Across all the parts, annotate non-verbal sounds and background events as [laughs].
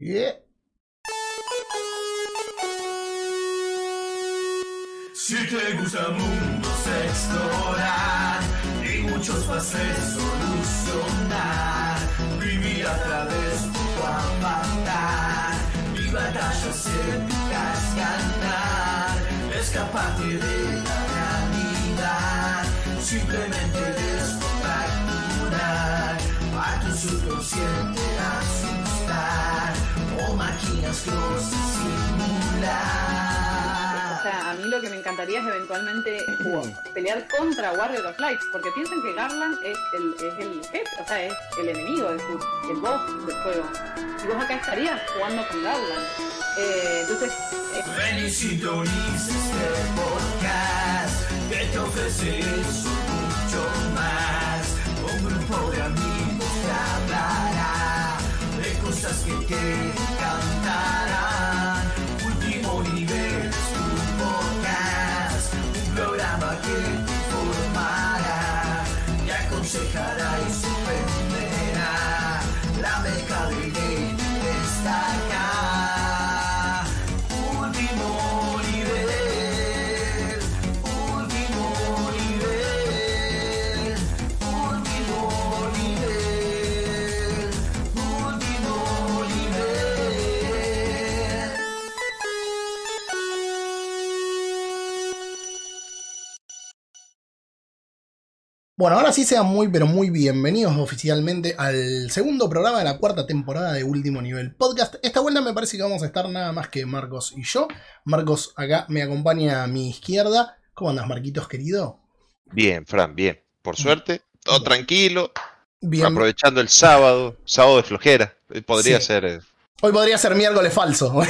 Si te gusta mundos explorar y muchos pases solucionar, vivir a través de tu avatar y batallas épicas ganar, escaparte de la realidad, simplemente descontracturar a tu subconsciente o O sea, a mí lo que me encantaría es eventualmente jugar- pelear contra Warrior of Light, porque piensan que Garland es el, es el jefe, o sea, es el enemigo, es el, el boss del juego. Y vos acá estarías jugando con Garland. Eh, entonces, eh, Ven y sintoniza este podcast que te ofrece eso y mucho más. Un grupo de amigos te hablará de cosas que te encantarán. Bueno, ahora sí sean muy, pero muy bienvenidos oficialmente al segundo programa de la cuarta temporada de Último Nivel Podcast. Esta vuelta me parece que vamos a estar nada más que Marcos y yo. Marcos acá me acompaña a mi izquierda. ¿Cómo andas, Marquitos, querido? Bien, Fran, bien. Por suerte, todo tranquilo, Bien. aprovechando el sábado, sábado de flojera. Eh, Podría Sí. ser. Hoy podría ser miércoles falso.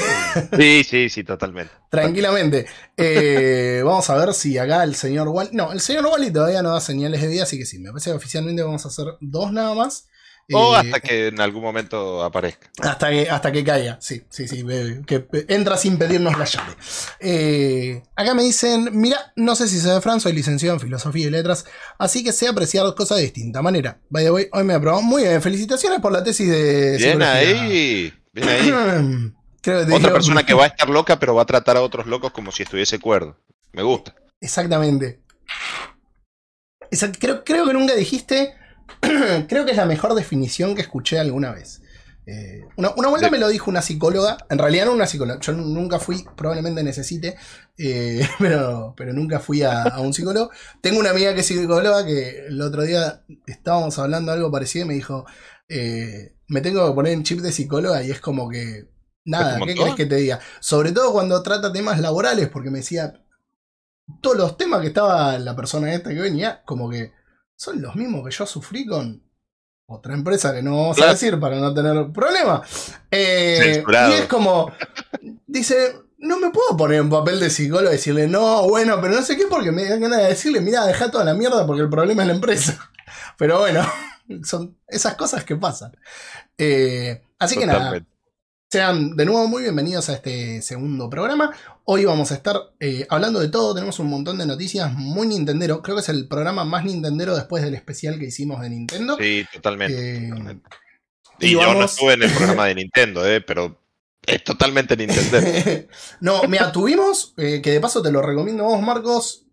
Sí, sí, sí, totalmente. Tranquilamente. Eh, vamos a ver si acá el señor Wally. No, el señor Wally todavía no da señales de vida, así que sí, me parece que oficialmente vamos a hacer dos nada más. O Eh, hasta que en algún momento aparezca. Hasta que, hasta que caiga, sí, sí, sí, ve- que entra sin pedirnos la llave. Eh, acá me dicen, mira, no sé si soy Fran, soy licenciado en Filosofía y Letras, así que sé apreciar cosas de distinta manera. By the way, hoy me aprobó. Muy bien, felicitaciones por la tesis de Bien ahí, bien ahí. [clears throat] Creo que te Otra persona que va a estar loca, pero va a tratar a otros locos como si estuviese cuerdo. Me gusta. Exactamente. Creo, creo que nunca dijiste. [clears throat] creo que es la mejor definición que escuché alguna vez. Eh, una, una vuelta me lo dijo una psicóloga. En realidad no una psicóloga. Yo nunca fui, probablemente necesite, eh, [laughs] pero, pero nunca fui a, a un psicólogo. Tengo una amiga que es psicóloga que el otro día estábamos hablando algo parecido y me dijo: eh, Me tengo que poner en chip de psicóloga y es como que. Nada, ¿qué querés que te diga? Sobre todo cuando trata temas laborales, porque me decía, todos los temas que estaba la persona esta que venía, como que son los mismos que yo sufrí con otra empresa que no vamos a Claro. decir para no tener problema. Eh, y es como, dice, no me puedo poner en papel de psicólogo y decirle, no, bueno, pero no sé qué, porque me dan ganas de decirle, mira, deja toda la mierda porque el problema es la empresa. [laughs] Pero bueno, son esas cosas que pasan. Eh, así que nada, sean de nuevo muy bienvenidos a este segundo programa. Hoy vamos a estar eh, hablando de todo, tenemos un montón de noticias muy Nintendero. Creo que es el programa más Nintendero después del especial que hicimos de Nintendo. Sí, totalmente. Eh, totalmente. y Y yo no estuve en el programa de [laughs] Nintendo, eh, pero es totalmente Nintendo. [laughs] no, mira, tuvimos, que de paso te lo recomiendo vos, Marcos.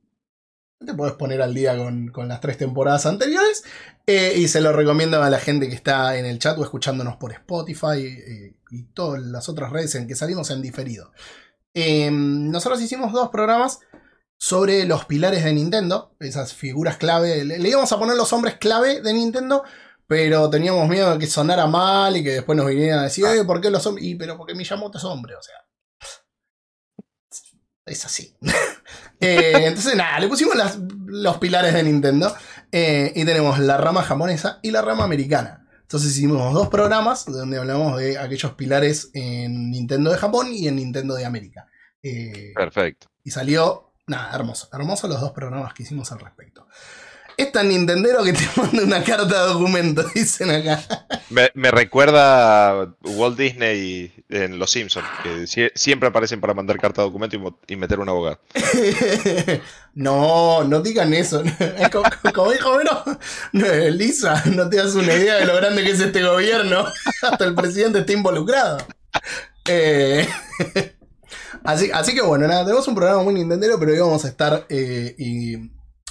Te puedes poner al día con, con las tres temporadas anteriores. eh, y se lo recomiendo a la gente que está en el chat o escuchándonos por Spotify eh, y todas las otras redes en que salimos en diferido. Eh, nosotros hicimos dos programas sobre los pilares de Nintendo, esas figuras clave. Le, le íbamos a poner los hombres clave de Nintendo, pero teníamos miedo de que sonara mal y que después nos vinieran a decir, "Eh, ¿por qué los hombres? Y pero porque Miyamoto es hombre, o sea. Es así. [laughs] Eh, entonces, nada, le pusimos las- los pilares de Nintendo. eh, y tenemos la rama japonesa y la rama americana. Entonces hicimos dos programas donde hablamos de aquellos pilares en Nintendo de Japón y en Nintendo de América. Eh, Perfecto. y salió, nada, hermoso. Hermoso los dos programas que hicimos al respecto. Es tan Nintendero que te [laughs] manda una carta de documento, [laughs] dicen acá. Me, me recuerda a Walt Disney en Los Simpsons, que sie- siempre aparecen para mandar carta de documento y, meter un abogado. [laughs] no, no digan eso. Es como, como dijo Vero, no, Lisa, no te das una idea de lo grande que es este gobierno. Hasta el presidente está involucrado. Eh, así, así que bueno, nada, tenemos un programa muy nintendero, pero hoy vamos a estar eh, y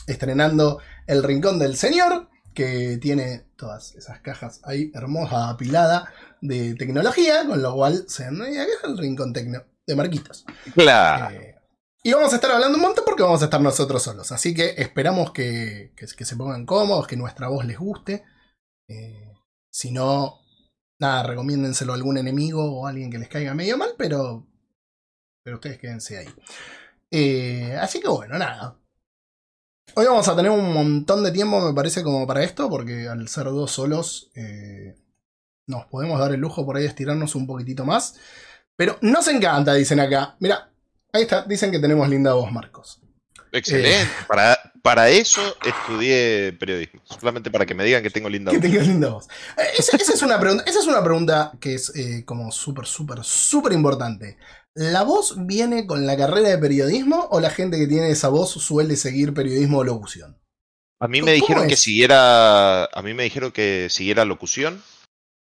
estrenando El Rincón del Señor, que tiene todas esas cajas ahí hermosa apilada de tecnología, con lo cual se es el Rincón Tecno de Marquitos. Claro. Eh, y vamos a estar hablando un montón porque vamos a estar nosotros solos. Así que esperamos que, que- que se pongan cómodos, que nuestra voz les guste. Eh, si no, nada, recomiéndenselo a algún enemigo o a alguien que les caiga medio mal, pero, pero ustedes quédense ahí. Eh, así que bueno, nada. Hoy vamos a tener un montón de tiempo, me parece, como para esto, porque al ser dos solos eh, nos podemos dar el lujo por ahí de estirarnos un poquitito más. Pero nos encanta, dicen acá. Mira, ahí está, dicen que tenemos linda voz, Marcos. Excelente. Para, para eso estudié periodismo. Solamente para que me digan que tengo linda Que voz. tengas linda voz. Eh, esa, esa es una pregunta, esa es una pregunta que es eh, como súper, súper, súper importante. ¿La voz viene con la carrera de periodismo o la gente que tiene esa voz suele seguir periodismo o locución? A mí ¿Cómo me dijeron que siguiera. A mí me dijeron que siguiera locución.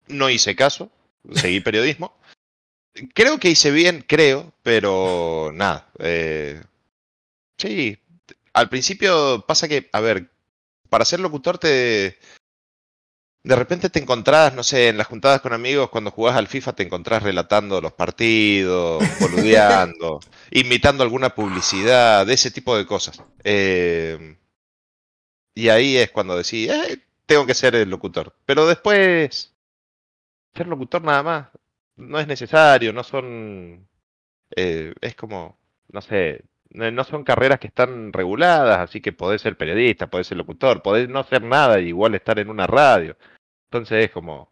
No hice caso. Seguí [laughs] periodismo. Creo que hice bien, creo, pero nada. eh, sí. Al principio pasa que, a ver, para ser locutor te. De repente te encontrás, no sé, en las juntadas con amigos, cuando jugás al FIFA te encontrás relatando los partidos, [laughs] boludeando, imitando alguna publicidad, de ese tipo de cosas. Eh, y ahí es cuando decís, "Eh, tengo que ser el locutor. Pero después, ser locutor nada más, no es necesario, no son... eh, es como, no sé, no son carreras que están reguladas, así que podés ser periodista, podés ser locutor, podés no hacer nada y igual estar en una radio. Entonces es como,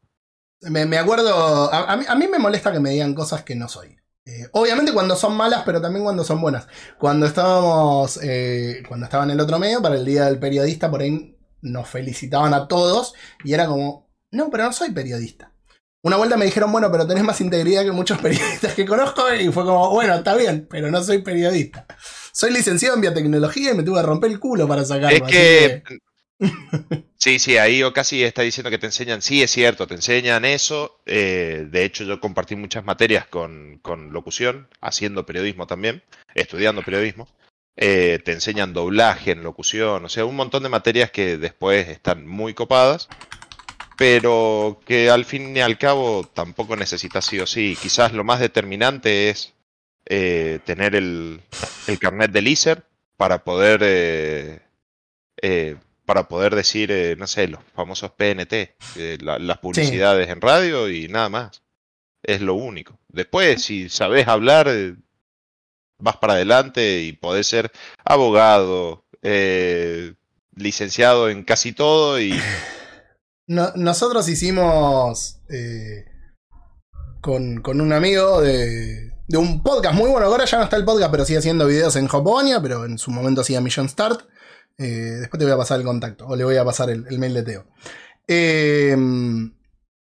Me, me acuerdo, a, a mí, a mí me molesta que me digan cosas que no soy. Eh, obviamente cuando son malas, pero también cuando son buenas. Cuando estábamos, eh, cuando estaba en el otro medio, para el Día del Periodista, por ahí nos felicitaban a todos y era como, no, pero no soy periodista. Una vuelta me dijeron, bueno, pero tenés más integridad que muchos [laughs] periodistas que conozco y fue como, bueno, está bien, pero no soy periodista. Soy licenciado en biotecnología y me tuve que romper el culo para sacarlo. Es así que. Sí, sí, ahí o casi está diciendo que te enseñan, sí, es cierto, te enseñan eso. eh, de hecho, yo compartí muchas materias con, con locución, haciendo periodismo también, estudiando periodismo. Eh, te enseñan doblaje en locución, o sea, un montón de materias que después están muy copadas, pero que al fin y al cabo tampoco necesitas sí o sí. Quizás lo más determinante es eh, tener el, el carnet del ISER para poder para poder decir, eh, no sé, los famosos PNT, eh, la- las publicidades en radio y nada más. Es lo único. Después, si sabes hablar, eh, vas para adelante y podés ser abogado, licenciado en casi todo y [laughs] No- nosotros hicimos con, con un amigo de, de un podcast muy bueno. Ahora ya no está el podcast, pero sigue haciendo videos en Japonia, pero en su momento hacía Mission Start. Eh, después te voy a pasar el contacto, o le voy a pasar el, el mail de Teo. Eh,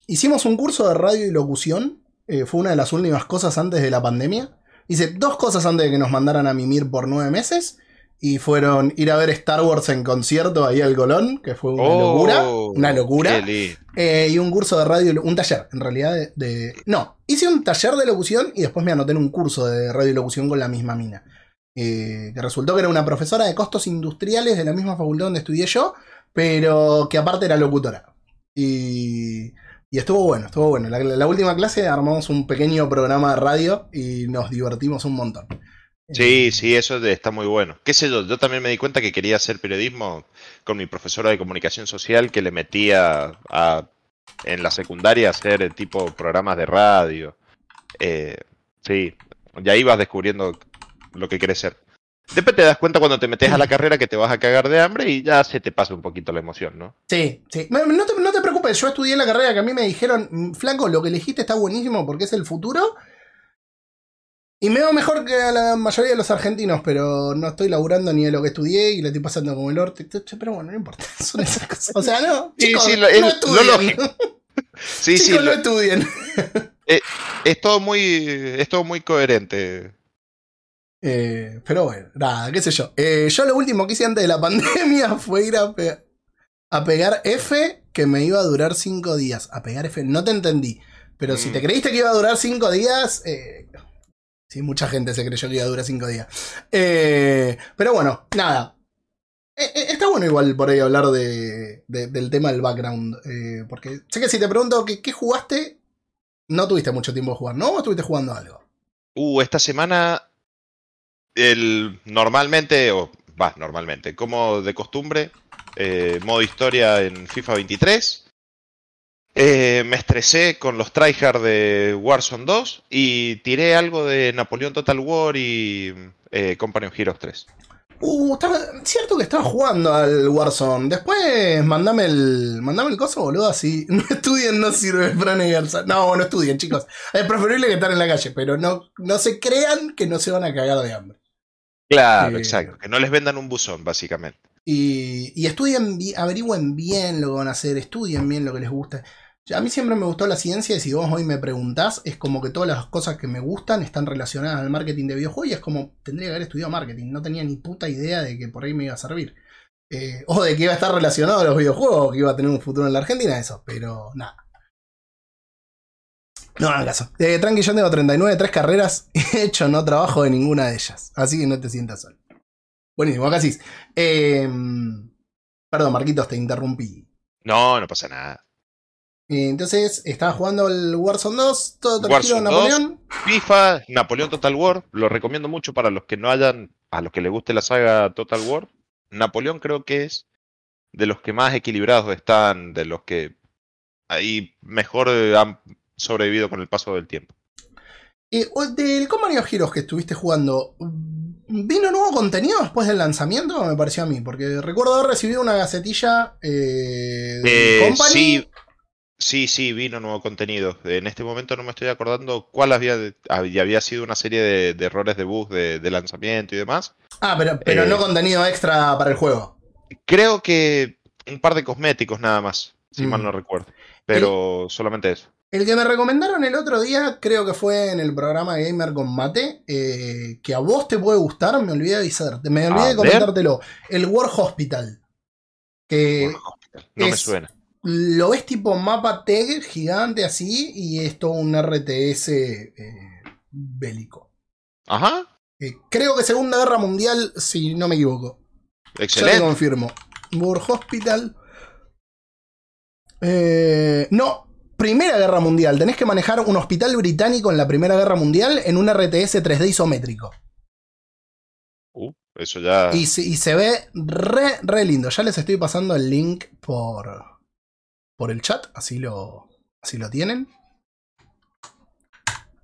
hicimos un curso de radio y locución. eh, fue una de las últimas cosas antes de la pandemia. Hice dos cosas antes de que nos mandaran a mimir por nueve meses. Y fueron ir a ver Star Wars en concierto ahí al Colón, que fue una locura. Oh, Una locura. qué lindo. Eh, y un curso de radio, un taller, en realidad, de, de- No, hice un taller de locución y después me anoté en un curso de radio y locución con la misma mina. Eh, que resultó que era una profesora de costos industriales de la misma facultad donde estudié yo, pero que aparte era locutora. Y, y estuvo bueno, estuvo bueno. La, la última clase armamos un pequeño programa de radio y nos divertimos un montón. Sí, sí, eso está muy bueno. ¿Qué sé yo? Yo también me di cuenta que quería hacer periodismo con mi profesora de comunicación social que le metía en la secundaria a hacer eh, tipo programas de radio. Eh, sí, y ahí vas descubriendo lo que querés ser. Después te das cuenta cuando te metes a la carrera que te vas a cagar de hambre y ya se te pasa un poquito la emoción, ¿no? Sí, sí. No, no te, no te preocupes, yo estudié la carrera que a mí me dijeron, "Mm, flaco, lo que elegiste está buenísimo porque es el futuro. Y me va mejor que a la mayoría de los argentinos, pero no estoy laburando ni de lo que estudié y le estoy pasando como el orte. Pero bueno, no importa, [laughs] son esas cosas. O sea, no, Sí, chicos, sí, lo- es no lo estudien. lógico. [laughs] Sí, sí, chicos, no lo- estudien. es todo muy, es todo muy coherente. Eh, pero bueno, nada, qué sé yo. Eh, yo lo último que hice antes de la [laughs] pandemia fue ir a, pe- a pegar F que me iba a durar cinco días. A pegar F, no te entendí. Pero si Mm. te creíste que iba a durar cinco días, eh, sí, mucha gente se creyó que iba a durar cinco días. Eh, pero bueno, nada. Está bueno igual por ahí hablar de, de- del tema del background. porque sé que si te pregunto que, qué jugaste, no tuviste mucho tiempo de jugar, ¿no? ¿O estuviste jugando algo? Uh, esta semana, normalmente, o va, normalmente, como de costumbre, eh, modo historia en FIFA 23. Eh, me estresé con los tryhard de Warzone 2 y tiré algo de Napoleón Total War y eh, Company of Heroes 3. Uh, cierto que estaba jugando al Warzone. Después mandame el. Mandame el coso, boludo, así. [laughs] No estudien, no sirve negarse. No, no estudien, chicos. Es preferible que estar en la calle, pero no, no se crean que no se van a cagar de hambre. Claro, Eh, exacto. Que no les vendan un buzón, básicamente. Y, y estudien, averigüen bien lo que van a hacer, estudien bien lo que les gusta. A mí siempre me gustó la ciencia y si vos hoy me preguntás, es como que todas las cosas que me gustan están relacionadas al marketing de videojuegos y es como tendría que haber estudiado marketing. No tenía ni puta idea de que por ahí me iba a servir. Eh, o de que iba a estar relacionado a los videojuegos, que iba a tener un futuro en la Argentina, eso, pero nada. No hagan caso. Eh, tranqui, yo tengo 39, tres carreras, [laughs] he hecho no trabajo de ninguna de ellas, así que no te sientas solo. Buenísimo, acá sí. Eh, perdón, Marquitos, te interrumpí. No, no pasa nada. Entonces, estaba jugando el Warzone 2, todo tranquilo, Warzone Napoleón. FIFA, Napoleón Total War, lo recomiendo mucho para los que no hayan, a los que les guste la saga Total War. Napoleón creo que es de los que más equilibrados están, de los que ahí mejor han sobrevivido con el paso del tiempo. Eh, del Company of Heroes que estuviste jugando, ¿vino nuevo contenido después del lanzamiento? Me pareció a mí, porque recuerdo haber recibido una gacetilla eh, de Eh, Company. sí, sí, sí, vino nuevo contenido. En este momento no me estoy acordando cuál había, había había sido una serie de, de errores de bug de, de lanzamiento y demás. Ah, pero, pero eh, no contenido extra para el juego. Creo que un par de cosméticos nada más, si Mm. mal no recuerdo. Pero solamente eso. El que me recomendaron el otro día, creo que fue en el programa Gamer con Mate, eh, que a vos te puede gustar, me olvidé de avisarte, me olvidé A de comentártelo. El War Hospital. Que Bueno, Hospital, no me es- suena. lo ves tipo mapa tag gigante así y es todo un RTS eh, bélico. Ajá, Eh, creo que Segunda Guerra Mundial, si no me equivoco. Ya te excelente. confirmo. War Hospital. Eh, no, Primera Guerra Mundial. Tenés que manejar un hospital británico en la Primera Guerra Mundial en un RTS 3D isométrico. Uh, eso ya. Y, se- y se ve re, re lindo. Ya les estoy pasando el link por, por el chat. Así lo, así lo tienen.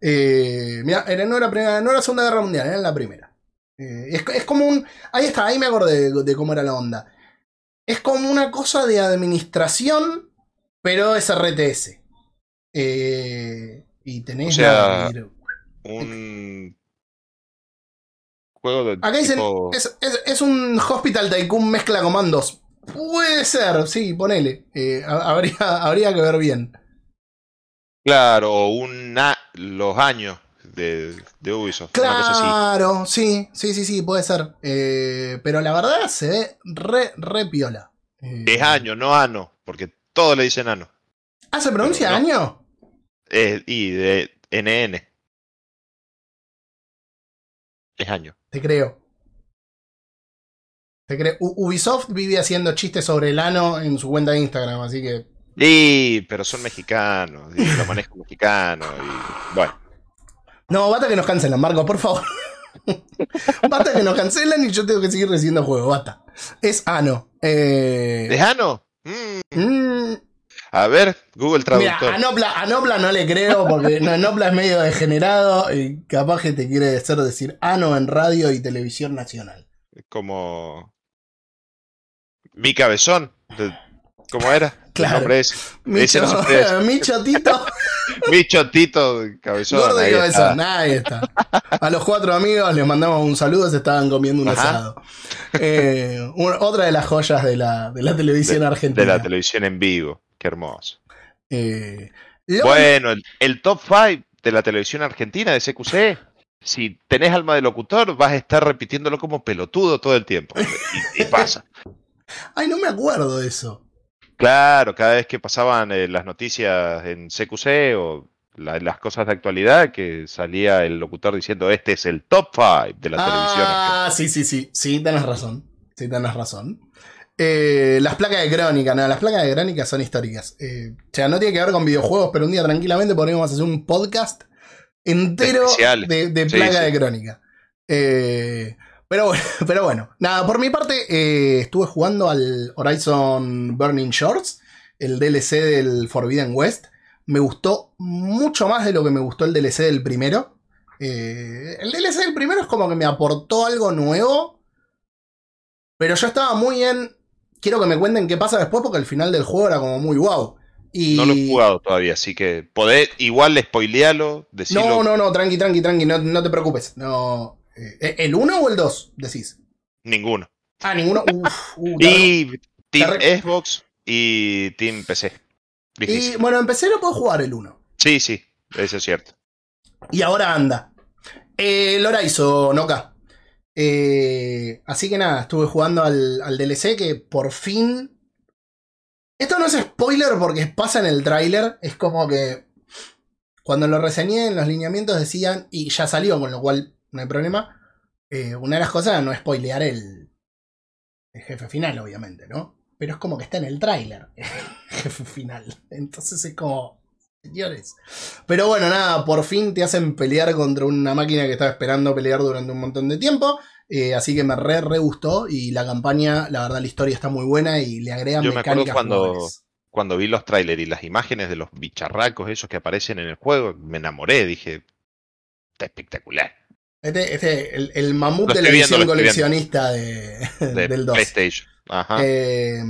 Eh, mira, era- no, era primera, no era Segunda Guerra Mundial, era la primera. Eh, es, es como un. Ahí está, ahí me acordé de, de cómo era la onda. Es como una cosa de administración, pero es RTS. Eh, y tenés O sea, Un juego de Acá dicen, es, es- es un Hospital Tycoon mezcla comandos. Puede ser, sí, ponele. Eh, ha- habría, [laughs] habría que ver bien. Claro, o un a- los años de, de Ubisoft. Una. Claro, sí, sí, sí, sí, puede ser. Eh, pero la verdad se ve re, re piola. Es año, no ano, porque todos le dicen ano. ¿Ah, se pronuncia no. año? Eh, y de NN. Es año. Te creo. Te creo. U- Ubisoft vive haciendo chistes sobre el ano en su cuenta de Instagram, así que. Y, pero son mexicanos, y lo manejo mexicano, y bueno. No, basta que nos cancelan, Marco, por favor. [laughs] basta que nos cancelan y yo tengo que seguir recibiendo juego, basta. Es ano. Eh, ¿Es ano? Mm, mm, a ver, Google mira, Traductor. a Nopla, a Nopla no le creo porque no- Nopla es medio degenerado y capaz que te quiere hacer decir ano en radio y televisión nacional. Como. Mi cabezón. ¿Cómo era? Claro. El nombre ese. Mi, Ese [laughs] [laughs] cabezón. gordo y ahí está. cabezón. Ahí está. A los cuatro amigos les mandamos un saludo, se estaban comiendo un Ajá. asado. Eh, otra de las joyas de la, de la televisión argentina. De la televisión en vivo. Qué hermoso. Eh, lo- Bueno, el, el top 5 de la televisión argentina de CQC. Si tenés alma de locutor, vas a estar repitiéndolo como pelotudo todo el tiempo. Y, y [laughs] pasa. Ay, no me acuerdo de eso. Claro, cada vez que pasaban eh, las noticias en CQC o la- las cosas de actualidad, que salía el locutor diciendo este es el top 5 de la televisión. Ah, sí, sí, sí. Sí, tenés razón. Sí, tenés razón. Eh, las placas de crónica, no, las placas de crónica son históricas. Eh, o sea, no tiene que ver con videojuegos, pero un día tranquilamente podríamos hacer un podcast entero de, de Sí, placa sí. de crónica. Eh, pero, bueno, [laughs] pero bueno, nada, por mi parte estuve jugando al Horizon Burning Shores, el DLC del Forbidden West. Me gustó mucho más de lo que me gustó el DLC del primero. El DLC del primero es como que me aportó algo nuevo. Pero yo estaba muy en. Quiero que me cuenten qué pasa después porque el final del juego era como muy wow. Y... No lo he jugado todavía, así que podés igual spoilealo, decirlo. No, no, no, tranqui, tranqui, tranqui, no, no te preocupes. No. eh, ¿El 1 o el 2? Decís. Ninguno. Ah, ninguno. Uf, uh, [laughs] Y Team re- Xbox y Team PC. Y bueno, empecé no puedo jugar el 1. Sí, sí, eso es cierto. Y ahora anda. El Horizon, Noca. Eh, así que nada, estuve jugando al, al DLC que por fin. Esto no es spoiler porque pasa en el tráiler. Es como que. Cuando lo reseñé en los lineamientos decían. Y ya salió, con lo cual no hay problema. eh, una de las cosas era no spoilear el, el jefe final, obviamente, ¿no? Pero es como que está en el tráiler. [laughs] Jefe final. Entonces es como. Señores. Pero bueno, nada, por fin te hacen pelear contra una máquina que estaba esperando pelear durante un montón de tiempo. eh, así que me re, re gustó. Y la campaña, la verdad, la historia está muy buena y le agregan Yo me acuerdo mecánicas cuando- jugables. Cuando vi los trailers y las imágenes de los bicharracos esos que aparecen en el juego, me enamoré, dije, está espectacular. Este, este, el, el mamut de la viendo, edición coleccionista de, [laughs] De del 2. PlayStation. Ajá. Eh,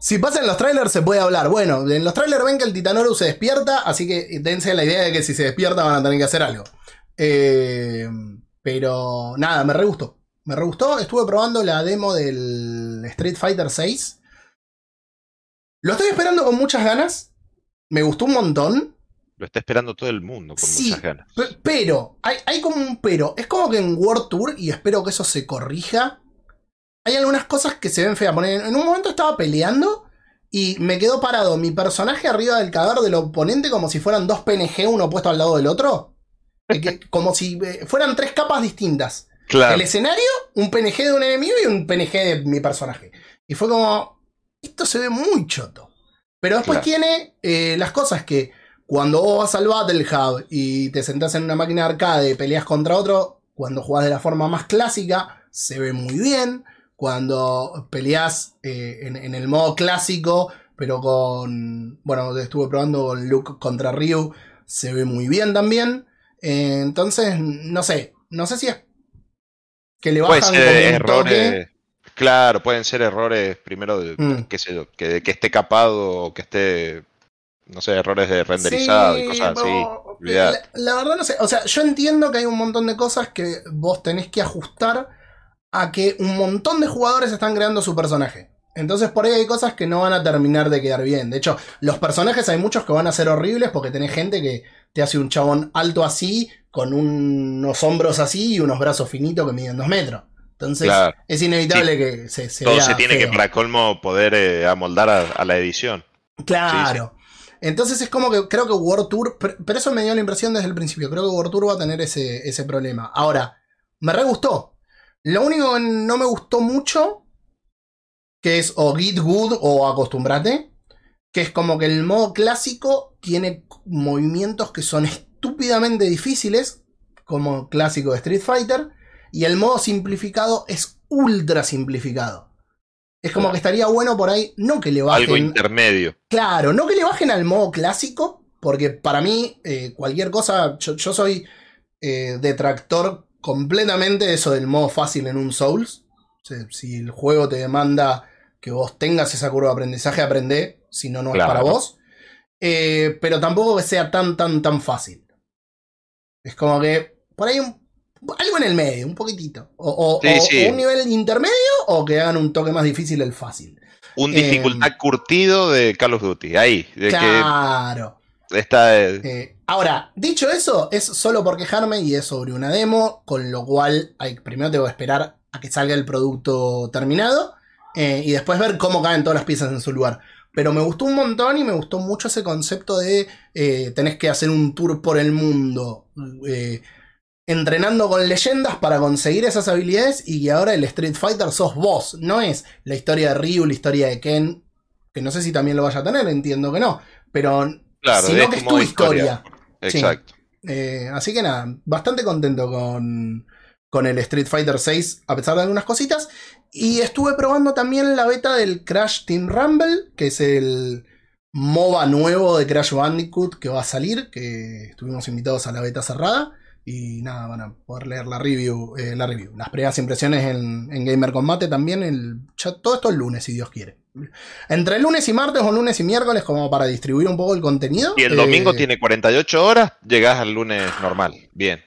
si pasa en los trailers se puede hablar. Bueno, en los trailers ven que el Titanorus se despierta, así que dense la idea de que si se despierta van a tener que hacer algo. Eh, pero nada, me re gustó. Me re gustó. Estuve probando la demo del Street Fighter 6. Lo estoy esperando con muchas ganas. Me gustó un montón. Lo está esperando todo el mundo con Sí. muchas ganas. Pe- Pero, hay, hay como un pero. Es como que en World Tour, y espero que eso se corrija, hay algunas cosas que se ven feas. En un momento estaba peleando y me quedó parado mi personaje arriba del cadáver del oponente como si fueran dos PNG, uno puesto al lado del otro. [laughs] Como si eh, fueran tres capas distintas. Claro. El escenario, un PNG de un enemigo y un PNG de mi personaje. Y fue como, esto se ve muy choto. Pero después Claro. tiene eh, las cosas que cuando vos vas al Battle Hub y te sentás en una máquina de arcade y peleas contra otro, cuando jugás de la forma más clásica, se ve muy bien. Cuando peleas eh, en, en el modo clásico, pero con. Bueno, estuve probando con Luke contra Ryu, se ve muy bien también. Eh, entonces, no sé. No sé si es que le bajan como un errores. Claro, pueden ser errores primero de, Mm. qué sé yo, que, que esté capado o que esté, no sé, errores de renderizado y cosas así. la verdad no sé. O sea, yo entiendo que hay un montón de cosas que vos tenés que ajustar a que un montón de jugadores están creando su personaje. Entonces por ahí hay cosas que no van a terminar de quedar bien. De hecho, los personajes hay muchos que van a ser horribles porque tenés gente que te hace un chabón alto así, con unos hombros así y unos brazos finitos que miden dos metros. Entonces Claro. es inevitable que se, se Todo vea se tiene que, para colmo, poder eh, amoldar a, a la edición. Claro. Entonces es como que creo que World Tour, pero pero eso me dio la impresión desde el principio, creo que World Tour va a tener ese, ese problema. Ahora, me re gustó. Lo único que no me gustó mucho, que es o Git Good o Acostumbrate, que es como que el modo clásico tiene movimientos que son estúpidamente difíciles, como clásico de Street Fighter, y el modo simplificado es ultra simplificado. Es como que estaría bueno por ahí, no que le bajen. Algo intermedio. Claro, no que le bajen al modo clásico, porque para mí eh, cualquier cosa, yo, yo soy eh, detractor completamente eso del modo fácil en un Souls. O sea, si el juego te demanda que vos tengas esa curva de aprendizaje, aprende, si no, no Claro. es para vos. Eh, pero tampoco que sea tan, tan, tan fácil. Es como que por ahí un- algo en el medio, un poquitito. O, o- Sí, o- sí. o un nivel intermedio o que hagan un toque más difícil el fácil. Un Eh, dificultad curtido de Call of Duty. Ahí. De Claro. que está. eh, Eh, ahora, dicho eso, es solo por quejarme y es sobre una demo, con lo cual hay, primero tengo que esperar a que salga el producto terminado eh, y después ver cómo caen todas las piezas en su lugar. pero me gustó un montón y me gustó mucho ese concepto de tenés que hacer un tour por el mundo. entrenando con leyendas para conseguir esas habilidades y que ahora el Street Fighter sos vos. No es la historia de Ryu, la historia de Ken, que no sé si también lo vaya a tener, entiendo que no. Pero Claro, sino es que es tu historia. historia. Sí. Exacto. Eh, así que nada, bastante contento con, con el Street Fighter 6, a pesar de algunas cositas. Y estuve probando también la beta del Crash Team Rumble, que es el MOBA nuevo de Crash Bandicoot que va a salir, que estuvimos invitados a la beta cerrada. Y nada, van a poder leer la review, eh, la review, las primeras impresiones en, en Gamer Combate también, el, ya todo esto el lunes, si Dios quiere. Entre lunes y martes o lunes y miércoles, como para distribuir un poco el contenido. Y el domingo eh, tiene 48 horas, llegás al lunes normal. Bien.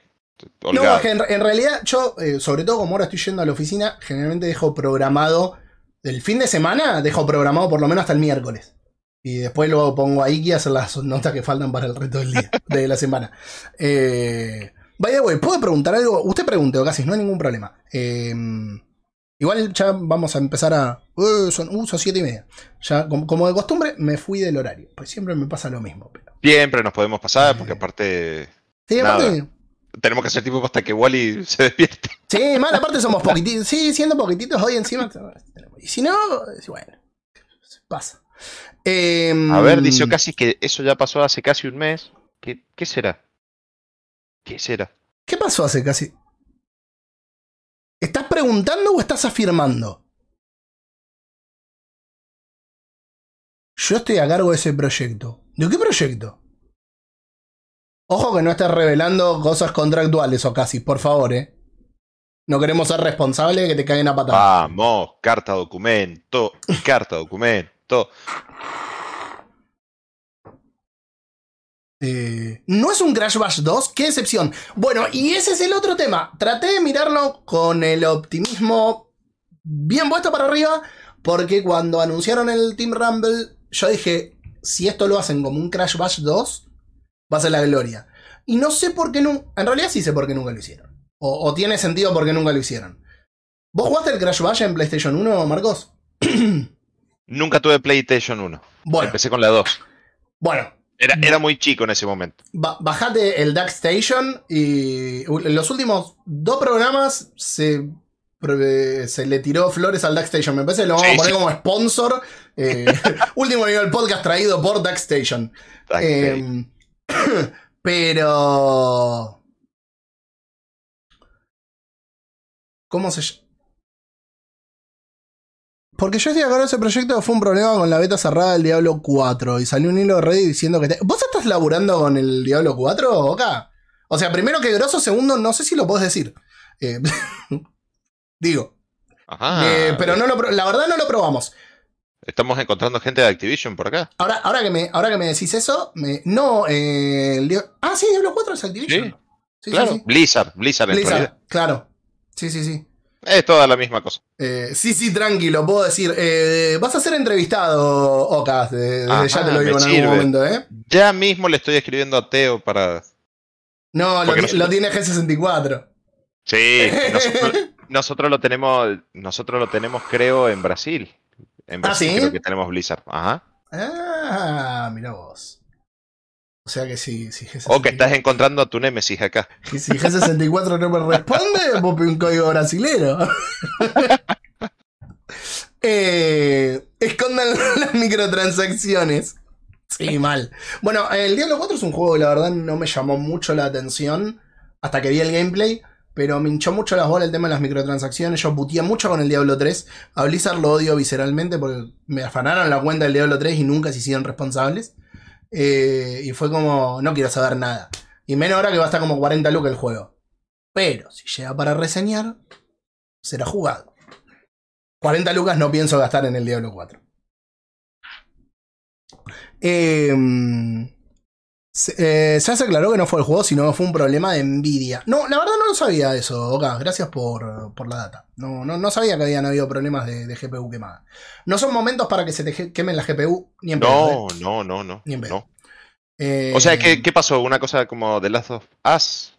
No, es que en, en realidad yo, eh, sobre todo como ahora estoy yendo a la oficina, generalmente dejo programado el fin de semana, dejo programado por lo menos hasta el miércoles. Y después luego pongo a Iki a hacer las notas que faltan para el resto del día, [laughs] de la semana. Eh, vaya, güey, ¿puedo preguntar algo? Usted pregunte, casi, no hay ningún problema. Eh, igual ya vamos a empezar a... Uh, son, uh, son siete y media. Ya, como, como de costumbre, me fui del horario. Pues siempre me pasa lo mismo. Pero... Siempre nos podemos pasar, porque Eh. aparte Sí, Nada. aparte... tenemos que hacer tiempo hasta que Wally [laughs] se despierte. Sí, mal, aparte somos poquititos. Sí, siendo poquititos hoy encima. [laughs] Y si no, bueno. Pasa. Em, A ver, dice casi que eso ya pasó hace casi un mes. ¿Qué, qué será? ¿Qué será? ¿Qué pasó hace casi? ¿Estás preguntando o estás afirmando? Yo estoy a cargo de ese proyecto. ¿De qué proyecto? Ojo que no estés revelando cosas contractuales o casi, por favor, eh. No queremos ser responsables de que te caigan a patadas. Vamos, carta documento, carta documento. Eh, ¿No es un Crash Bash 2? ¡Qué excepción! Bueno, y ese es el otro tema. Traté de mirarlo con el optimismo bien puesto para arriba, porque cuando anunciaron el Team Rumble, yo dije, si esto lo hacen como un Crash Bash 2, va a ser la gloria. Y no sé por qué nunca... En realidad sí sé por qué nunca lo hicieron. O, o tiene sentido por qué nunca lo hicieron. ¿Vos jugaste el Crash Bash en PlayStation 1, Marcos? [clears throat] Nunca tuve PlayStation 1. Bueno, Empecé con la 2. bueno, Era, era muy chico en ese momento. Ba- bajate el Duck Station y en los últimos dos programas se, se le tiró flores al Duck Station. Me parece que lo vamos Sí, a poner sí. como sponsor. Eh, [laughs] último nivel podcast traído por Duck Station. Eh, pero... ¿Cómo se llama? Porque yo estoy acá en ese proyecto fue un problema con la beta cerrada del Diablo 4 y salió un hilo de Reddit diciendo que... te- ¿Vos estás laburando con el Diablo 4, Oka? O sea, primero que grosso, segundo, no sé si lo podés decir. Eh, [laughs] digo, Ajá. eh, pero no lo, la verdad no lo probamos. Estamos encontrando gente de Activision por acá. Ahora, ahora, que, me, ahora que me decís eso, me, no, eh, el Ah, sí, Diablo 4 es Activision. Sí, Sí, claro. sí, sí. Blizzard, Blizzard en Blizzard, realidad. claro. Sí, sí, sí. Es toda la misma cosa. Eh, sí, sí, tranquilo, puedo decir. eh, vas a ser entrevistado, de- desde Ajá, ya te lo digo en sirve. algún momento, ¿eh? Ya mismo le estoy escribiendo a Teo para. No, lo, nosotros- lo tiene G64. Sí, [laughs] nosotros, nosotros lo tenemos, nosotros lo tenemos, creo, en Brasil. En ¿Ah, Brasil sí? creo que tenemos Blizzard. Ajá. Ah, mira vos. O sea que sí, sí G64. O que estás encontrando a tu Némesis acá. Y si G64 no me responde, [laughs] vos un código brasilero. [laughs] eh, escondan las microtransacciones. Sí, [laughs] mal. Bueno, el Diablo 4 es un juego que la verdad no me llamó mucho la atención hasta que vi el gameplay. Pero me hinchó mucho las bolas el tema de las microtransacciones. Yo puteé mucho con el Diablo 3. A Blizzard lo odio visceralmente porque me afanaron la cuenta del Diablo 3 y nunca se hicieron responsables. Eh, y fue como, no quiero saber nada. Y menos ahora que va a estar como 40 lucas el juego. Pero si llega para reseñar, será jugado. 40 lucas no pienso gastar en el Diablo 4. Eh, se, eh, se claro que no fue el juego, sino fue un problema de envidia. No, la verdad no lo sabía eso, Oka. Gracias por, por la data. No, no, no sabía que habían habido problemas de, de GPU quemada. No son momentos para que se te quemen la GPU ni en pedo, No, ¿eh? no, no, no. Ni en pedo. no. Eh, O sea, ¿qué, ¿qué pasó? ¿Una cosa como The Last of Us?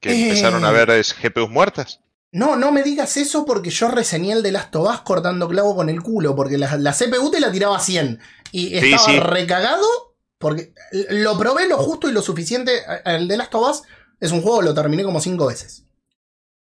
¿Que Eh. empezaron a ver es, GPUs muertas? No, no me digas eso porque yo reseñé el de Last of Us cortando clavo con el culo, porque la, la CPU te la tiraba a 100 y Sí, estaba sí. recagado porque lo probé lo justo y lo suficiente. El de Last of Us es un juego, lo terminé como 5 veces.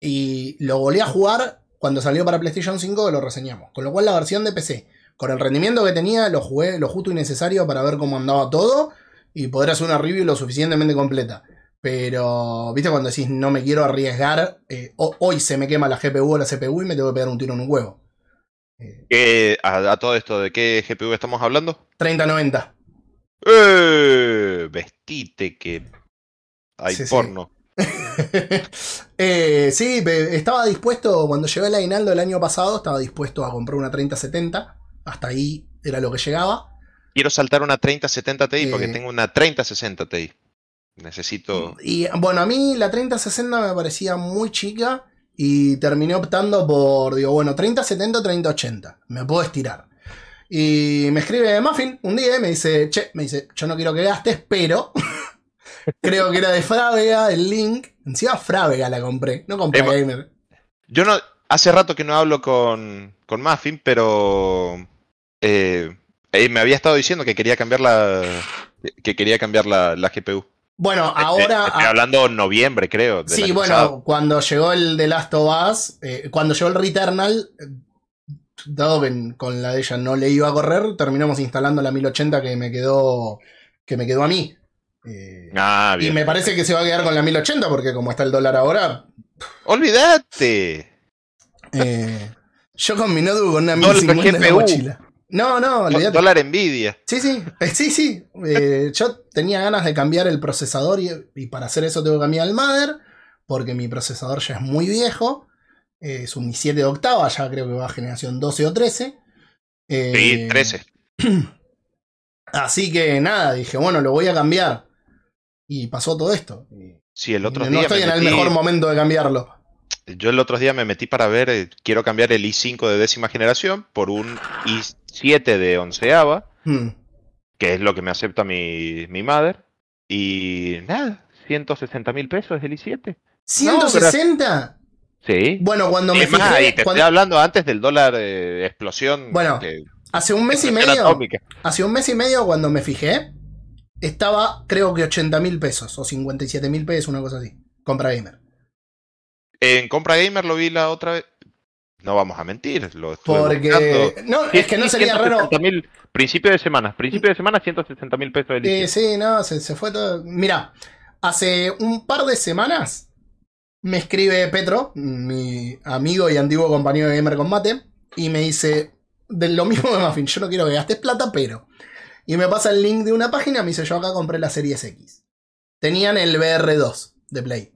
Y lo volví a jugar cuando salió para PlayStation 5 que lo reseñamos. Con lo cual la versión de PC, con el rendimiento que tenía, lo jugué lo justo y necesario para ver cómo andaba todo y poder hacer una review lo suficientemente completa. Pero, viste, cuando decís no me quiero arriesgar, eh, ho- hoy se me quema la GPU o la CPU y me tengo que pegar un tiro en un huevo. Eh, ¿Qué- a, a todo esto, ¿de qué GPU estamos hablando? 3090. ¡Eh! Vestite que hay Sí, sí. porno. [laughs] Eh, sí, estaba dispuesto, cuando llegó el aguinaldo el año pasado, estaba dispuesto a comprar una 3070. Hasta ahí era lo que llegaba. Quiero saltar una 3070 Ti porque Eh. tengo una 3060 Ti. Necesito. Y bueno, a mí la 3060 me parecía muy chica y terminé optando por, digo, bueno, 3070 o 3080. Me puedo estirar. Y me escribe Muffin un día y me dice, che, me dice, yo no quiero que gastes, pero [laughs] creo que era de Frávega el link. Encima Frávega la compré, no compré Eh, Gamer. Yo no. Hace rato que no hablo con, con Muffin, pero. eh, eh, me había estado diciendo que quería cambiar la. Que quería cambiar la, la GPU. Bueno, Este- ahora... Estoy hablando en noviembre, creo. Sí, bueno, pasado. cuando llegó el The Last of Us, eh, cuando llegó el Returnal, dado que con la de ella no le iba a correr, terminamos instalando la 1080 que me quedó, que me quedó a mí. Eh, Ah, y me parece que se va a quedar con la 1080 porque como está el dólar ahora, Olvídate. eh, yo con mi notebook con una Dólar 1050 en la mochila. No, no, olvídate. Dólar Nvidia. Sí, sí, eh, sí, sí. Eh, yo tenía ganas de cambiar el procesador y, y para hacer eso tengo que cambiar el mother, porque mi procesador ya es muy viejo. Eh, es un i7 de octava, ya creo que va a generación 12 o 13. Eh, Sí, 13. [clears throat] Así que nada, dije, bueno, lo voy a cambiar. Y pasó todo esto. Sí, el otro no día. estoy me en el metí- mejor momento de cambiarlo. Yo el otro día me metí para ver, eh, quiero cambiar el i5 de décima generación por un i7 de onceava, Hmm. que es lo que me acepta mi, mi mother. Y nada, 160 mil pesos es el i7. ¿160? Sí. bueno, cuando me más, fijé. te cuando- estoy hablando antes del dólar eh, explosión. Bueno, hace un mes y medio. atómica. Hace un mes y medio cuando me fijé, estaba creo que 80 mil pesos o 57 mil pesos, una cosa así. Compra gamer. En Compra Gamer lo vi la otra vez. No vamos a mentir, lo Porque... buscando. No, es que no sería raro... 160.000, principio de semana, principio de semana 160 mil pesos el Eh, i7. sí, no, se, se fue todo. Mira, hace un par de semanas me escribe Petro, mi amigo y antiguo compañero de Gamer Combate, y me dice de lo mismo de Muffin, yo no quiero que gastes plata, pero. Y me pasa el link de una página, me dice yo acá compré la Series X. Tenían el VR2 de Play.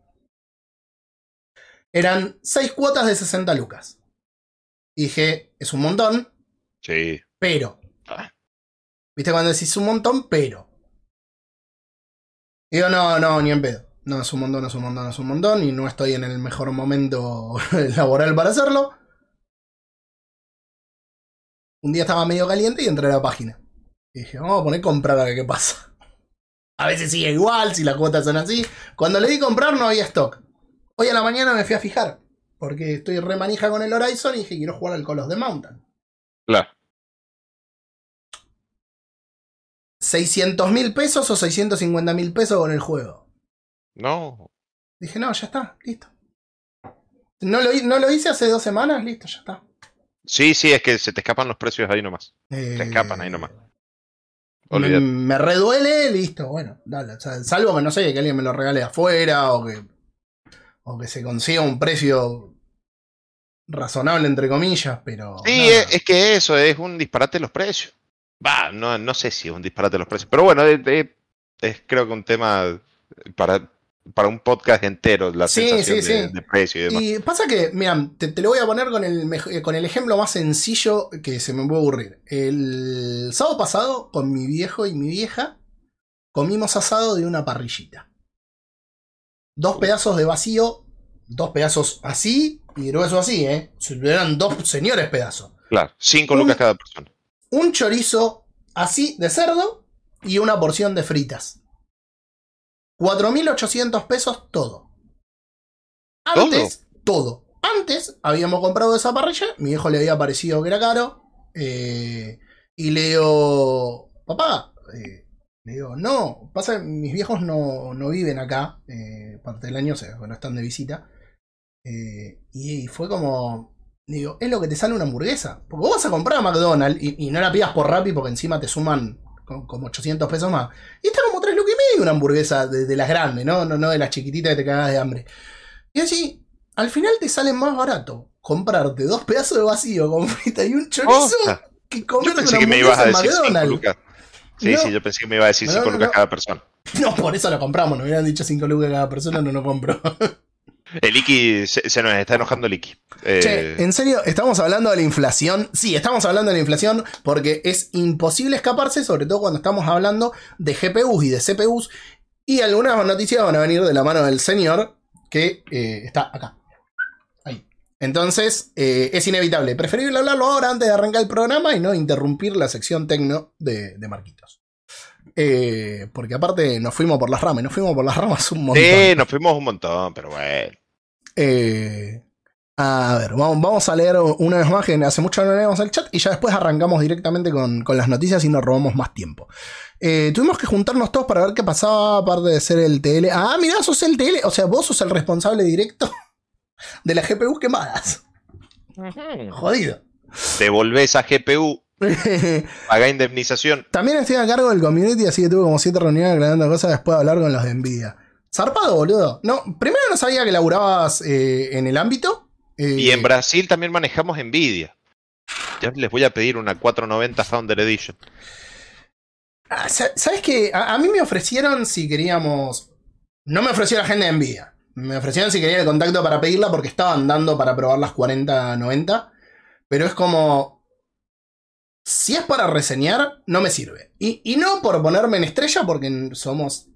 Eran 6 cuotas de 60 lucas. Y dije, es un montón, Sí. pero. Ah. ¿Viste cuando decís un montón, pero? Digo, no, no, ni en pedo. No, es un montón, es un montón, es un montón. Y no estoy en el mejor momento [laughs] laboral para hacerlo. Un día estaba medio caliente y entré a la página. Y dije, vamos a poner comprar a ver qué pasa. [laughs] A veces sigue igual, si las cuotas son así. Cuando le di comprar no había stock. Hoy a la mañana me fui a fijar. Porque estoy re manija con el Horizon y dije, quiero jugar al Call of the Mountain. Claro. 600 mil pesos o 650 mil pesos con el juego. No. Dije, no, ya está, listo. No lo, no lo hice hace dos semanas, listo, ya está. Sí, sí, es que se te escapan los precios ahí nomás. Eh, Se escapan ahí nomás. Me, reduele, listo, bueno, dale. o sea, salvo que no sé, que alguien me lo regale afuera o que, o que se consiga un precio razonable, entre comillas, pero. Sí, es, es que eso es un disparate de los precios. Va, no, no sé si es un disparate de los precios. Pero bueno, es creo que un tema para, para un podcast entero, la Sí, sensación sí, sí. de precio y demás. Y pasa que, mira, te, te lo voy a poner con el, eh, con el ejemplo más sencillo que se me puede ocurrir. El sábado pasado, con mi viejo y mi vieja, comimos asado de una parrillita. Dos pedazos de vacío, dos pedazos así y grueso así, ¿eh? Eran dos señores pedazos. Claro, 5 Un- lucas cada persona. Un chorizo así de cerdo y una porción de fritas. 4.800 pesos todo. Antes, todo. antes habíamos comprado esa parrilla, mi viejo le había parecido que era caro, eh, y le digo, papá, eh, le digo, no, pasa que mis viejos no, no viven acá, eh, parte del año, o sea, no están de visita. Y, fue como, digo, es lo que te sale una hamburguesa. Porque vos vas a comprar a McDonald's y, y no la pidas por Rappi porque encima te suman como 800 pesos más. Y está como 3 lucas y medio una hamburguesa de, de las grandes, ¿no? ¿no? No de las chiquititas que te cagas de hambre. Y así, al final te sale más barato comprarte dos [laughs] pedazos de vacío con frita y un chorizo que Yo comerte pensé una que me ibas a decir 5 McDonald's. lucas. Sí, No. sí, yo pensé que me iba a decir No, 5 no, lucas cada persona. [laughs] No, por eso lo compramos. Nos hubieran dicho 5 lucas cada persona, no lo compro. [laughs] El Iki, se, se nos está enojando el Iki. Eh, Che, en serio, estamos hablando de la inflación. Sí, estamos hablando de la inflación porque es imposible escaparse, sobre todo cuando estamos hablando de GPUs y de CPUs. Y algunas noticias van a venir de la mano del señor que eh, está acá. Ahí. Entonces, eh, es inevitable. Preferible hablarlo ahora antes de arrancar el programa y no interrumpir la sección tecno de, de Marquitos. Eh, porque aparte nos fuimos por las ramas, nos fuimos por las ramas un montón. sí, nos fuimos un montón, pero bueno. Eh, a ver, vamos, vamos a leer una vez más que hace mucho que no leemos el chat y ya después arrancamos directamente con, con las noticias y nos robamos más tiempo. Eh, tuvimos que juntarnos todos para ver qué pasaba aparte de ser el TL. Ah, mira, sos el TL, o sea, vos sos el responsable directo [laughs] de las GPUs quemadas. Jodido. Devolvé esa GPU, [laughs] paga indemnización. También estoy a cargo del community, así que tuve como siete reuniones aclarando cosas después de hablar con los de Nvidia. Zarpado, boludo. No, primero no sabía que laburabas eh, en el ámbito. eh, Y en Brasil también manejamos Nvidia. Ya les voy a pedir una 490 Founder Edition. Ah, sa- ¿Sabes qué? A, a mí me ofrecieron si queríamos. No me ofreció la gente de Nvidia. Me ofrecieron si quería el contacto para pedirla porque estaban dando para probar las 4090. Pero es como. Si es para reseñar, no me sirve. Y, y no por ponerme en estrella porque somos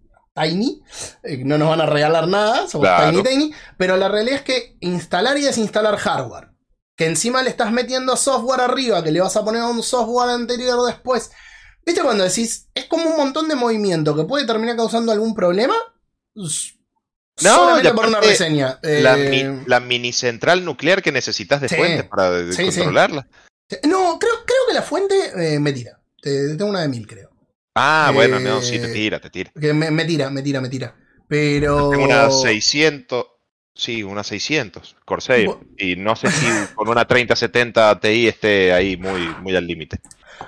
tiny. eh, no nos van a regalar nada. Somos Claro. tiny tiny. Pero la realidad es que instalar y desinstalar hardware. Que encima le estás metiendo software arriba, que le vas a poner un software anterior después. ¿Viste cuando decís, es como un montón de movimiento que puede terminar causando algún problema? No, Solamente por una reseña. La, Eh, mi- la mini central nuclear que necesitas de Sí. fuente para Sí, sí. controlarla. No, creo, creo que la fuente eh, me tira. Te- tengo una de mil, creo. Ah, Eh, bueno, no, sí, te tira, te tira. Que me, me tira, me tira, me tira. Pero. Tengo una 600, sí, una 600 Corsair. Y no sé si con una 3070 Ti esté ahí muy, muy al límite.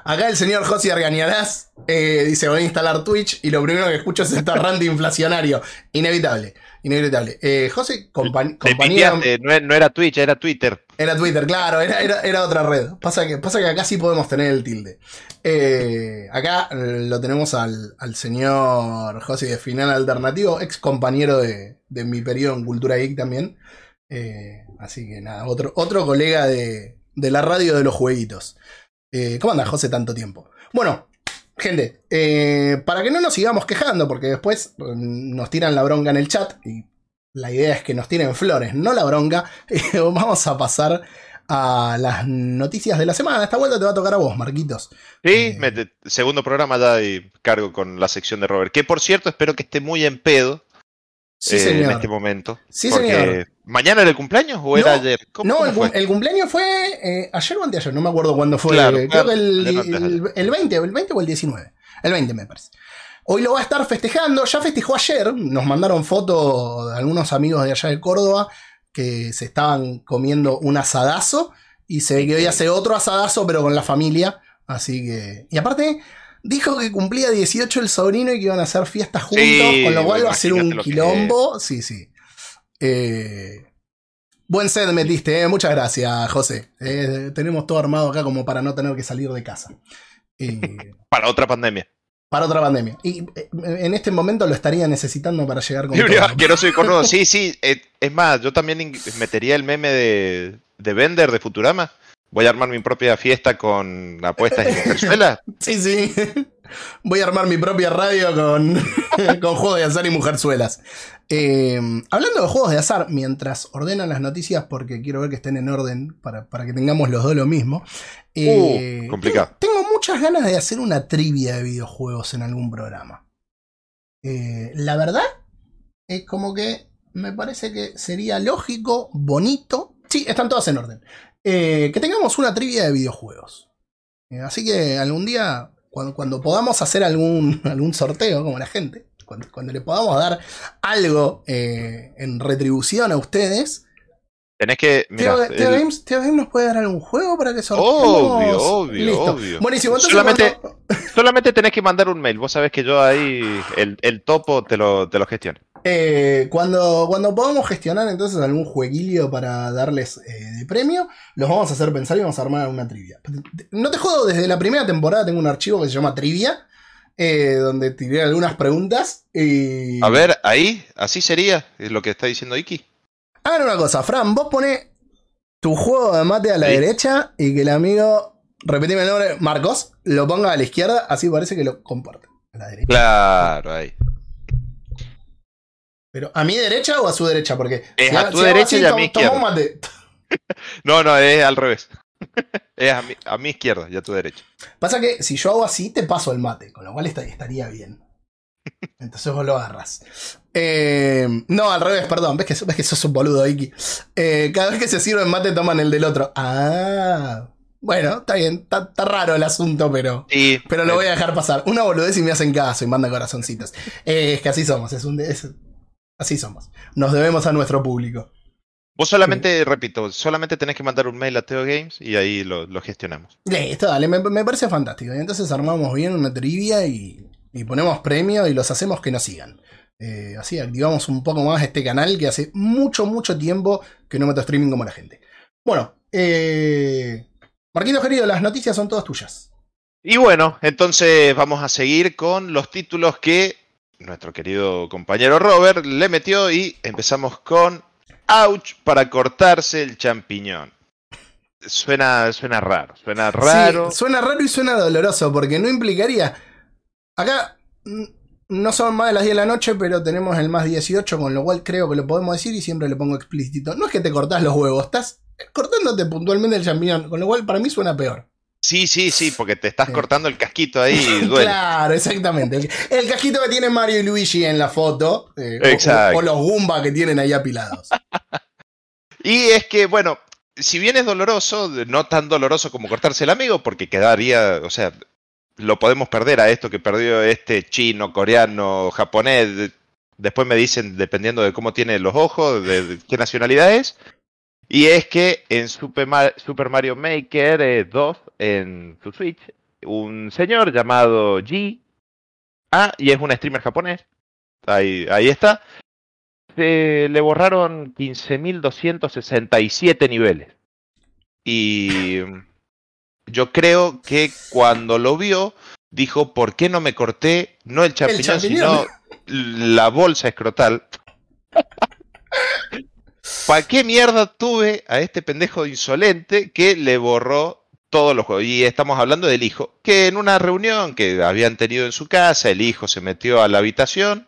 Acá el señor José Argañarás eh, dice: Voy a instalar Twitch y lo primero que escucho es este rant [laughs] inflacionario. Inevitable, inevitable. Eh, José, compa- Te compañero. piteaste, no, no era Twitch, era Twitter. Era Twitter, claro, era, era, era otra red. Pasa que, pasa que acá sí podemos tener el tilde. Eh, acá lo tenemos al, al señor José de Final Alternativo, ex compañero de, de mi periodo en Cultura Geek también. Eh, así que nada, otro, otro colega de, de la radio de los jueguitos. ¿Cómo anda José tanto tiempo? Bueno, gente, eh, para que no nos sigamos quejando, porque después eh, nos tiran la bronca en el chat y la idea es que nos tiren flores, no la bronca. [laughs] Eh, vamos a pasar a las noticias de la semana. Esta vuelta te va a tocar a vos, Marquitos. Sí, Eh. me- segundo programa ya y cargo con la sección de Robert. Que por cierto, espero que esté muy en pedo Sí, eh, en señor. este momento. Sí, porque señor. ¿Mañana era el cumpleaños o era No, ayer? ¿Cómo, No, cómo el, cumpleaños fue eh, ayer o anteayer, no me acuerdo cuándo fue. Claro, Creo claro, que el, ayer el, el 20, el 20 o el 19. El 20 me parece. Hoy lo va a estar festejando, ya festejó ayer, nos mandaron fotos de algunos amigos de allá de Córdoba que se estaban comiendo un asadazo y se ve que hoy hace otro asadazo pero con la familia, así que... Y aparte dijo que cumplía 18 el sobrino y que iban a hacer fiestas juntos, Sí, con lo cual va a ser un quilombo. Sí, sí. Eh, Buen set metiste, eh. muchas gracias, José. Eh, tenemos todo armado acá como para no tener que salir de casa. Eh, [laughs] Para otra pandemia. para otra pandemia. Y en este momento lo estaría necesitando para llegar con no soy cornudo. Sí, sí. es más, yo también metería el meme de, de Bender de Futurama. Voy a armar mi propia fiesta con apuestas y mujerzuelas. [laughs] Sí, sí. Voy a armar mi propia radio con, [laughs] con juegos de azar y mujerzuelas. Eh, hablando de juegos de azar, mientras ordenan las noticias, porque quiero ver que estén en orden para, para que tengamos los dos lo mismo. eh, Uh, complicado. Tengo, tengo muchas ganas de hacer una trivia de videojuegos en algún programa. Eh, la verdad es como que me parece que sería lógico, bonito sí, están todas en orden. Eh, que tengamos una trivia de videojuegos. Eh, así que algún día, cuando, cuando podamos hacer algún, [laughs] algún sorteo, como la gente, cuando, cuando le podamos dar algo eh, en retribución a ustedes, Tenés que. Teo, Mira, Teo el- Games, Teo Games nos puede dar algún juego para que sorteemos. Obvio, obvio, Listo. obvio. Buenísimo, entonces Solamente- cuando- [laughs] solamente tenés que mandar un mail. Vos sabés que yo ahí el, el topo te lo, te lo gestiono. Eh, cuando, cuando podamos gestionar entonces algún jueguilio para darles eh, de premio, los vamos a hacer pensar y vamos a armar una trivia. No te jodo, desde la primera temporada tengo un archivo que se llama Trivia, eh, donde tiré algunas preguntas. Y... A ver, ahí, así sería, es lo que está diciendo Iki. Hagan una cosa, Fran, vos pones tu juego de mate a la Sí. derecha y que el amigo, repetime el nombre, Marcos, lo ponga a la izquierda, así parece que lo comparte. A la derecha. Claro, ahí. Pero, ¿a mi derecha o a su derecha? Porque Es si a tu si derecha y a mi toma un izquierda. mate. [laughs] No, no, es al revés. [laughs] es a mi, a mi izquierda y a tu derecha. Pasa que si yo hago así, te paso el mate, con lo cual esta- estaría bien. [laughs] Entonces vos lo agarras. Eh, no, al revés, perdón. ¿Ves que, ves que sos un boludo, Iki? Eh, cada vez que se sirve mate, toman el del otro. Ah. Bueno, está bien. Está, está raro el asunto, pero. Y, Pero lo voy a dejar pasar. Una boludez y me hacen caso y mandan corazoncitos. Eh, es que así somos. Es un es- así somos. Nos debemos a nuestro público. Vos solamente, repito, solamente tenés que mandar un mail a Teo Games y ahí lo, lo gestionamos. Listo, dale, me, me parece fantástico. Y entonces armamos bien una trivia y, y ponemos premio y los hacemos que nos sigan. Eh, así activamos un poco más este canal que hace mucho, mucho tiempo que no meto streaming como la gente. Bueno, eh, Marquito querido, las noticias son todas tuyas. Y bueno, entonces vamos a seguir con los títulos que nuestro querido compañero Robert le metió y empezamos con Ouch para cortarse el champiñón. Suena, suena raro, suena raro. Sí, suena raro y suena doloroso porque no implicaría. Acá no son más de las 10 de la noche, pero tenemos el más 18, con lo cual creo que lo podemos decir y siempre le pongo explícito. No es que te cortás los huevos, estás cortándote puntualmente el champiñón, con lo cual para mí suena peor. Sí, sí, sí, porque te estás cortando el casquito ahí y [laughs] duele. Claro, exactamente. El, el casquito que tiene Mario y Luigi en la foto, eh, o- Exacto. o, los Goomba que tienen ahí apilados. [laughs] Y es que, bueno, si bien es doloroso, no tan doloroso como cortarse el amigo, porque quedaría, o sea, lo podemos perder a esto que perdió este chino, coreano, japonés. de- Después me dicen, dependiendo de cómo tiene los ojos, de, de qué nacionalidad es. Y es que en Super, Ma- Super Mario Maker eh, 2, en su Switch, un señor llamado G, ah, y es un streamer japonés, ahí, ahí está, se le borraron 15.267 niveles. Y yo creo que cuando lo vio, dijo, ¿por qué no me corté no el champiñón, champiñón. sino la bolsa escrotal? [laughs] ¿Para qué mierda tuve a este pendejo insolente que le borró todos los juegos? Y estamos hablando del hijo, que en una reunión que habían tenido en su casa, el hijo se metió a la habitación,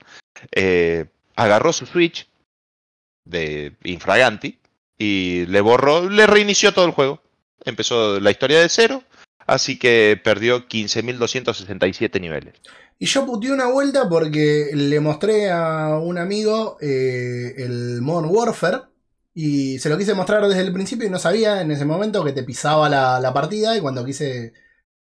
eh, agarró su Switch de infraganti y le borró, le reinició todo el juego. Empezó la historia de cero, así que perdió 15.267 niveles. Y yo puteé una vuelta porque le mostré a un amigo eh, el Modern Warfare. Y se lo quise mostrar desde el principio y no sabía en ese momento que te pisaba la, la partida. Y cuando quise.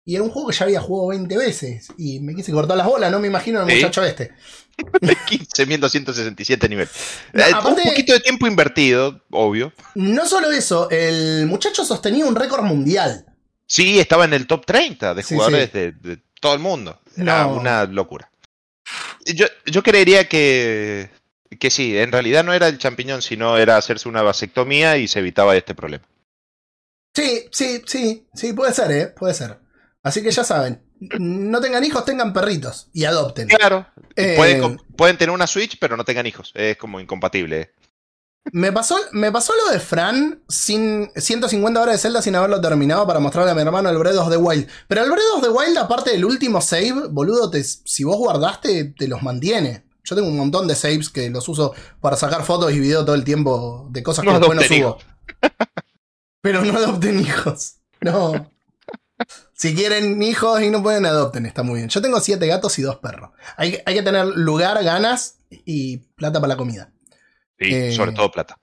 Y era un juego que ya había jugado 20 veces. Y me quise cortar las bolas, no me imagino al Sí. muchacho este. [laughs] 15.267 niveles. No, Eh, aparte- Un poquito de tiempo invertido, obvio. No solo eso, el muchacho sostenía un récord mundial. Sí, estaba en el top 30 de Sí, jugadores sí. De, de todo el mundo. Era No. una locura. Yo, yo creería que, que sí, en realidad no era el champiñón, sino era hacerse una vasectomía y se evitaba este problema. Sí, sí, sí, sí, puede ser, ¿eh? Puede ser. Así que ya saben, no tengan hijos, tengan perritos y adopten. Claro, Eh, pueden, pueden tener una Switch, pero no tengan hijos. Es como incompatible. ¿eh? Me pasó, me pasó lo de Fran sin 150 horas de Zelda sin haberlo terminado para mostrarle a mi hermano el Breath of the Wild. Pero el Breath of the Wild, aparte del último save, boludo, te- si vos guardaste, te los mantiene. Yo tengo un montón de saves que los uso para sacar fotos y videos todo el tiempo de cosas No que después no subo. [laughs] Pero no adopten hijos. No. Si quieren hijos y no pueden, adopten. Está muy bien. Yo tengo siete gatos y dos perros. Hay, que- hay que tener lugar, ganas y plata para la comida. Sí, Eh, sobre todo plata.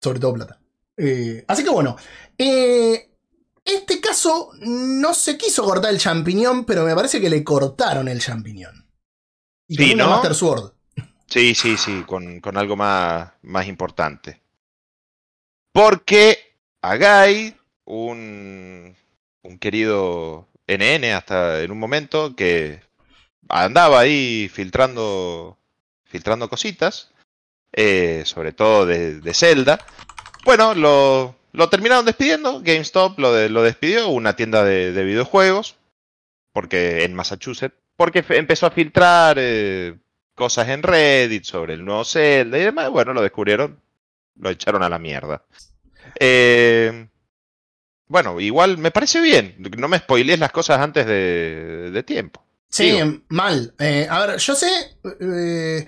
Sobre todo plata. Eh, así que bueno. eh, este caso no se quiso cortar el champiñón, pero me parece que le cortaron el champiñón. Y con Sí, una ¿no? Master Sword. Sí, sí, sí, con, con algo más, más importante. Porque a Guy, un, un querido NN hasta en un momento que andaba ahí filtrando, filtrando cositas, eh, sobre todo de, de Zelda, bueno, lo, lo terminaron despidiendo, GameStop lo, de- lo despidió, una tienda de, de videojuegos, porque en Massachusetts, porque empezó a filtrar eh, cosas en Reddit sobre el nuevo Zelda y demás, bueno, lo descubrieron, lo echaron a la mierda. Eh, bueno, igual me parece bien, no me spoilees las cosas antes de, de tiempo. Sí, Digo. mal. Eh, a ver, yo sé. eh,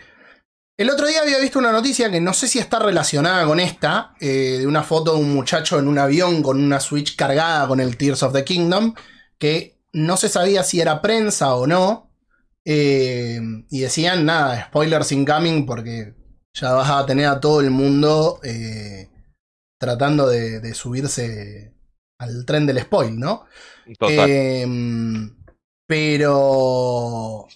el otro día había visto una noticia que no sé si está relacionada con esta, de una foto de un muchacho en un avión con una Switch cargada con el Tears of the Kingdom, que no se sabía si era prensa o no. eh, y decían, nada, spoilers incoming, porque ya vas a tener a todo el mundo eh, tratando de, de subirse al tren del spoil, ¿no? Total. Em, pero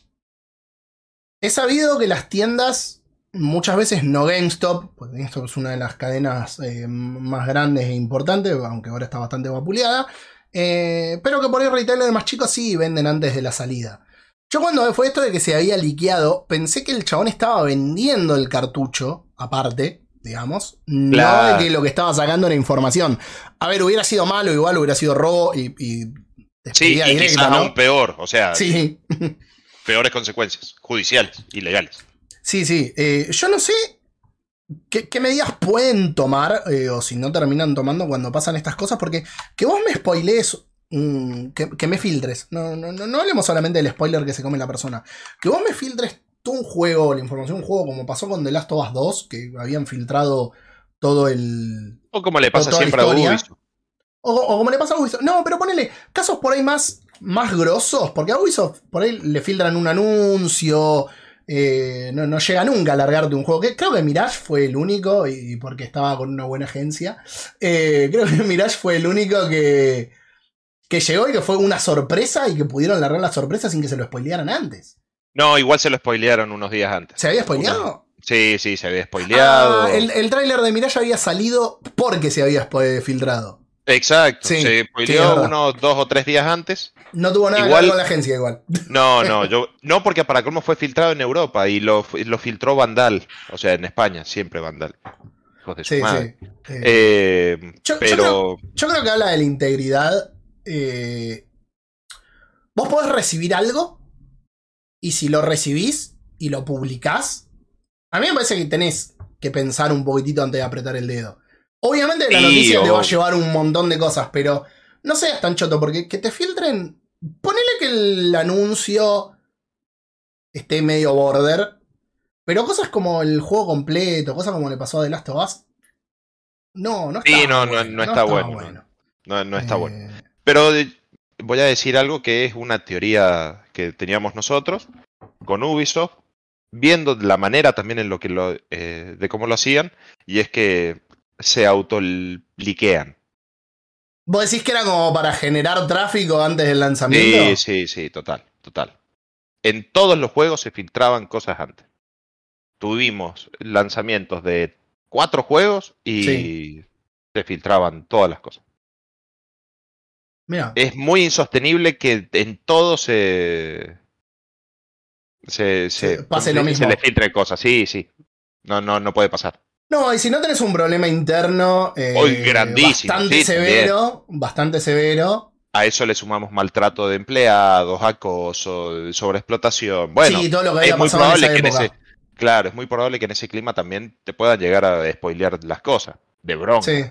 he sabido que las tiendas, muchas veces no GameStop, porque GameStop es una de las cadenas eh, más grandes e importantes, aunque ahora está bastante vapuleada, eh, pero que por ahí retailers más chicos sí venden antes de la salida. Yo cuando fue esto de que se había liqueado, pensé que el chabón estaba vendiendo el cartucho, aparte, digamos, no de que lo que estaba sacando era información. A ver, hubiera sido malo, igual hubiera sido robo y, y Sí, y directa, quizás ¿no? aún peor, o sea, Sí, peores consecuencias, judiciales y legales. sí, sí. Eh, yo no sé qué, qué medidas pueden tomar, eh, o si no terminan tomando cuando pasan estas cosas, porque que vos me spoilees, mm, que, que me filtres, no, no, no, no hablemos solamente del spoiler que se come la persona, que vos me filtres todo un juego, la información de un juego, como pasó con The Last of Us 2, que habían filtrado todo el, O como le pasa siempre a. Ubisoft. O, o como le pasa a Ubisoft. No, pero ponele casos por ahí más, más grosos, porque a Ubisoft por ahí le filtran un anuncio. Eh, no, no llega nunca a largarte un juego. Que, creo que Mirage fue el único, y, porque estaba con una buena agencia. eh, creo que [laughs] Mirage fue el único que, que llegó y que fue una sorpresa y que pudieron largar la sorpresa sin que se lo spoilearan antes. No, igual se lo spoilearon unos días antes. ¿Se había spoileado? Sí, sí, se había spoileado. Ah, el, el tráiler de Mirage había salido porque se había filtrado. Exacto, Sí, sí, se spoileó verdad. unos dos o tres días antes. No tuvo nada que ver con la agencia igual. No, [laughs] no, yo no porque para cómo fue filtrado en Europa y lo, lo filtró Vandal, o sea, en España siempre Vandal. Hijos de su Sí, madre. sí. Eh, Yo- yo pero Yo creo que habla de la integridad. eh, vos podés recibir algo y si lo recibís y lo publicás, a mí me parece que tenés que pensar un poquitito antes de apretar el dedo. Obviamente la noticia te va a llevar un montón de cosas, pero no seas tan choto porque que te filtren. Ponele que el anuncio esté medio border, pero cosas como el juego completo, cosas como le pasó a The Last of Us. No, no está Sí, no, no- bueno, no está bueno, no, no está Eh, bueno. Pero de- voy a decir algo que es una teoría que teníamos nosotros con Ubisoft, viendo la manera también en lo que lo, eh, de cómo lo hacían, y es que se autoliquean. ¿Vos decís que era como para generar tráfico antes del lanzamiento? Sí, sí, sí, total, total. En todos los juegos se filtraban cosas antes. Tuvimos lanzamientos de cuatro juegos y Sí. se filtraban todas las cosas. Mira, Es muy insostenible que en todo se. Se, se, Se pase ¿cómo lo mismo. se le filtre cosas. Sí, sí. No, no, no puede pasar. No, y si no tenés un problema interno eh, Hoy grandísimo, bastante sí, severo, bastante severo. A eso le sumamos maltrato de empleados, acoso, sobreexplotación. Bueno, sí, todo lo que había es muy en probable que en ese. Claro, es muy probable que en ese clima también te puedan llegar a spoilear las cosas. De bronca. Sí,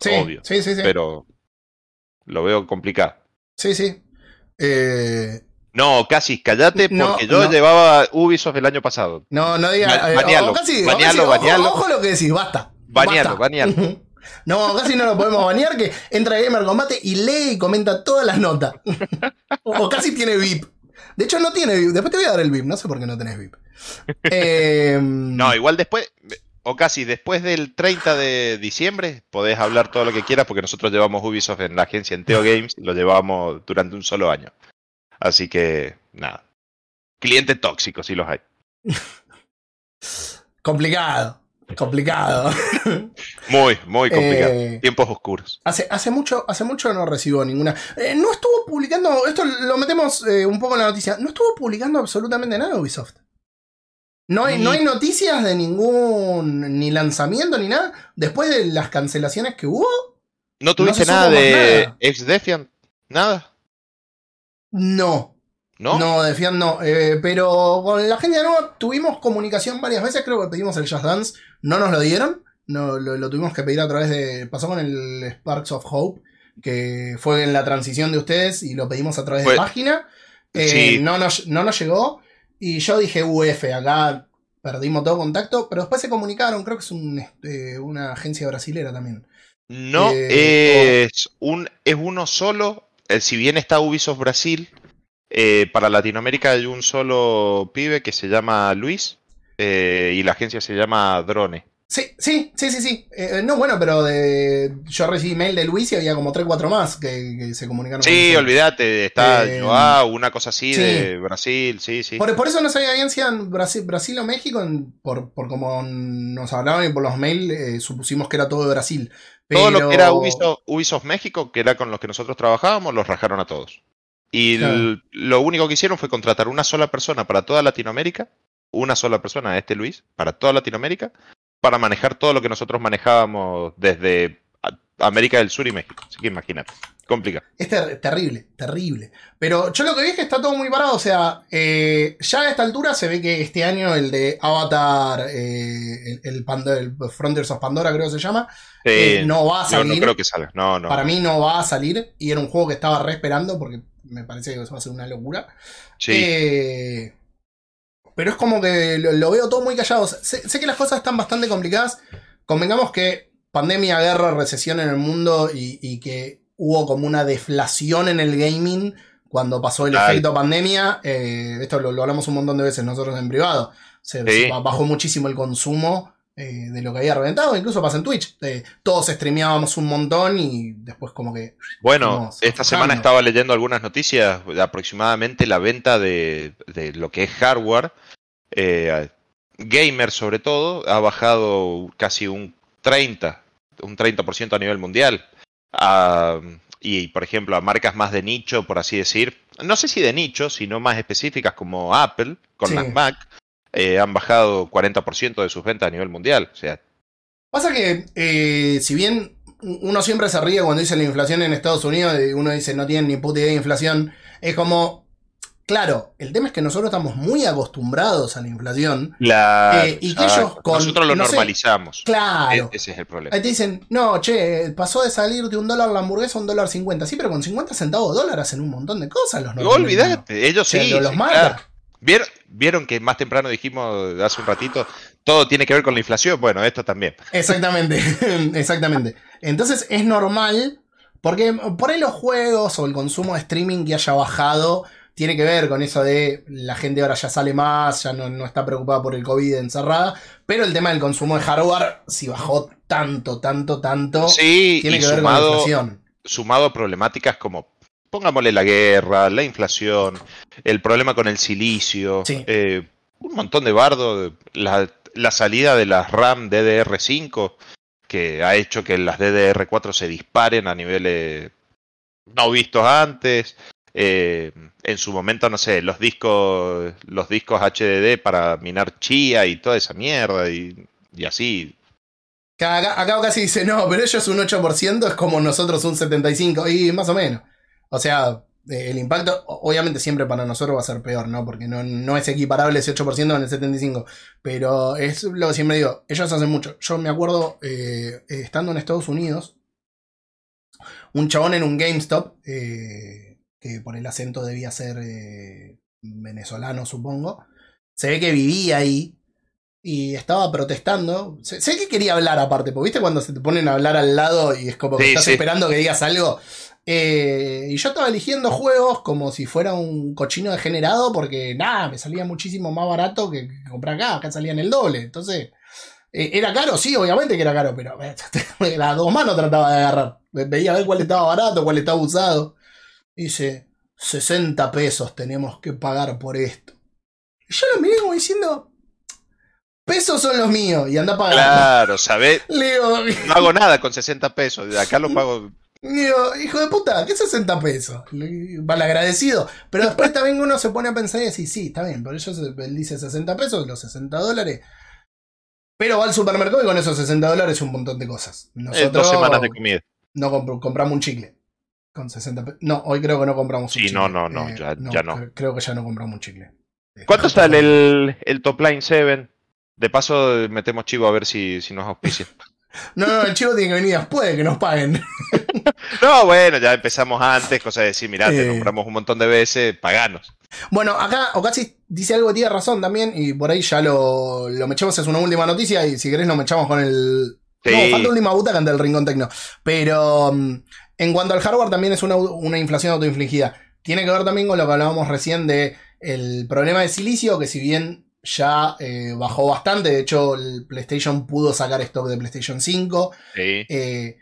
sí, obvio. sí, sí, sí. Pero lo veo complicado. Sí, sí. Eh, No, casi, callate, No, porque yo no. llevaba Ubisoft el año pasado. no, no digas. Eh, banealo, banealo, banealo. Ojo, lo que decís, basta. Banealo, basta. banealo. [laughs] No, casi no lo podemos banear, que entra a Gamer Combate y lee y comenta todas las notas. [laughs] o, casi tiene VIP. De hecho, no tiene VIP. Después te voy a dar el VIP. No sé por qué no tenés VIP. Eh, [laughs] No, igual después. o casi después del 30 de diciembre, podés hablar todo lo que quieras porque nosotros llevamos Ubisoft en la agencia en Teo Games lo llevamos durante un solo año. Así que, nada. Cliente tóxico, si los hay. [laughs] Complicado. Complicado. [laughs] Muy, muy complicado. Eh, Tiempos oscuros. Hace, hace, mucho, hace mucho no recibo ninguna. Eh, no estuvo publicando. Esto lo metemos eh, un poco en la noticia. No estuvo publicando absolutamente nada Ubisoft. No hay, no hay noticias de ningún. ni lanzamiento ni nada. Después de las cancelaciones que hubo. ¿No tuviste nada de nada. ex Defiant? ¿Nada? No. ¿No? No, de Fiat no. Eh, pero con la gente de nuevo tuvimos comunicación varias veces. Creo que pedimos el Just Dance. No nos lo dieron. No, lo, lo tuvimos que pedir a través de. Pasó con el Sparks of Hope. Que fue en la transición de ustedes. Y lo pedimos a través Fue- de página. Eh, Sí. no, nos, no nos llegó. Y yo dije UF. Acá perdimos todo contacto. Pero después se comunicaron. Creo que es un, este, una agencia brasilera también. No, Eh, es, un, es uno solo. Eh, si bien está Ubisoft Brasil, eh, para Latinoamérica hay un solo pibe que se llama Luis eh, y la agencia se llama Drone. Sí, sí, sí, sí, sí. Eh, no, bueno, pero de, yo recibí mail de Luis y había como 3, 4 más que, que se comunicaron. con Sí, nosotros. olvídate, está Joao, una cosa así sí. de Brasil, sí, sí. Por, por eso no sabía bien si eran Brasil, Brasil o México, por, por como nos hablaban y por los mails supusimos que era todo de Brasil. Todo lo que era Ubisoft, Ubisoft México, que era con los que nosotros trabajábamos, los rajaron a todos. Y Claro. el- lo único que hicieron fue contratar una sola persona para toda Latinoamérica, una sola persona, este Luis, para toda Latinoamérica, para manejar todo lo que nosotros manejábamos desde América del Sur y México. Así que imagínate, complicado. Es ter- terrible, terrible. Pero yo lo que vi es que está todo muy parado. O sea, eh, ya a esta altura se ve que este año el de Avatar, eh, el, el, el Frontiers of Pandora creo que se llama, eh, no va a salir. no creo que salga. No, no. Para mí no va a salir. Y era un juego que estaba re esperando porque me parece que eso va a ser una locura. Sí. Pero es como que lo, lo veo todo muy callado. Sé, sé que las cosas están bastante complicadas. Convengamos que pandemia, guerra, recesión en el mundo y, y que hubo como una deflación en el gaming cuando pasó el Ay. efecto pandemia. Eh, esto lo, lo hablamos un montón de veces nosotros en privado. Se, Sí. se bajó muchísimo el consumo eh, de lo que había reventado. Incluso pasa en Twitch. Eh, todos streameábamos un montón y después como que... Bueno, esta semana estaba leyendo algunas noticias de aproximadamente la venta de, de lo que es hardware, eh, gamer sobre todo, ha bajado casi un 30, un 30% a nivel mundial. Ah, y por ejemplo, a marcas más de nicho, por así decir, no sé si de nicho, sino más específicas como Apple, con Sí. las Mac, eh, han bajado 40% de sus ventas a nivel mundial. O sea, Pasa que, eh, si bien uno siempre se ríe cuando dice la inflación en Estados Unidos, y uno dice no tienen ni puta idea de inflación, es como, claro, el tema es que nosotros estamos muy acostumbrados a la inflación. la, Eh, y que ellos con- nosotros lo no sé, normalizamos. Claro. E- Ese es el problema. Ahí te dicen, no, che, pasó de salir de un dólar la hamburguesa a un dólar cincuenta. Sí, pero con 50 centavos de dólar hacen un montón de cosas los No olvídate, ellos sí. lo- los sí, claro. ¿Vieron, vieron que más temprano dijimos hace un ratito, todo tiene que ver con la inflación? Bueno, esto también. Exactamente, [laughs] exactamente. Entonces es normal, porque por ahí los juegos o el consumo de streaming que haya bajado tiene que ver con eso de la gente ahora ya sale más, ya no, no está preocupada por el COVID encerrada, pero el tema del consumo de hardware, si bajó tanto, tanto, tanto, Sí, tiene que ver con la sumado, inflación. sumado a problemáticas como, pongámosle la guerra, la inflación, el problema con el silicio, Sí. eh, un montón de bardo, la, la salida de las RAM DDR5, que ha hecho que las DDR4 se disparen a niveles no vistos antes. Eh, en su momento, no sé, los discos, los discos HDD para minar chía y toda esa mierda y, así. Acá, acá casi dice, no, pero ellos un 8% es como nosotros un 75%, y más o menos. O sea, eh, el impacto, obviamente siempre para nosotros va a ser peor, ¿no? Porque no, no es equiparable ese 8% con el 75%. Pero es lo que siempre digo, ellos hacen mucho. Yo me acuerdo, eh, estando en Estados Unidos, un chabón en un GameStop, eh, que por el acento debía ser eh, venezolano, supongo, se ve que vivía ahí y estaba protestando. Sé, sé que quería hablar aparte, porque viste cuando se te ponen a hablar al lado y es como que Sí, estás sí. esperando que digas algo. Eh, y yo estaba eligiendo juegos como si fuera un cochino degenerado, porque nada, me salía muchísimo más barato que, que comprar acá. Acá salían el doble. Entonces, Eh, ¿Era caro? Sí, obviamente que era caro, pero [laughs] eh, las dos manos trataba de agarrar. Ve- Veía a ver cuál estaba barato, cuál estaba usado. Dice, 60 pesos tenemos que pagar por esto. Y yo lo miré como diciendo, pesos son los míos, y anda a pagar. Claro, digo, No hago nada con 60 pesos. de Acá lo pago. [laughs] Digo, hijo de puta, ¿qué 60 pesos? Vale agradecido. Pero después también uno se pone a pensar y decir, sí, está bien, por eso él dice 60 pesos, los 60 dólares. Pero va al supermercado y con esos 60 dólares un montón de cosas. eh, Nosotros dos semanas de comida. no compr- compramos un chicle. Con 60 pesos. No, hoy creo que no compramos un Sí, chicle. no, no, no, ya- ya no. cre- Creo que ya no compramos un chicle. Eh, ¿Cuánto sale el, el Top Line 7? De paso, eh, metemos chivo a ver si, si nos auspicia. [laughs] No, no, el chivo tiene que venir después de que nos paguen. [laughs] No, bueno, ya empezamos antes, cosa de decir, mirá, te Eh. compramos un montón de veces, paganos. Bueno, acá Ocasi dice algo que tiene razón también, y por ahí ya lo, lo mechamos, es una última noticia, y si querés lo mechamos con el... Sí. No, falta última butaca ante el Rincón Tecno. Pero mm, en cuanto al hardware también es una, una inflación autoinfligida. Tiene que ver también con lo que hablábamos recién de el problema de silicio, que si bien ya eh, bajó bastante, de hecho el PlayStation pudo sacar stock de PlayStation 5, Sí. eh,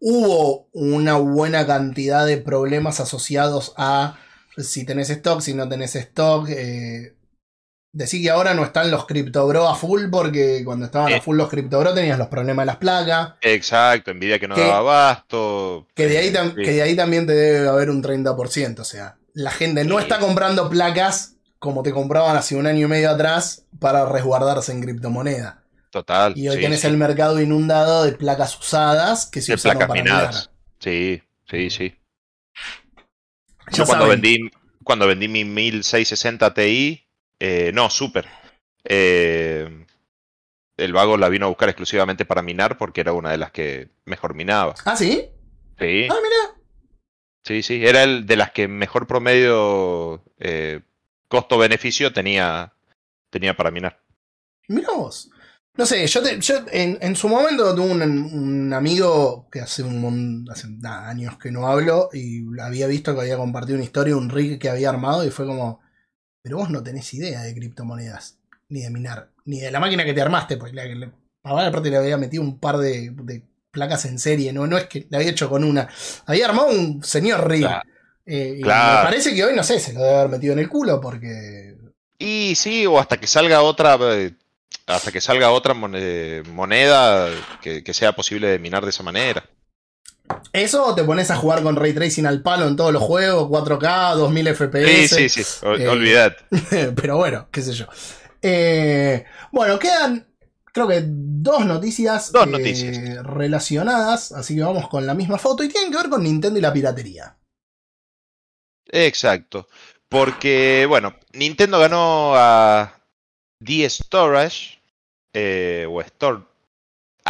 hubo una buena cantidad de problemas asociados a si tenés stock, si no tenés stock. Eh, decir que ahora no están los CryptoBro a full porque cuando estaban a Eh. full los CryptoBro tenías los problemas de las placas. Exacto, envidia que no Que- daba abasto. Que de, ahí Sí. que de ahí también te debe haber un 30%. O sea, la gente no Sí. está comprando placas como te compraban hace un año y medio atrás para resguardarse en criptomoneda. Total. Y hoy sí, tenés el mercado inundado de placas usadas que se de placas para minadas. Sí, sí, sí. Ya Yo cuando vendí, cuando vendí mi 1660 Ti, eh, no, Super, eh, el vago la vino a buscar exclusivamente para minar porque era una de las que mejor minaba. ¿Ah, sí? Sí, Ah, mira. sí, sí. Era el de las que mejor promedio eh, costo-beneficio tenía, tenía para minar. Mira vos. No sé, yo, te- yo en, en su momento tuve un, un amigo que hace un hace nada, años que no hablo y había visto que había compartido una historia, un rig que había armado y fue como, pero vos no tenés idea de criptomonedas, ni de minar, ni de la máquina que te armaste, pues la, la, aparte le había metido un par de, de placas en serie, no, no es que la había hecho con una, había armado un señor. Claro. Eh, y Claro. me parece que hoy, no sé, se lo debe haber metido en el culo porque... Y sí, o hasta que salga otra, eh, hasta que salga otra mon- moneda que, que sea posible de minar de esa manera. Eso te pones a jugar con ray tracing al palo en todos los juegos, 4K, 2000 Sí, FPS. sí, sí, ol- eh, olvidad. [laughs] Pero bueno, qué sé yo. Eh, bueno, quedan creo que dos noticias, Dos eh, noticias. relacionadas, así que vamos con la misma foto y tienen que ver con Nintendo y la piratería. Exacto. Porque, bueno, Nintendo ganó a The Storage, eh, o Store.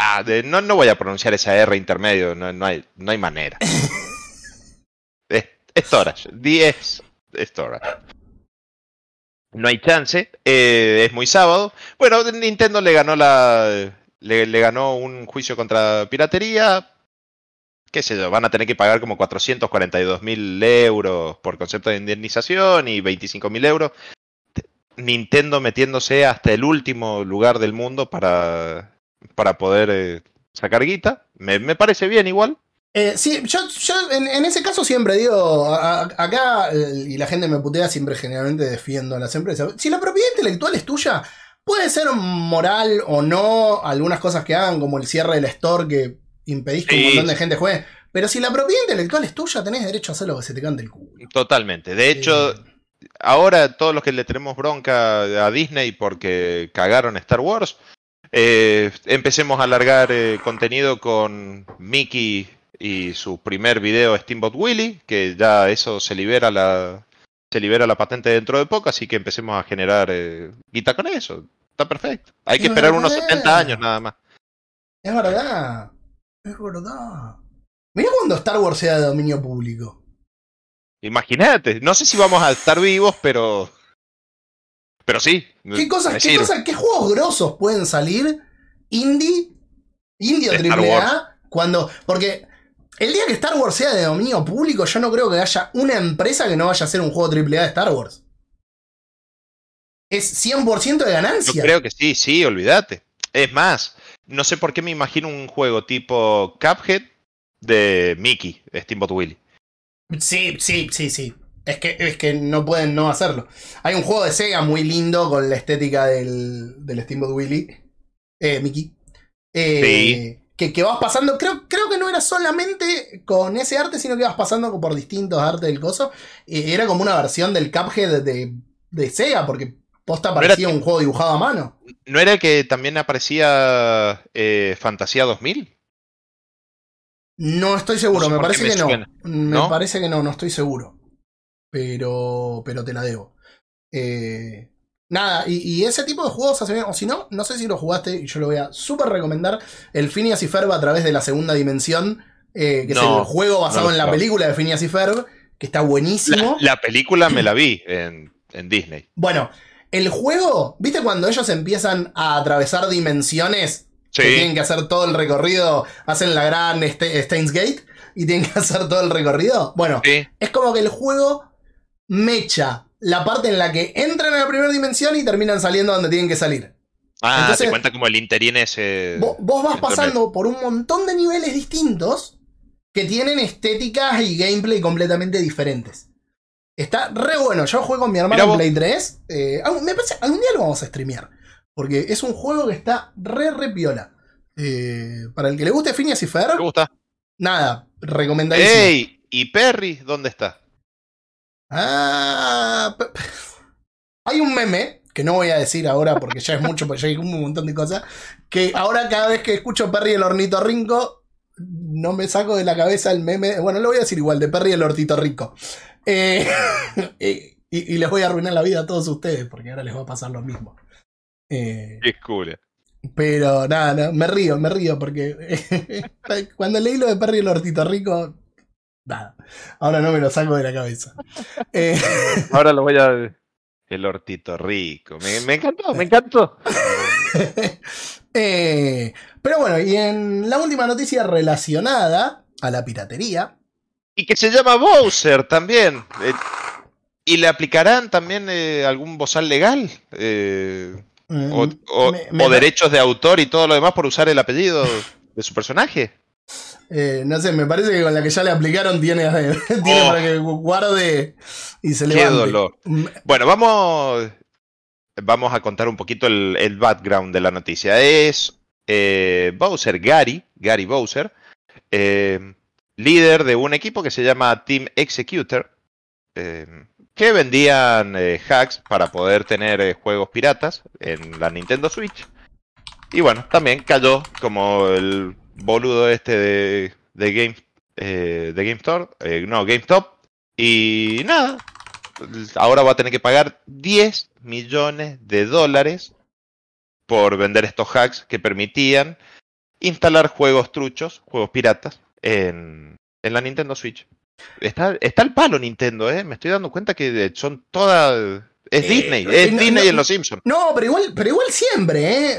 Ah, de- no, no voy a pronunciar esa R intermedio, no, no hay, no hay manera. [laughs] Es- Storage, The Storage. No hay chance, eh, es muy sábado. Bueno, Nintendo le ganó la. Le, le ganó un juicio contra piratería. Qué sé yo, van a tener que pagar como 442 mil euros por concepto de indemnización y 25 mil euros. Nintendo metiéndose hasta el último lugar del mundo para, para poder eh, sacar guita. Me, me parece bien igual. Eh, sí, yo, yo en, en ese caso siempre digo, a- acá, eh, y la gente me putea, siempre generalmente defiendo a las empresas. Si la propiedad intelectual es tuya, puede ser moral o no, algunas cosas que hagan, como el cierre del store que impedís que un montón de gente juegue. Pero si la propiedad intelectual es tuya, tenés derecho a hacer lo que se te cante el culo. Totalmente. De hecho, Eh, ahora todos los que le tenemos bronca a Disney porque cagaron Star Wars, eh, empecemos a alargar eh, contenido con Mickey y su primer video Steamboat Willie, que ya eso se libera la se libera la patente dentro de poco, así que empecemos a generar eh, guita con eso. Está perfecto. Hay que Es esperar unos verdad. 70 años nada más. es verdad. Es verdad. Mirá cuando Star Wars sea de dominio público. Imagínate, no sé si vamos a estar vivos, pero pero sí. ¿Qué cosas, qué, cosas, qué juegos grosos pueden salir indie, indie o triple. A? Cuando, porque el día que Star Wars sea de dominio público, yo no creo que haya una empresa que no vaya a hacer un juego triple A de Star Wars. Es 100% de Yo ganancia. creo que sí, sí, olvídate. Es más, no sé por qué me imagino un juego tipo Cuphead de Mickey, Steamboat Willie. Sí, sí, sí, sí. Es que, es que no pueden no hacerlo. Hay un juego de Sega muy lindo con la estética del, del Steamboat Willie. Eh, Mickey. Eh, Sí. que, que vas pasando, creo, creo que no era solamente con ese arte, sino que vas pasando por distintos artes del coso. Eh, era como una versión del Cuphead de, de Sega, porque posta parecía un juego dibujado a mano. ¿No era que también aparecía eh, Fantasía 2000? No estoy seguro, No sé me parece me que no. Me ¿No? parece que no, no estoy seguro. Pero, pero te la debo. Eh, nada, y, y ese tipo de juegos hace bien. O si no, no sé si lo jugaste y yo lo voy a súper recomendar. El Phineas y Ferb a través de la segunda dimensión, eh, que es el juego basado no en la película de Phineas y Ferb, que está buenísimo. La, la película me la vi en, en Disney. Bueno, el juego, ¿viste cuando ellos empiezan a atravesar dimensiones? Que tienen Sí, que hacer todo el recorrido, hacen la gran Ste- Steins Gate y tienen que [laughs] hacer todo el recorrido. Bueno, sí. es como que el juego mecha la parte en la que entran a la primera dimensión y terminan saliendo donde tienen que salir. Ah, Entonces- te cuenta como el interín ese. Vos, vos vas pasando por un montón de niveles distintos que tienen estéticas y gameplay completamente diferentes. Está re bueno. Yo juego con mi hermano en. Play 3. eh, me parece, algún día lo vamos a streamear. Porque es un juego que está re, re piola. Eh, para el que le guste Phineas y ¿Te Ferb, gusta? nada, recomendadísimo. ¡Ey! ¿Y Perry? ¿Dónde está? Ah, hay un meme que no voy a decir ahora porque ya es mucho, porque ya hay un montón de cosas. Que ahora cada vez que escucho Perry el hornito rinco, no me saco de la cabeza el meme. Bueno, lo voy a decir igual, de Perry el hortito rico. Eh, [laughs] y, y les voy a arruinar la vida a todos ustedes porque ahora les va a pasar lo mismo. Eh, cool. pero nada, no, me río, me río porque [laughs] cuando leí lo de Perry el hortito rico, nada, ahora no me lo saco de la cabeza. [laughs] Eh, Ahora lo voy a. [laughs] El hortito rico. Me, me [laughs] encantó, me encantó. Eh, pero bueno, y en la última noticia relacionada a la piratería. Y que se llama Bowser también. Eh, ¿Y le aplicarán también eh, algún bozal legal? Eh, mm, o o- me- me o pa- derechos de autor y todo lo demás por usar el apellido de su personaje? Eh, no sé, me parece que con la que ya le aplicaron tiene, [laughs] tiene Oh. para que guarde y se Qué levante. dolor. Mm, Bueno, vamos, vamos a contar un poquito el, el background de la noticia. Es eh, Bowser, Gary, Gary Bowser, eh, líder de un equipo que se llama Team Executor, que vendían hacks para poder tener juegos piratas en la Nintendo Switch. Y bueno, también cayó como el boludo este de, Game, eh, de Game Store, eh, no, GameStop. Y nada, ahora va a tener que pagar 10 millones de dólares por vender estos hacks que permitían instalar juegos truchos, juegos piratas, en, en la Nintendo Switch. Está, está el palo Nintendo, ¿eh? Me estoy dando cuenta que son todas... Es Eh, Disney, eh, es no, Disney no, en Los Simpsons. No, pero igual, pero igual siempre, ¿eh?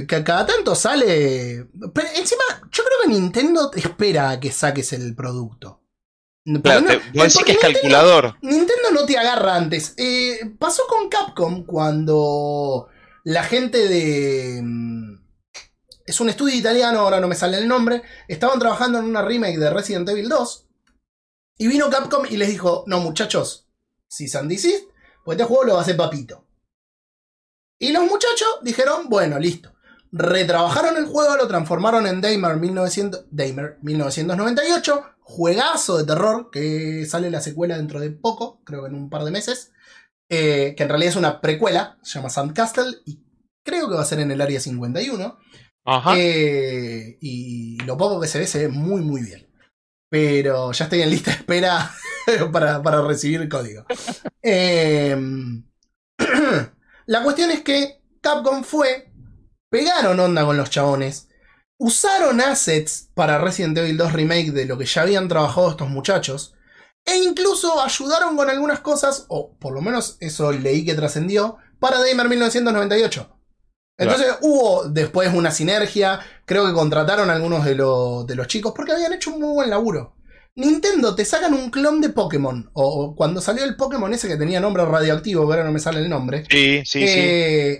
Eh, Que cada tanto sale. Pero encima, yo creo que Nintendo te espera a que saques el producto. Claro, no- te, vos decís que es Nintendo- calculador. Nintendo no te agarra antes. Eh, pasó con Capcom cuando la gente de... mm, Es un estudio italiano, ahora no me sale el nombre. Estaban trabajando en una remake de Resident Evil 2. Y vino Capcom y les dijo, no muchachos, si and desist, pues este juego lo va a hacer papito. Y los muchachos dijeron, bueno, listo. Retrabajaron el juego, lo transformaron en 1900, Daymare 1998, juegazo de terror que sale la secuela dentro de poco, creo que en un par de meses, eh, que en realidad es una precuela, se llama Sandcastle y creo que va a ser en el área 51. Ajá. Eh, y lo poco que se ve se ve muy muy bien. Pero ya estoy en lista de espera [laughs] para, para recibir el código. Eh, [clears throat] la cuestión es que Capcom fue, pegaron onda con los chabones, usaron assets para Resident Evil 2 Remake de lo que ya habían trabajado estos muchachos, e incluso ayudaron con algunas cosas, o por lo menos eso leí que trascendió, para Daymare 1998. Entonces hubo después una sinergia, creo que contrataron a algunos de, lo- de los chicos porque habían hecho un muy buen laburo. Nintendo te sacan un clon de Pokémon, o, o cuando salió el Pokémon ese que tenía nombre radioactivo, pero ahora no me sale el nombre. Sí, sí, sí. Eh,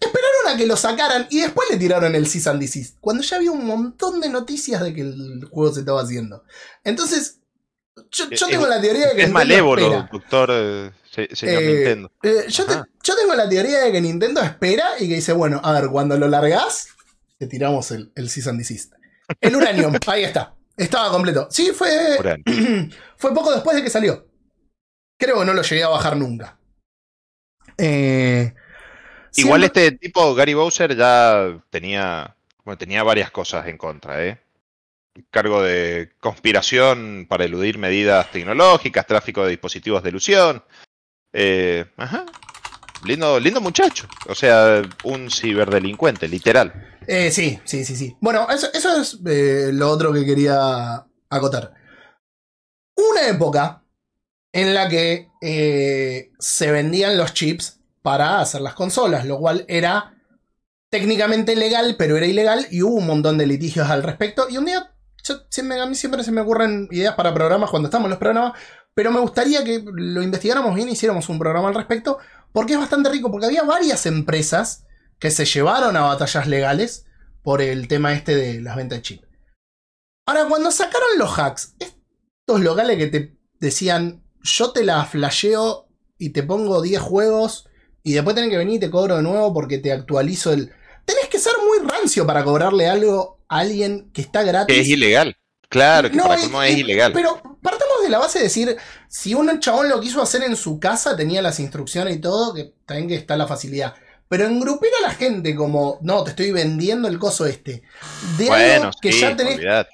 esperaron esperaron a que lo sacaran y después le tiraron el Cease and Desist. Cuando ya había un montón de noticias de que el juego se estaba haciendo. Entonces, yo, yo Es- tengo la teoría de que Es Nintendo malévolo, espera. doctor eh, se- señor Eh, Nintendo. Eh, yo, te- yo tengo la teoría de que Nintendo espera y que dice, bueno, a ver, cuando lo largás, te tiramos el, el and Desist. El Uranium, [laughs] ahí está. Estaba completo. Sí, fue, [clears throat] fue poco después de que salió. Creo que no lo llegué a bajar nunca. Eh, Igual siempre- este tipo, Gary Bowser, ya tenía, bueno, tenía varias cosas en contra, ¿eh? Cargo de conspiración para eludir medidas tecnológicas, tráfico de dispositivos de ilusión. Eh, ajá. Lindo, lindo muchacho. O sea, un ciberdelincuente, literal. Eh, sí, sí, sí, sí. Bueno, eso, es eh, lo otro que quería acotar. Una época en la que eh, se vendían los chips para hacer las consolas, lo cual era técnicamente legal, pero era ilegal y hubo un montón de litigios al respecto. Y un día, yo- siempre- a mí siempre se me ocurren ideas para programas cuando estamos en los programas, pero me gustaría que lo investigáramos bien hiciéramos un programa al respecto, porque es bastante rico, porque había varias empresas que se llevaron a batallas legales por el tema este de las ventas de chip. Ahora, cuando sacaron los hacks, estos locales que te decían, yo te la flasheo y te pongo 10 juegos y después tenés que venir y te cobro de nuevo porque te actualizo el... Tenés que ser muy rancio para cobrarle algo a alguien que está gratis. Que es ilegal. Claro, que No, para y- cómo es ilegal. Pero partamos de la base de decir, si un chabón lo quiso hacer en su casa, tenía las instrucciones y todo, que también que está la facilidad. Pero engrupir a la gente como, no, te estoy vendiendo el coso este. De bueno, algo que sí, ya tenés, olvidate.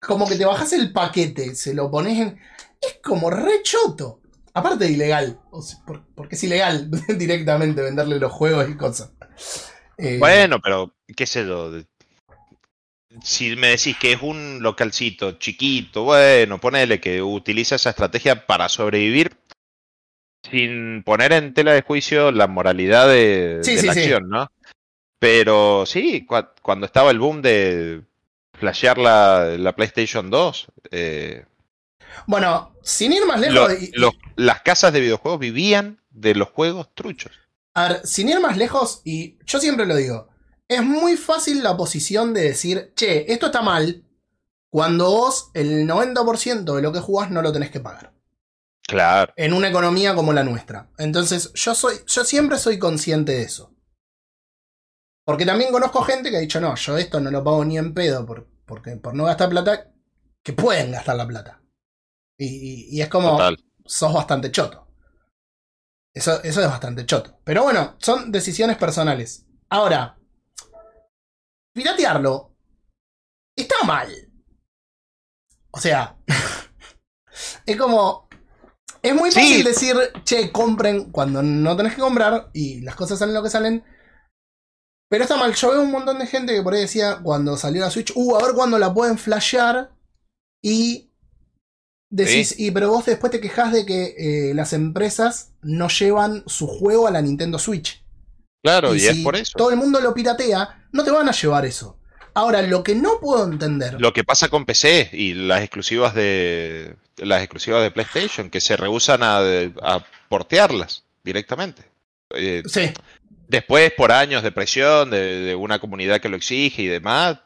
como que te bajas el paquete, se lo pones en... Es como re choto. Aparte de ilegal. O sea, porque es ilegal [laughs] directamente venderle los juegos y cosas. Eh, Bueno, pero qué sé yo. Si me decís que es un localcito chiquito, bueno, ponele que utiliza esa estrategia para sobrevivir sin poner en tela de juicio la moralidad de, Sí, de sí, la sí. acción, ¿no? Pero sí, cua- cuando estaba el boom de flashear la, la PlayStation 2, eh, Bueno, sin ir más lejos... los- las casas de videojuegos vivían de los juegos truchos. A ver, sin ir más lejos, y yo siempre lo digo, es muy fácil la posición de decir, che, esto está mal, cuando vos el 90% de lo que jugás no lo tenés que pagar. Claro. En una economía como la nuestra. Entonces, yo soy, yo siempre soy consciente de eso. Porque también conozco gente que ha dicho, no, yo esto no lo pago ni en pedo por, porque, por no gastar plata, que pueden gastar la plata. Y, y- y es como, Total. sos bastante choto. Eso, eso es bastante choto. Pero bueno, son decisiones personales. Ahora, piratearlo está mal. O sea, [laughs] es como. Es muy Sí. fácil decir, che, compren cuando no tenés que comprar y las cosas salen lo que salen. Pero está mal. Yo veo un montón de gente que por ahí decía cuando salió la Switch, uh, a ver cuándo la pueden flashear. Y decís, y pero vos después te quejas de que eh, las empresas no llevan su juego a la Nintendo Switch. Claro, y, es si por eso. todo el mundo lo piratea, no te van a llevar eso. Ahora, lo que no puedo entender. Lo que pasa con PC y las exclusivas de las exclusivas de PlayStation, que se rehusan a, a portearlas directamente. Eh, Sí, después, por años de presión de, de una comunidad que lo exige y demás,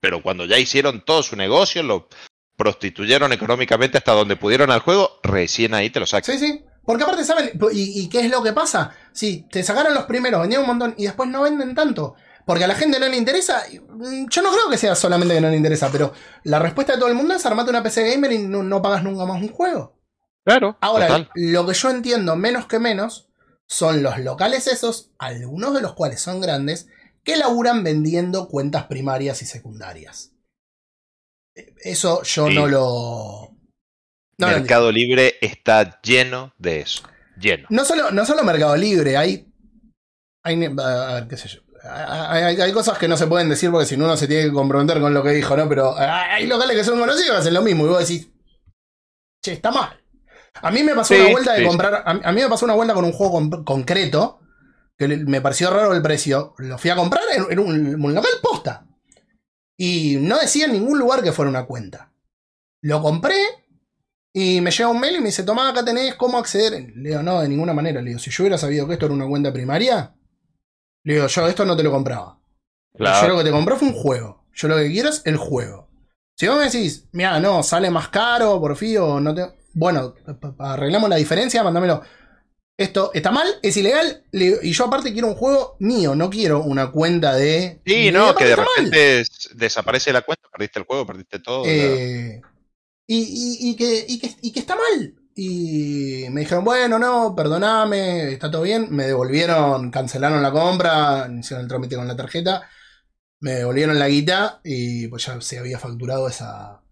pero cuando ya hicieron todo su negocio, lo prostituyeron económicamente hasta donde pudieron al juego, recién ahí te lo sacan. sí, sí. Porque aparte, ¿saben? ¿Y, y qué es lo que pasa? Sí, te sacaron los primeros, vendían un montón y después no venden tanto. Porque a la gente no le interesa. Yo no creo que sea solamente que no le interesa, pero la respuesta de todo el mundo es armate una PC gamer y no, no pagas nunca más un juego. Claro. Ahora, total. lo que yo entiendo menos que menos son los locales esos, algunos de los cuales son grandes, que laburan vendiendo cuentas primarias y secundarias. Eso yo Sí. no lo... No, lo Mercado Libre está lleno de eso. Lleno. No solo, no solo Mercado Libre, hay. Hay, a ver, qué sé yo. Hay, cosas que no se pueden decir porque si no uno se tiene que comprometer con lo que dijo, ¿no? Pero hay locales que son conocidos que hacen lo mismo y vos decís. Che, está mal. A mí me pasó Sí, una vuelta de sí, comprar. A, a mí me pasó una vuelta con un juego con- concreto que me pareció raro el precio. Lo fui a comprar en, en un, un local posta. Y no decía en ningún lugar que fuera una cuenta. Lo compré y me llega un mail y me dice, tomá, acá tenés cómo acceder. Le digo, no, de ninguna manera. Le digo, si yo hubiera sabido que esto era una cuenta primaria, Le digo, yo esto no te lo compraba. Yo lo que te compré fue un juego. Yo lo que quiero es el juego. Si vos me decís, mira, no, sale más caro, por fin, o no te. Bueno, arreglamos la diferencia, mándamelo. Esto está mal, es ilegal, le y yo aparte quiero un juego mío, no quiero una cuenta de. Sí, no, que de mal. repente s- desaparece la cuenta, perdiste el juego, perdiste todo. Eh, y, y- y que, y, que, y que está mal. Y me dijeron, bueno, no, perdoname, está todo bien. Me devolvieron, cancelaron la compra, hicieron el trámite con la tarjeta. Me devolvieron la guita y pues ya se había facturado esa.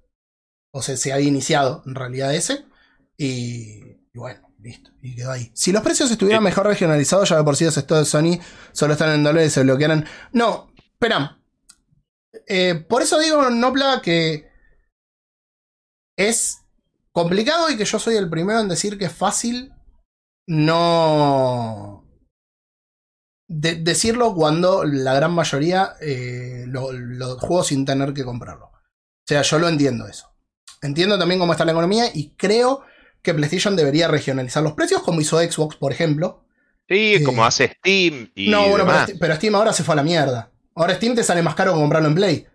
O sea, se había iniciado en realidad ese. Y, y bueno, listo. Y quedó ahí. Si los precios estuvieran Sí. mejor regionalizados, ya de por sí los estados de Sony solo están en dólares y se bloquearan. No, espera. Eh, por eso digo, Nopla, que es complicado y que yo soy el primero en decir que es fácil no de- decirlo cuando la gran mayoría eh, lo, lo juego sin tener que comprarlo. O sea, yo lo entiendo eso. Entiendo también cómo está la economía y creo que PlayStation debería regionalizar los precios, como hizo Xbox, por ejemplo. Sí, eh, como hace Steam y no, bueno, pero, demás. Pero Steam ahora se fue a la mierda. Ahora Steam te sale más caro que comprarlo en Play.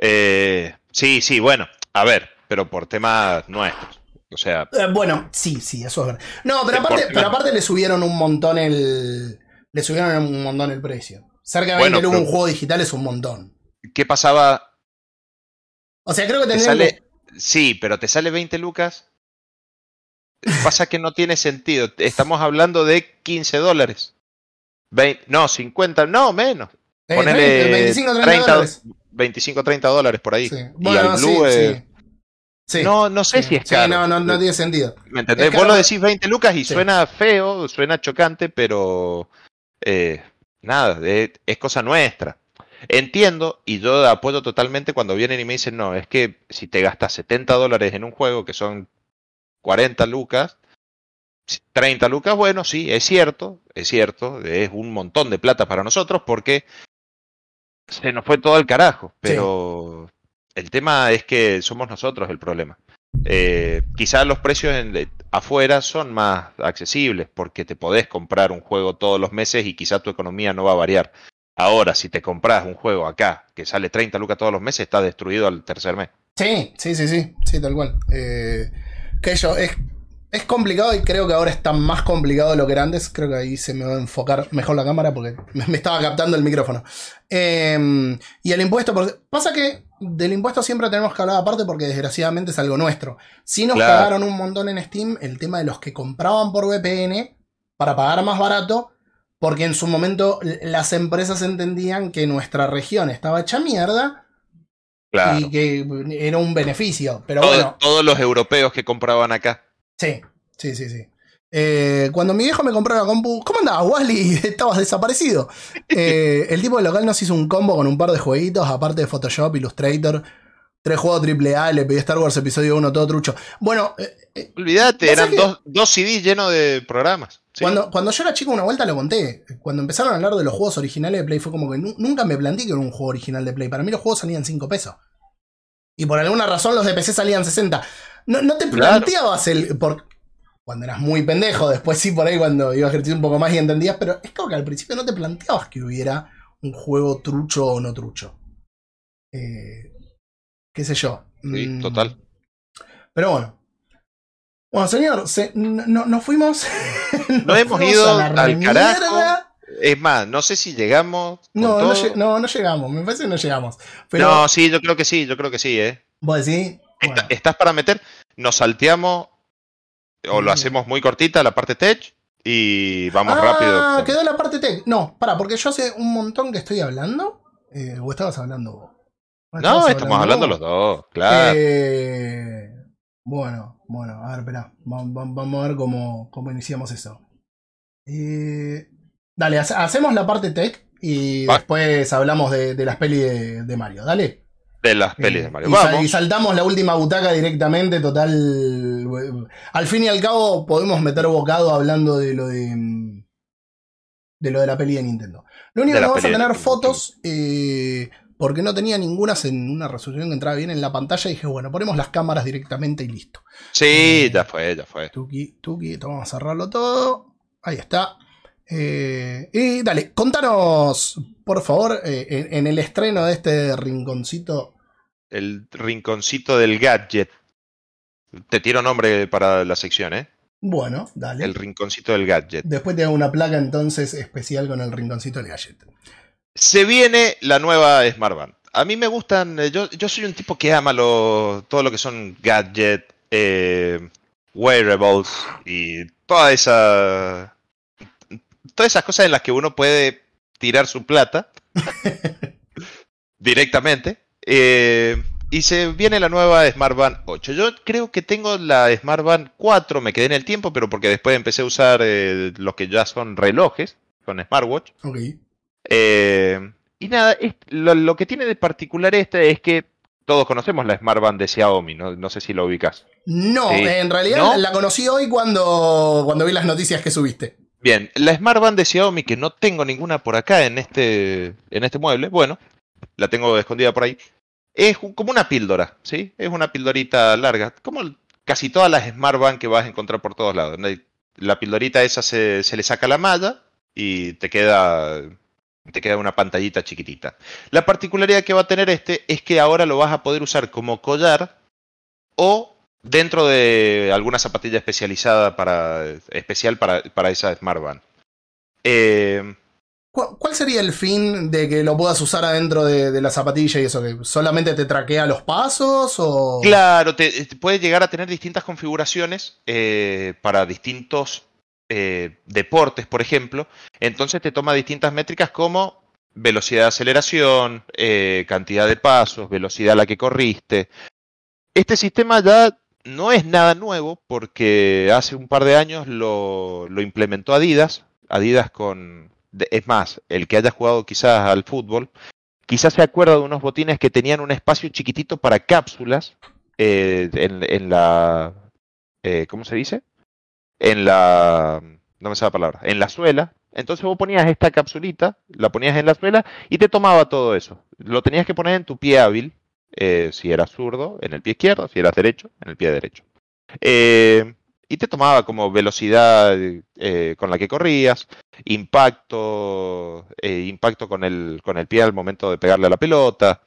Eh, sí, sí, bueno, a ver, pero por temas nuestros. O sea, Eh, bueno, sí, sí, eso es verdad. No, pero Sí, aparte, pero aparte le subieron un montón el. Le subieron un montón el precio. Cerca de 20 Bueno, pero- un juego digital es un montón. ¿qué pasaba? O sea, creo que Te tendrían sale, sí, pero te sale 20 lucas. Pasa que no tiene sentido. Estamos hablando de 15 dólares. Vein- no, 50, no, menos. eh, ponele 30, 25, 30, 30 dólares. 25, 30 dólares por ahí. Sí. y Bueno, al sí, Blue, eh, sí. Sí. No, no sé Sí, si es sí, caro. no, no, no tiene sentido. ¿Me entendés? Es Vos lo decís 20 lucas y Sí. suena feo, suena chocante, pero eh, nada, de- es cosa nuestra. Entiendo y yo apoyo totalmente cuando vienen y me dicen, no, es que si te gastas 70 dólares en un juego que son 40 lucas, 30 lucas, bueno, sí, es cierto, es cierto, es un montón de plata para nosotros porque se nos fue todo al carajo, pero el tema es que somos nosotros el problema. Eh, quizás los precios afuera son más accesibles porque te podés comprar un juego todos los meses y quizás tu economía no va a variar. Ahora, si te compras un juego acá que sale 30 lucas todos los meses, está destruido al tercer mes. Sí, sí, sí, sí, sí, tal cual. Eh, que yo, es, es complicado y creo que ahora está más complicado de lo que antes. Creo que ahí se me va a enfocar mejor la cámara porque me, me estaba captando el micrófono. Eh, y el impuesto, por- pasa que del impuesto siempre tenemos que hablar aparte porque desgraciadamente es algo nuestro. Si nos Claro. cagaron un montón en Steam el tema de los que compraban por VPN para pagar más barato. Porque en su momento las empresas entendían que nuestra región estaba hecha mierda Claro. y que era un beneficio. Pero Todo- bueno, Todos los europeos que compraban acá. sí, sí, sí, sí. Eh, cuando mi viejo me compró la compu, ¿cómo andabas, Wally? [laughs] Estabas desaparecido. Eh, el tipo del local nos hizo un combo con un par de jueguitos, aparte de Photoshop, Illustrator, tres juegos AAA, le pedí Star Wars Episodio 1, todo trucho. Bueno, eh, Olvídate, eran dos, dos CDs llenos de programas. Sí. cuando, cuando yo era chico una vuelta lo conté. Cuando empezaron a hablar de los juegos originales de Play fue como que nu- nunca me planteé que era un juego original de Play. Para mí los juegos salían 5 pesos. Y por alguna razón los de PC salían 60. No, no te Claro. planteabas el... Por, cuando eras muy pendejo, después sí por ahí cuando iba a ejercer un poco más y entendías, pero es como que al principio no te planteabas que hubiera un juego trucho o no trucho. Eh, qué sé yo. Sí, Mm, total. Pero bueno. Bueno, señor, se- no, no- nos fuimos. [laughs] No hemos fuimos ido al carajo. Es más, no sé si llegamos. No, no, no, no llegamos. Me parece que no llegamos. Pero, No, sí, yo creo que sí, yo creo que sí, ¿eh? vos decís. Está- Bueno, ¿Estás para meter? Nos salteamos o lo Mm. hacemos muy cortita la parte tech y vamos ah, rápido. quedó la parte tech. No, para, porque yo hace un montón que estoy hablando. Eh, ¿O estabas hablando vos? ¿O No, estamos hablando los dos, claro. Eh, bueno, bueno, a ver, espera. Vamos, vamos a ver cómo, cómo iniciamos eso. Eh, dale, hace- hacemos la parte tech y Va. después hablamos de, de las pelis de, de Mario. Dale. De las pelis Eh, de Mario. y, Vamos. y saltamos la última butaca directamente, total. eh, Al fin y al cabo, podemos meter bocado hablando de lo de. mm, De lo de la peli de Nintendo. Lo único que vamos a tener fotos, eh, porque no tenía ninguna en una resolución que entraba bien en la pantalla. Y dije, bueno, ponemos las cámaras directamente y listo. Sí, ya fue, ya fue. Tuki, tuki, esto vamos a cerrarlo todo. Ahí está. Eh, y dale, contanos, por favor, eh, en, en el estreno de este rinconcito. El rinconcito del gadget. Te tiro nombre para la sección, ¿eh? Bueno, dale. El rinconcito del gadget. Después te hago una placa entonces especial con el rinconcito del gadget. Se viene la nueva Smart Band. A mí me gustan, eh, yo, yo soy un tipo que ama lo- todo lo que son gadget, eh, wearables y toda esa, todas esas cosas en las que uno puede tirar su plata [laughs] directamente. Eh, y se viene la nueva Smart Band 8. Yo creo que tengo la Smart Band 4, me quedé en el tiempo, pero porque después empecé a usar eh, los que ya son relojes, con smartwatch. Ok. Eh, y nada, es- lo, lo que tiene de particular este es que todos conocemos la Smart Band de Xiaomi, no, no sé si lo ubicas. No, Sí. en realidad ¿No? la conocí hoy cuando, cuando vi las noticias que subiste. Bien, la Smart Band de Xiaomi, que no tengo ninguna por acá en este, en este mueble, bueno, la tengo escondida por ahí, es como una píldora, ¿sí? Es una pildorita larga, como casi todas las Smart Band que vas a encontrar por todos lados. La pildorita esa se, se le saca la malla y te queda, te queda una pantallita chiquitita. La particularidad que va a tener este es que ahora lo vas a poder usar como collar o dentro de alguna zapatilla especializada para especial para, para esa Smart Band. Eh, ¿Cu- ¿Cuál sería el fin de que lo puedas usar adentro de, de la zapatilla y eso? ¿Que solamente te traquea los pasos? O... claro, te, te puede llegar a tener distintas configuraciones eh, para distintos eh, deportes, por ejemplo. Entonces te toma distintas métricas como velocidad de aceleración, eh, cantidad de pasos, velocidad a la que corriste. Este sistema ya no es nada nuevo porque hace un par de años lo, lo implementó Adidas. Adidas con... Es más, el que haya jugado quizás al fútbol, quizás se acuerda de unos botines que tenían un espacio chiquitito para cápsulas eh, en, la... eh, ¿Cómo se dice? En la... No me sale la palabra. En la suela. Entonces vos ponías esta capsulita, la ponías en la suela y te tomaba todo eso. Lo tenías que poner en tu pie hábil, eh, si eras zurdo, en el pie izquierdo, si eras derecho, en el pie derecho. Eh, y te tomaba como velocidad eh, con la que corrías, impacto, impacto con el, con el pie al momento de pegarle a la pelota.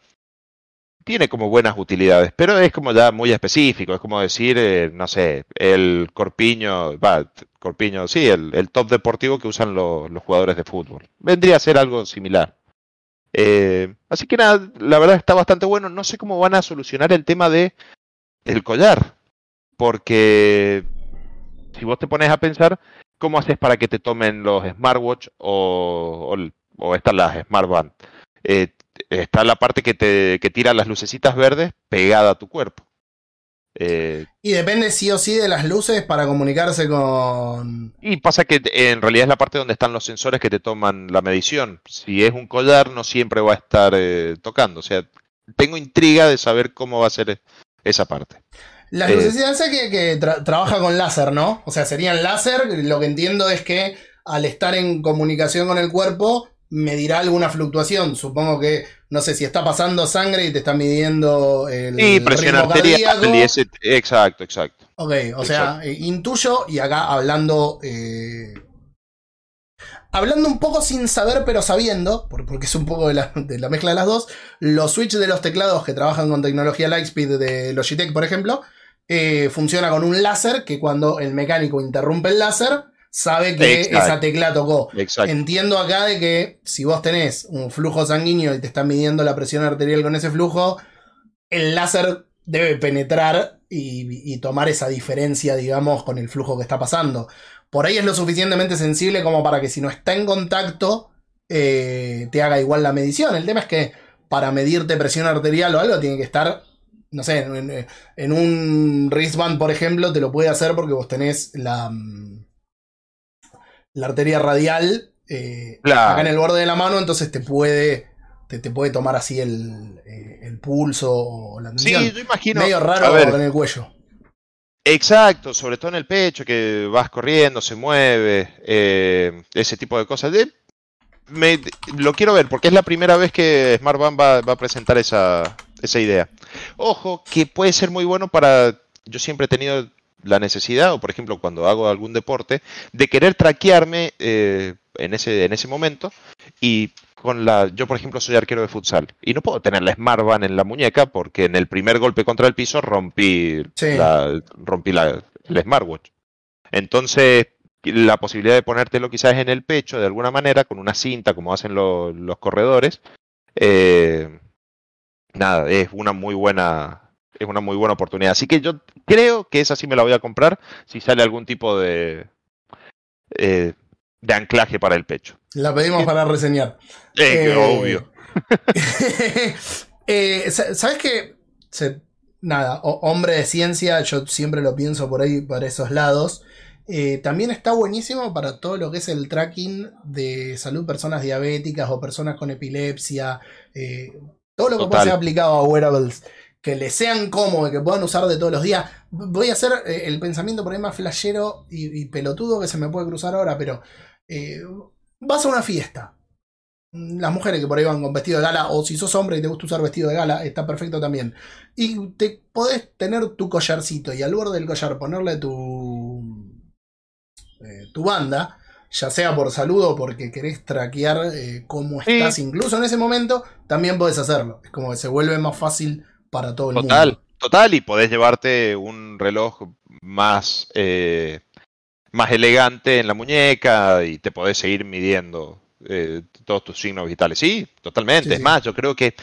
Tiene como buenas utilidades, pero es como ya muy específico, es como decir, no sé, el corpiño, corpiño, sí, el, top deportivo que usan lo- los jugadores de fútbol. Vendría a ser algo similar. Eh, así que nada, la verdad está bastante bueno. No sé cómo van a solucionar el tema de el collar, porque si vos te pones a pensar, ¿cómo haces para que te tomen los smartwatch o, o, o estas las smartband? Eh, está la parte que te que tira las lucecitas verdes pegada a tu cuerpo. Eh, Y depende sí o sí de las luces para comunicarse con... y pasa que en realidad es la parte donde están los sensores que te toman la medición. Si es un collar, no siempre va a estar eh, tocando. O sea, tengo intriga de saber cómo va a ser esa parte. Las Eh. lucecitas sé que, que tra- trabaja con láser, ¿no? O sea, serían láser. Lo que entiendo es que al estar en comunicación con el cuerpo, medirá alguna fluctuación. Supongo que, no sé, si está pasando sangre y te está midiendo el Y presión ritmo arterial cardíaco. y ese. Exacto, exacto. Ok, o sea, eh, intuyo y acá hablando. eh, hablando un poco sin saber, pero sabiendo, por- porque es un poco de la, de la mezcla de las dos. Los switches de los teclados que trabajan con tecnología Lightspeed de Logitech, por ejemplo, eh, funciona con un láser que cuando el mecánico interrumpe el láser, sabe que Exacto. esa tecla tocó. Exacto. Entiendo acá de que si vos tenés un flujo sanguíneo y te están midiendo la presión arterial con ese flujo, el láser debe penetrar y, y tomar esa diferencia, digamos, con el flujo que está pasando. Por ahí es lo suficientemente sensible como para que si no está en contacto, eh, te haga igual la medición. El tema es que para medirte presión arterial o algo tiene que estar, no sé, en, en un wristband, por ejemplo, te lo puede hacer porque vos tenés la, mm, la arteria radial eh, Claro. acá en el borde de la mano, entonces te puede, te, te puede tomar así el, eh, el pulso o la tensión. Sí, yo imagino. Medio a raro ver, en el cuello. Exacto, sobre todo en el pecho, que vas corriendo, se mueve, eh, ese tipo de cosas. De- me, lo quiero ver porque es la primera vez que Smart Band va, va a presentar esa, esa idea. Ojo, que puede ser muy bueno para... Yo siempre he tenido la necesidad, o por ejemplo cuando hago algún deporte, de querer traquearme eh, en, ese, en ese momento y con la, yo por ejemplo soy arquero de futsal y no puedo tener la Smart Band en la muñeca porque en el primer golpe contra el piso rompí Sí. la, rompí la, el smartwatch. Entonces, la posibilidad de ponértelo quizás en el pecho de alguna manera, con una cinta, como hacen lo- los corredores, eh, nada, es una muy buena. Es una muy buena oportunidad. Así que yo creo que esa sí me la voy a comprar si sale algún tipo de, eh, de anclaje para el pecho. La pedimos para reseñar. Eh, Eh, Obvio. [laughs] eh, sa- ¿Sabes qué? Se- nada, hombre de ciencia, yo siempre lo pienso por ahí, para esos lados. Eh, también está buenísimo para todo lo que es el tracking de salud, personas diabéticas o personas con epilepsia. eh, todo lo que Total. ser aplicado a wearables. Que les sean cómodos, que puedan usar de todos los días. Voy a hacer eh, el pensamiento por ahí más flashero y, y pelotudo que se me puede cruzar ahora, pero eh, vas a una fiesta las mujeres que por ahí van con vestido de gala, o si sos hombre y te gusta usar vestido de gala, está perfecto también. Y te podés tener tu collarcito y al borde del collar ponerle tu, eh, tu banda, ya sea por salud o porque querés traquear eh, cómo Sí. estás, incluso en ese momento, también podés hacerlo. Es como que se vuelve más fácil para todo el Total, mundo. total, y podés llevarte un reloj más, eh, más elegante en la muñeca y te podés seguir midiendo eh, todos tus signos vitales. Sí, totalmente. Sí, es sí. más, yo creo que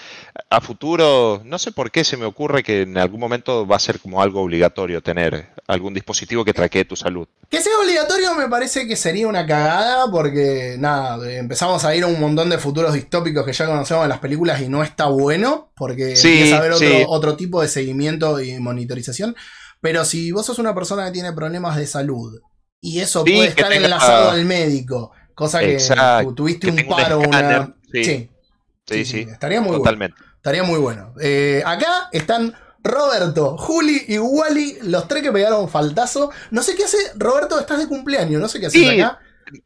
a futuro, no sé por qué se me ocurre que en algún momento va a ser como algo obligatorio tener algún dispositivo que traquee tu salud. Que sea obligatorio me parece que sería una cagada porque, nada, eh, empezamos a ir a un montón de futuros distópicos que ya conocemos en las películas y no está bueno porque Sí, empieza a haber otro, otro tipo de seguimiento y monitorización. Pero si vos sos una persona que tiene problemas de salud y eso Sí, puede estar tenga- enlazado al médico, cosa que Exacto, tuviste que un un paro, escáner, una... sí. sí, Sí, sí, estaría muy bueno. totalmente. Estaría muy bueno. Eh, acá están Roberto, Juli y Wally, los tres que pegaron faltazo. No sé qué hace. Roberto, estás de cumpleaños. No sé qué haces acá.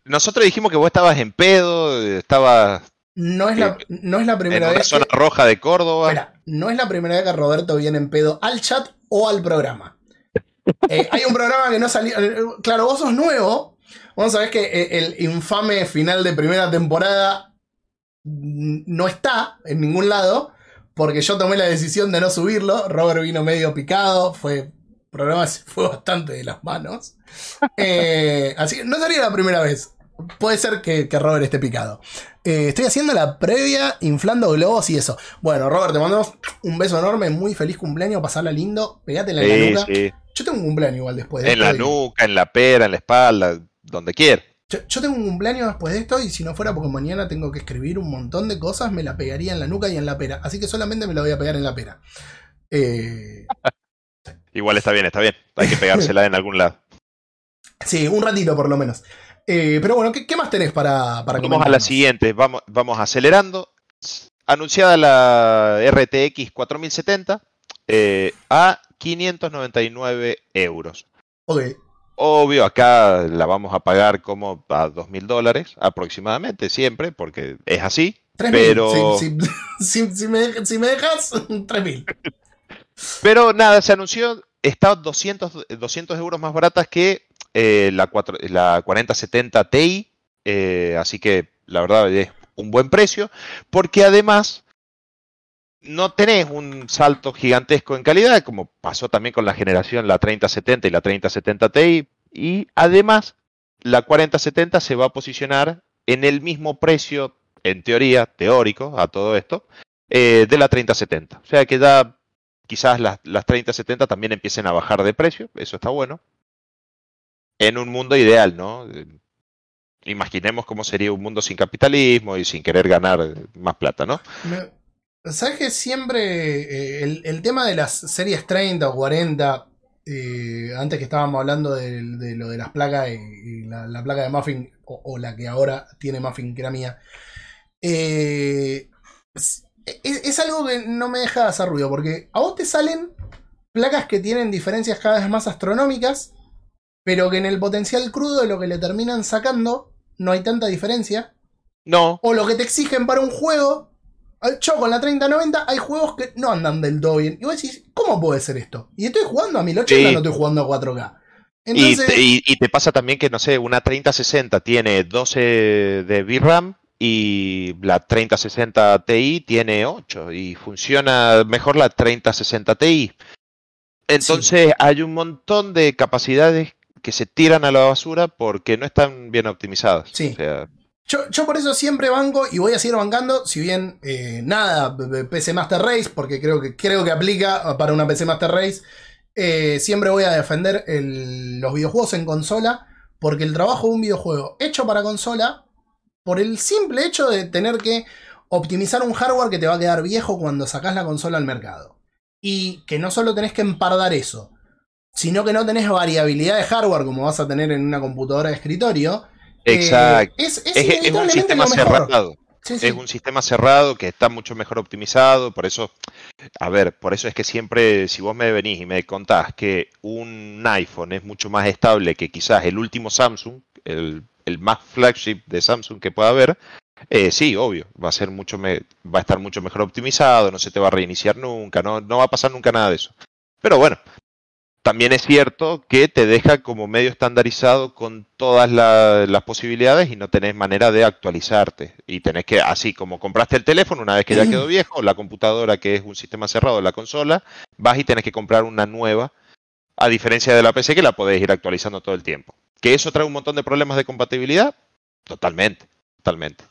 Nosotros dijimos que vos estabas en pedo, estabas No es, la, no es la en primera una vez. zona Que, roja de Córdoba. espera, no es la primera vez que Roberto viene en pedo al chat o al programa. Eh, hay un programa que no salió. eh, Claro, vos sos nuevo. Vos sabés que eh, el infame final de primera temporada no está en ningún lado. Porque yo tomé la decisión de no subirlo. Robert vino medio picado. Fue. El programa se fue bastante de las manos. [laughs] Eh, así que no sería la primera vez. Puede ser que, que Robert esté picado. Eh, estoy haciendo la previa, inflando globos y eso. Bueno, Robert, te mandamos un beso enorme. Muy feliz cumpleaños. Pasarla lindo. Pegátela en la Sí, nuca. sí. Yo tengo un cumpleaños igual después de En la esto y- nuca, en la pera, en la espalda, donde quiera. Yo, yo tengo un cumpleaños después de esto y si no fuera porque mañana tengo que escribir un montón de cosas, me la pegaría en la nuca y en la pera. Así que solamente me la voy a pegar en la pera. Eh, Igual está bien, está bien. Hay que pegársela en algún lado. [laughs] sí, un ratito por lo menos. Eh, pero bueno, ¿qué, qué más tenés para, para Vamos a la siguiente, vamos, vamos acelerando. Anunciada la RTX 4070 eh, a 599 euros. Ok. Obvio, acá la vamos a pagar como a 2.000 dólares aproximadamente, siempre, porque es así. 3.000. Pero- Si, si- si- me, si me dejas, [laughs] 3.000. Pero nada, se anunció, está 200, 200 euros más baratas que eh, la, cuatro- la 4070 Ti, eh, así que la verdad es un buen precio, porque además no tenés un salto gigantesco en calidad, como pasó también con la generación la 3070 y la 3070 Ti, y además la 4070 se va a posicionar en el mismo precio, en teoría, teórico, a todo esto, eh, de la 3070. O sea que ya quizás las, las 3070 también empiecen a bajar de precio, eso está bueno. En un mundo ideal, ¿no? Imaginemos cómo sería un mundo sin capitalismo y sin querer ganar más plata, ¿no? ¿Sabes que siempre eh, el, el tema de las series 30 o 40, eh, antes que estábamos hablando de, de lo de las placas y, y la, la placa de Muffin, o, o la que ahora tiene Muffin, que era mía, eh, es, es- algo que no me deja de hacer ruido, porque a vos te salen placas que tienen diferencias cada vez más astronómicas, pero que en el potencial crudo de lo que le terminan sacando no hay tanta diferencia No, o lo que te exigen para un juego. Al- Yo con la 3090 hay juegos que no andan del todo bien. Y vos decís, ¿cómo puede ser esto? Y estoy jugando a 1080, Sí. no estoy jugando a 4K. Y, Entonces, te- y- y te pasa también que, no sé, una 3060 tiene 12 de VRAM y la 3060 Ti tiene 8 y funciona mejor la 3060 Ti. Entonces hay un montón de capacidades que se tiran a la basura porque no están bien optimizadas. Sí. O sea, Yo, por eso siempre banco y voy a seguir bancando, si bien eh, nada, PC Master Race, porque creo que, creo que aplica para una PC Master Race, eh, siempre voy a defender los videojuegos en consola, porque el trabajo de un videojuego hecho para consola, por el simple hecho de tener que optimizar un hardware que te va a quedar viejo cuando sacás la consola al mercado. Y que no solo tenés que empardar eso, sino que no tenés variabilidad de hardware como vas a tener en una computadora de escritorio. Eh, exacto. es, es Es, es un sistema cerrado. Sí, sí. Es un sistema cerrado que está mucho mejor optimizado, por eso, a ver, por eso es que siempre, si vos me venís y me contás que un iPhone es mucho más estable que quizás el último Samsung, el, el más flagship de Samsung que pueda haber, eh, sí, obvio, va a ser mucho me- va a estar mucho mejor optimizado, no se te va a reiniciar nunca, no, no va a pasar nunca nada de eso. Pero bueno, también es cierto que te deja como medio estandarizado con todas la- las posibilidades y no tenés manera de actualizarte. Y tenés que, así como compraste el teléfono una vez que ya quedó [clears throat] viejo, la computadora que es un sistema cerrado de la consola, vas y tenés que comprar una nueva, a diferencia de la PC que la podés ir actualizando todo el tiempo. ¿Que eso trae un montón de problemas de compatibilidad? Totalmente, totalmente.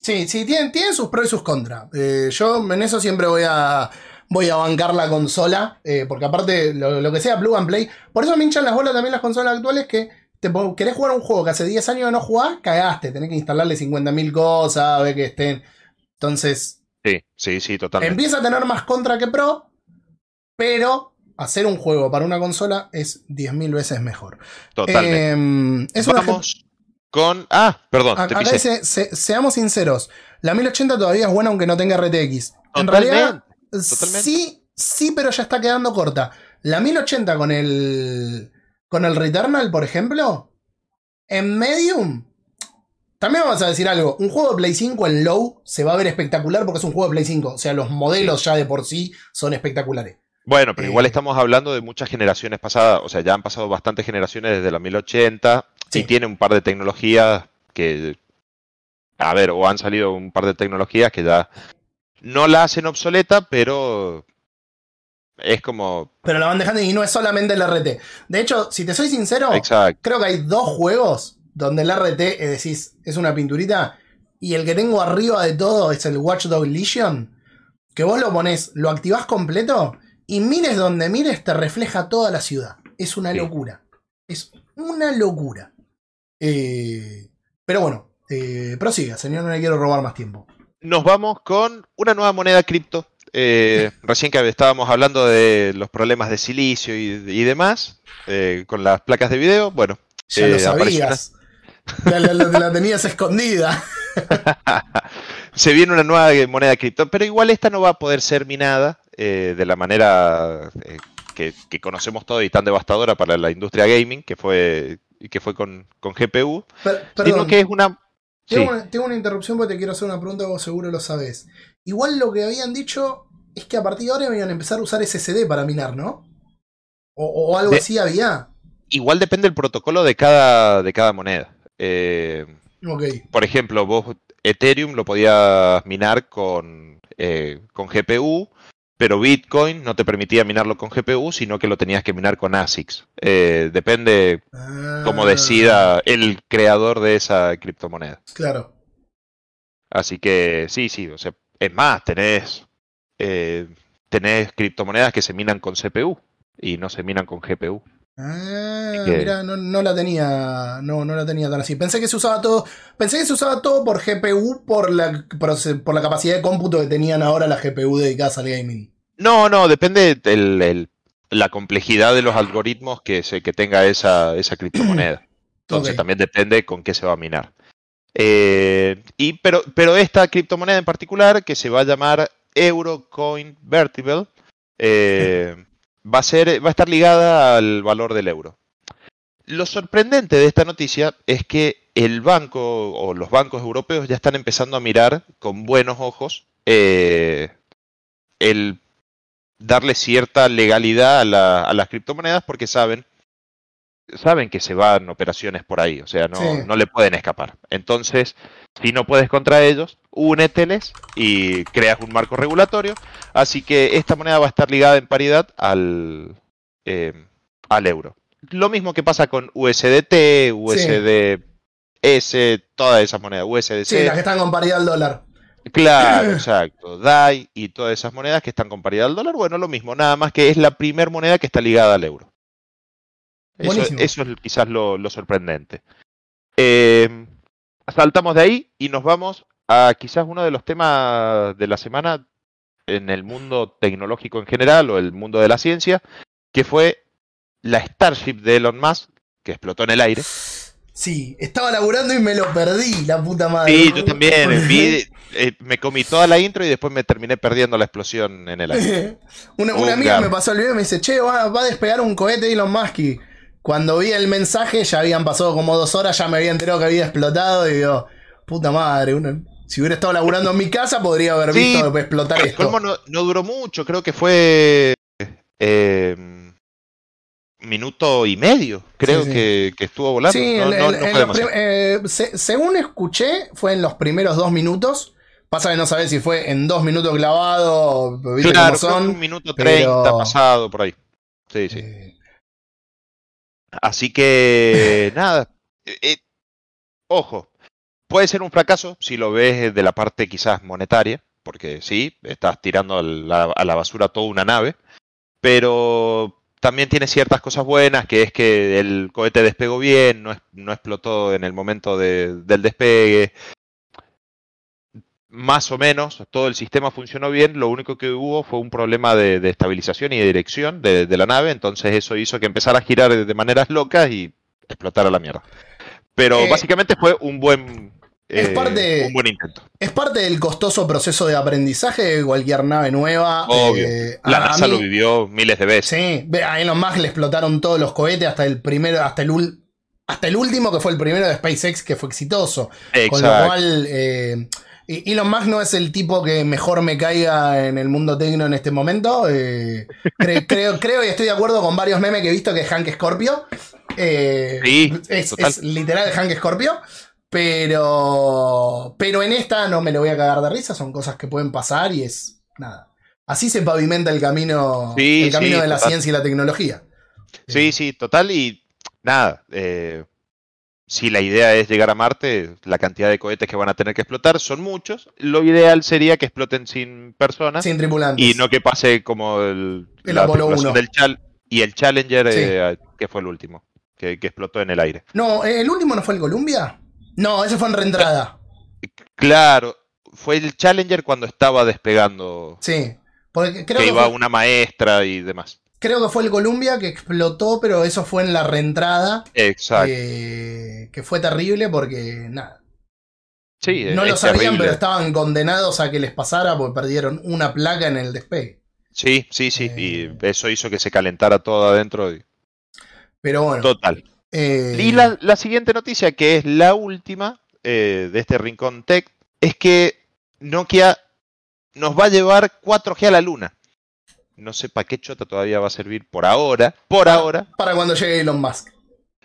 Sí, sí, tienen, tienen sus pros y sus contras. Eh, yo en eso siempre voy a, voy a bancar la consola, eh, porque aparte lo, lo que sea plug and play, por eso me hinchan las bolas también las consolas actuales que te, querés jugar un juego que hace 10 años no jugás, cagaste, tenés que instalarle 50.000 cosas, ver que estén. Entonces, Sí, sí, sí, totalmente. empieza a tener más contra que pro, pero hacer un juego para una consola es 10.000 veces mejor. Totalmente. Eh, es una Vamos con... Ah, perdón, te pisé. dice, se- seamos sinceros, la 1080 todavía es buena aunque no tenga RTX. En realidad, totalmente. sí, sí, pero ya está quedando corta. La 1080 con el con el Returnal, por ejemplo, en Medium, también vamos a decir algo, un juego de Play 5 en Low se va a ver espectacular porque es un juego de Play 5, o sea, los modelos ya de por sí son espectaculares. Bueno, pero igual Eh, estamos hablando de muchas generaciones pasadas, o sea, ya han pasado bastantes generaciones desde la 1080 Sí. y tiene un par de tecnologías que, a ver, o han salido un par de tecnologías que ya no la hacen obsoleta, pero es como, Pero la van dejando y no es solamente el RT. De hecho, si te soy sincero, exacto, Creo que hay dos juegos donde el RT es, decís, es una pinturita. Y el que tengo arriba de todo es el Watchdog Legion. Que vos lo pones, lo activás completo. Y mires donde mires, te refleja toda la ciudad. Es una Sí. locura. Es una locura. Eh, pero bueno, eh, prosiga, señor, no le quiero robar más tiempo. Nos vamos con una nueva moneda cripto. Eh, [laughs] recién que estábamos hablando de los problemas de silicio y, y demás, eh, con las placas de video, bueno, Ya Eh, lo apareció sabías. La, la- la tenías [laughs] escondida. [laughs] se viene una nueva moneda cripto, pero igual esta no va a poder ser minada eh, de la manera eh, que, que conocemos todo y tan devastadora para la industria gaming, que fue, que fue con, con GPU, Per- sino que es una... Sí, Tengo, una, tengo una interrupción porque te quiero hacer una pregunta vos seguro lo sabés. Igual lo que habían dicho es que a partir de ahora iban a empezar a usar SSD para minar, ¿no? O, o algo De- así había. igual depende del protocolo de cada, de cada moneda. Eh, Ok. por ejemplo, vos Ethereum lo podías minar con, eh, con GPU, pero Bitcoin no te permitía minarlo con GPU, sino que lo tenías que minar con ASICs. Eh, depende Ah, decida el creador de esa criptomoneda. Claro. Así que sí, sí, o sea, es más, tenés, eh, tenés criptomonedas que se minan con CPU y no se minan con GPU. Ah, que- mira, no, no la tenía. No, no la tenía tan así. Pensé que se usaba todo. Pensé que se usaba todo por GPU por la, por, la capacidad de cómputo que tenían ahora las GPU dedicadas al gaming. No, no, depende el, el- la complejidad de los algoritmos que, se, que tenga esa, esa criptomoneda. [clears throat] Entonces también depende con qué se va a minar. Eh, y, pero, pero esta criptomoneda en particular, que se va a llamar Eurocoin Vertible, eh, [laughs] va, a ser, va a estar ligada al valor del euro. Lo sorprendente de esta noticia es que el banco o los bancos europeos ya están empezando a mirar con buenos ojos eh, el darle cierta legalidad a, a las criptomonedas porque saben saben que se van operaciones por ahí, o sea, no, Sí. no le pueden escapar. Entonces, si no puedes contra ellos, úneteles y creas un marco regulatorio. Así que esta moneda va a estar ligada en paridad al, eh, al euro. Lo mismo que pasa con USDT, USDS, todas esas monedas, USDC. Sí, las que están con paridad al dólar. Claro, [clears throat] exacto. DAI y todas esas monedas que están con paridad al dólar, bueno, lo mismo, nada más que es la primer moneda que está ligada al euro. Eso, es quizás lo, lo sorprendente. Eh, saltamos de ahí y nos vamos a quizás uno de los temas de la semana en el mundo tecnológico en general o el mundo de la ciencia, que fue la Starship de Elon Musk, que explotó en el aire. Sí, estaba laburando y me lo perdí, la puta madre. Sí, yo también. vi, eh, me comí toda la intro y después me terminé perdiendo la explosión en el aire. [laughs] una, Un una amiga me pasó el video y me dice, che, va, va a despegar un cohete Elon Musk. Y cuando vi el mensaje, ya habían pasado como dos horas, ya me había enterado que había explotado. Y digo, puta madre, uno- si hubiera estado laburando en mi casa, podría haber Sí, visto explotar Pero esto. colmo no, no duró mucho, creo que fue eh, minuto y medio, creo Sí, sí. Que, que estuvo volando. Sí, no, no- fue eh, se- según escuché, fue en los primeros dos minutos. Pasa que no sabés si fue en dos minutos clavado, viste Claro, cómo son. un minuto pero- treinta pasado por ahí. Sí, sí. Eh, Así que [laughs] nada. Eh, eh, ojo, puede ser un fracaso si lo ves de la parte quizás monetaria, porque sí, estás tirando a la, a la basura toda una nave, pero también tiene ciertas cosas buenas, que es que el cohete despegó bien, no, explotó en el momento de- del despegue. Más o menos, todo el sistema funcionó bien, lo único que hubo fue un problema de, de estabilización y de dirección de, de la nave, entonces eso hizo que empezara a girar de, maneras locas y explotara la mierda. Pero Eh, básicamente fue un buen, es eh, parte- un buen intento. Es parte del costoso proceso de aprendizaje de cualquier nave nueva. Obvio. Eh, la a- a NASA mí- lo vivió miles de veces. Sí, a Elon Musk le explotaron todos los cohetes hasta el primero, hasta el, ul- hasta el último que fue el primero de SpaceX que fue exitoso. Con lo Exacto. cual, y- Elon Musk no es el tipo que mejor me caiga en el mundo tecno en este momento. eh, cre- [laughs] creo, creo y estoy de acuerdo con varios memes que he visto que es Hank Scorpio. Eh, Sí, es, literal Hank Scorpio. Pero, pero en esta no me lo voy a cagar de risa, son cosas que pueden pasar y es nada. Así se pavimenta el camino, Sí, el camino sí, de la total. ciencia y la tecnología. Sí, sí, total. Y nada, eh, si la idea es llegar a Marte, la cantidad de cohetes que van a tener que explotar son muchos. Lo ideal sería que exploten sin personas Sin tripulantes. y no que pase como el, El la Apolo tripulación 1. del Chal y el Challenger, Sí. eh, que fue el último, que, que explotó en el aire. No, ¿el último no fue el Columbia? No, ese fue en reentrada. Claro, fue el Challenger cuando estaba despegando, Sí. Porque creo que que, iba fue, una maestra y demás. Creo que fue el Columbia que explotó, pero eso fue en la reentrada. Exacto. eh, que fue terrible porque, nada. sí, no lo sabían, terrible. pero estaban condenados a que les pasara porque perdieron una placa en el despegue. Sí, sí, sí. Eh. Y eso hizo que se calentara todo adentro. y- Pero bueno. Total. eh, Y la, la siguiente noticia, que es la última eh, de este Rincón Tech, es que Nokia nos va a llevar 4G a la luna. No sé para qué chota todavía va a servir por ahora. Por ahora. Para cuando llegue Elon Musk.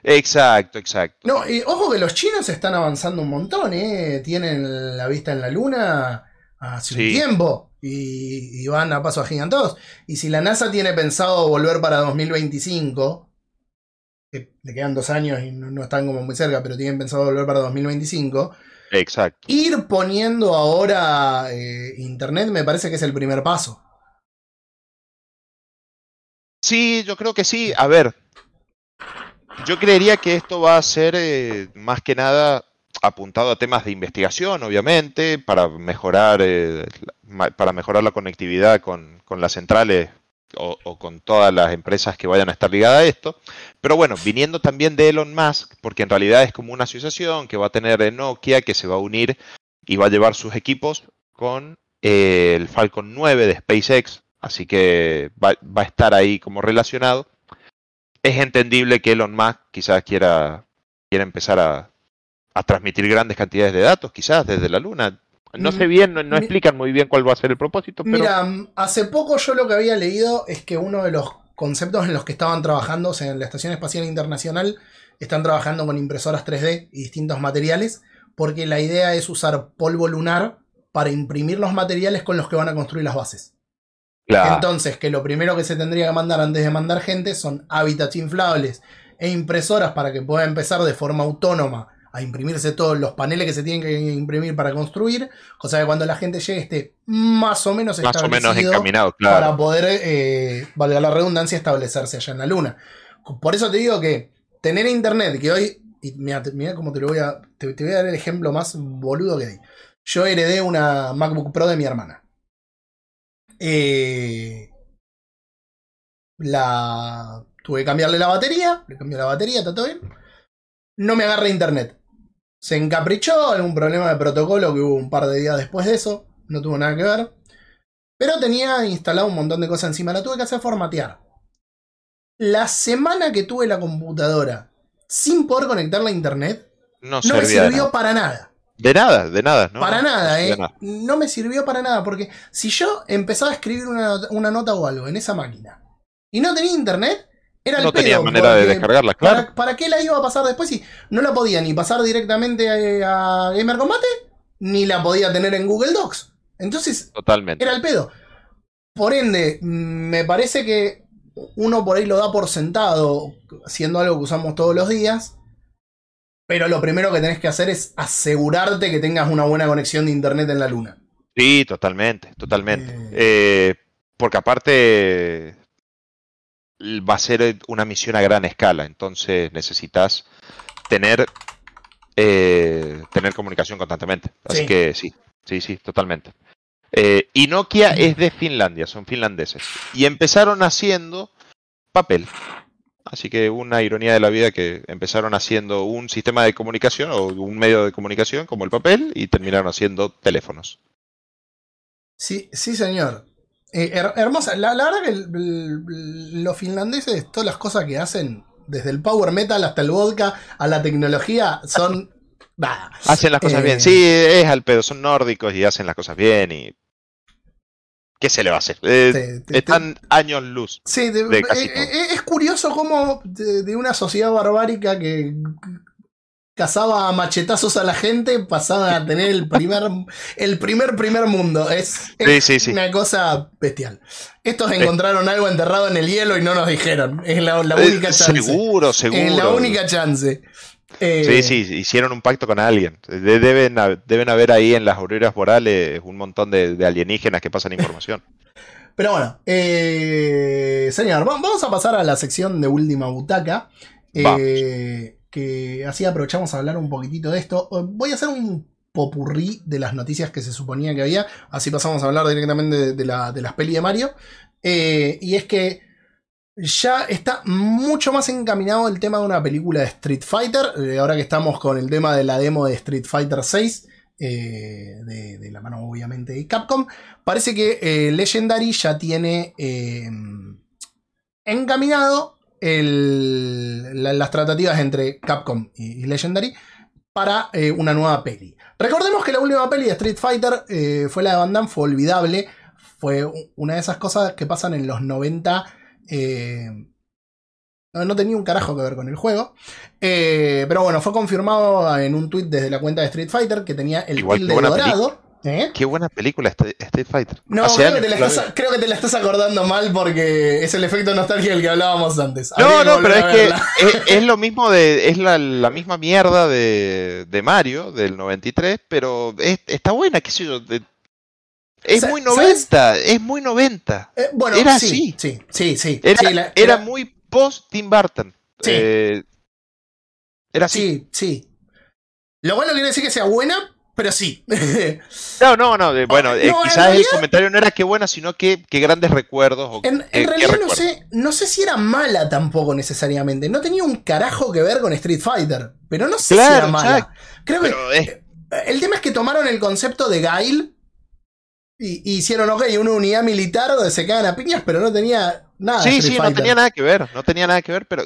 Exacto, exacto. No, y ojo que los chinos están avanzando un montón, ¿eh? Tienen la vista en la luna hace un Sí. tiempo y, y van a pasos agigantados. Y si la NASA tiene pensado volver para 2025, que le quedan dos años y no, no están como muy cerca, pero tienen pensado volver para 2025, Exacto. ir poniendo ahora eh, Internet me parece que es el primer paso. Sí, yo creo que sí. A ver, yo creería que esto va a ser eh, más que nada apuntado a temas de investigación, obviamente, para mejorar, eh, para mejorar la conectividad con, con las centrales o, con todas las empresas que vayan a estar ligadas a esto. Pero bueno, viniendo también de Elon Musk, porque en realidad es como una asociación que va a tener Nokia, que se va a unir y va a llevar sus equipos con eh, el Falcon 9 de SpaceX, así que va, va a estar ahí como relacionado. Es entendible que Elon Musk quizás quiera, quiera empezar a, a transmitir grandes cantidades de datos, quizás desde la Luna. No sé Mm, bien, no, explican muy bien cuál va a ser el propósito, pero Mira, hace poco yo lo que había leído es que uno de los conceptos en los que estaban trabajando, o sea, en la Estación Espacial Internacional están trabajando con impresoras 3D y distintos materiales, porque la idea es usar polvo lunar para imprimir los materiales con los que van a construir las bases. Claro. Entonces, que lo primero que se tendría que mandar antes de mandar gente son hábitats inflables e impresoras para que pueda empezar de forma autónoma a imprimirse todos los paneles que se tienen que imprimir para construir, cosa que cuando la gente llegue esté más o menos Más o menos establecido encaminado, para poder, eh, valga la redundancia, establecerse allá en la luna. Por eso te digo que tener internet, que hoy, y mira, mira cómo te lo voy a, te, te voy a dar el ejemplo más boludo que hay. Yo heredé una MacBook Pro de mi hermana. Eh, la tuve que cambiarle la batería, le cambié la batería, está todo bien. No me agarra internet. Se encaprichó, algún problema de protocolo que hubo un par de días después de eso, no tuvo nada que ver. Pero tenía instalado un montón de cosas encima, la tuve que hacer formatear. La semana que tuve la computadora sin poder conectarla a internet, No, no me servía sirvió para nada. De nada, de nada. ¿no? para nada, eh. nada. No me sirvió para nada, porque si yo empezaba a escribir una, una nota o algo en esa máquina y no tenía internet, era el No pedo, tenía manera de descargarla, claro. ¿para, para qué la iba a pasar después si no la podía ni pasar directamente a, a Gamer Combate, ni la podía tener en Google Docs? Entonces, Totalmente. era el pedo. Por ende, me parece que uno por ahí lo da por sentado, siendo algo que usamos todos los días. Pero lo primero que tenés que hacer es asegurarte que tengas una buena conexión de internet en la luna. Sí, totalmente, totalmente. Eh. Eh, porque aparte va a ser una misión a gran escala, entonces necesitas tener eh, tener comunicación constantemente. Así Sí. que sí, sí, sí, totalmente. Eh, y Nokia es de Finlandia, son finlandeses. Y empezaron haciendo papel. Así que una ironía de la vida que empezaron haciendo un sistema de comunicación o un medio de comunicación como el papel y terminaron haciendo teléfonos. Sí, sí, señor. Eh, her- hermosa. La, la verdad que el- el- los finlandeses, todas las cosas que hacen, desde el power metal hasta el vodka, a la tecnología, son. [laughs] Bah. Hacen las cosas Eh, bien. Sí, es al pedo. Son nórdicos y hacen las cosas bien. y ¿Qué se le va a hacer? Eh, Te- te- están años luz. Sí, de- de casi eh, todo. eh, es curioso cómo de, de una sociedad barbárica que cazaba a machetazos a la gente pasaban a tener el primer [laughs] el primer primer mundo. Es, es Sí, sí, sí. una cosa bestial. Estos encontraron algo enterrado en el hielo y no nos dijeron. Es la, la única chance. seguro, seguro. Es la única chance. Eh, Sí, sí, hicieron un pacto con alguien. De- deben, deben haber ahí en las auroras boreales un montón de, de alienígenas que pasan información. [laughs] Pero bueno, eh, señor, va- vamos a pasar a la sección de última butaca. eh, que así aprovechamos a hablar un poquitito de esto. Voy a hacer un popurrí de las noticias que se suponía que había. Así pasamos a hablar directamente de, de la, de las pelis de Mario. Eh, y es que ya está mucho más encaminado el tema de una película de Street Fighter. eh, ahora que estamos con el tema de la demo de Street Fighter 6. eh, de, la mano obviamente de Capcom. Parece que eh, Legendary ya tiene eh, encaminado la- las tratativas entre Capcom y, y Legendary para una nueva peli. Recordemos que la última peli de Street Fighter fue la de Van Damme, fue olvidable. Fue una de esas cosas que pasan en los 90. Eh, no, no tenía un carajo que ver con el juego. Eh, pero bueno, fue confirmado en un tweet desde la cuenta de Street Fighter que tenía el Igual, tilde dorado. ¿Eh? Qué buena película Street Fighter. No, creo que, años te la que estás, veo. creo que te la estás acordando mal porque es el efecto nostalgia del que hablábamos antes. No, Habría no, pero es que [laughs] es, es lo mismo de. Es la, la misma mierda de, de Mario, del 93, pero es- está buena, qué sé yo. de- es muy ¿sabes? 90, es muy 90. Eh, bueno, era sí, así. Sí, sí, sí. Era, sí, la- era muy post Tim Burton. Sí. Eh, era así. Sí, sí. Lo cual no quiere decir que sea buena, pero sí. [laughs] No, no, no. bueno, Oh, eh, no, quizás el comentario no era qué buena, sino que qué grandes recuerdos. o En, realidad no sé, no sé si era mala tampoco necesariamente. No tenía un carajo que ver con Street Fighter. Pero no sé si era mala. Creo que el tema es que tomaron el concepto de Gail y, hicieron, ok, una unidad militar donde se cagan a piñas, pero no tenía nada. sí, sí, no tenía nada que ver. No tenía nada que ver, pero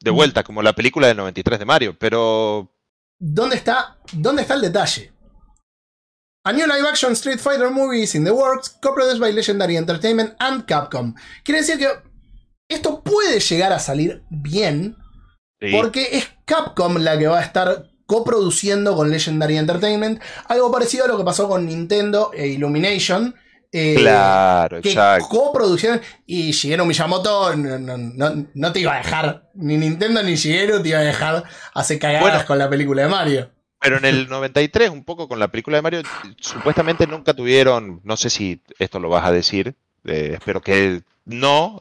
de vuelta, como la película del 93 de Mario. Pero ¿Dónde está, ¿Dónde está el detalle? A new live action Street Fighter movie is in the works, co-produced by Legendary Entertainment and Capcom. Quiere decir que esto puede llegar a salir bien, Sí. porque es Capcom la que va a estar coproduciendo con Legendary Entertainment, algo parecido a lo que pasó con Nintendo e Illumination. eh, Claro, que exacto. coproducción y Shigeru Miyamoto no, no- no- no te iba a dejar, ni Nintendo ni Shigeru te iba a dejar hacer cagadas Bueno. con la película de Mario. Pero en el [laughs] 93, un poco con la película de Mario, supuestamente nunca tuvieron, no sé si esto lo vas a decir, eh, espero que no,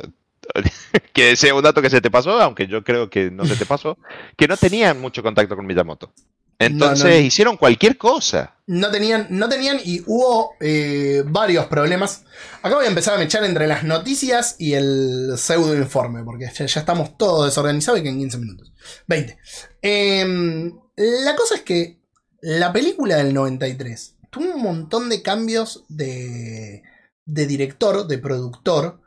[laughs] que sea un dato que se te pasó, aunque yo creo que no se te pasó, que no tenían mucho contacto con Miyamoto. Entonces no. hicieron cualquier cosa. No tenían, no tenían y hubo eh, varios problemas. Acá voy a empezar a mechar entre las noticias y el pseudo informe, porque ya, ya estamos todos desorganizados y que en 15 minutos. 20. Em, la cosa es que la película del 93 tuvo un montón de cambios de, de director, de productor.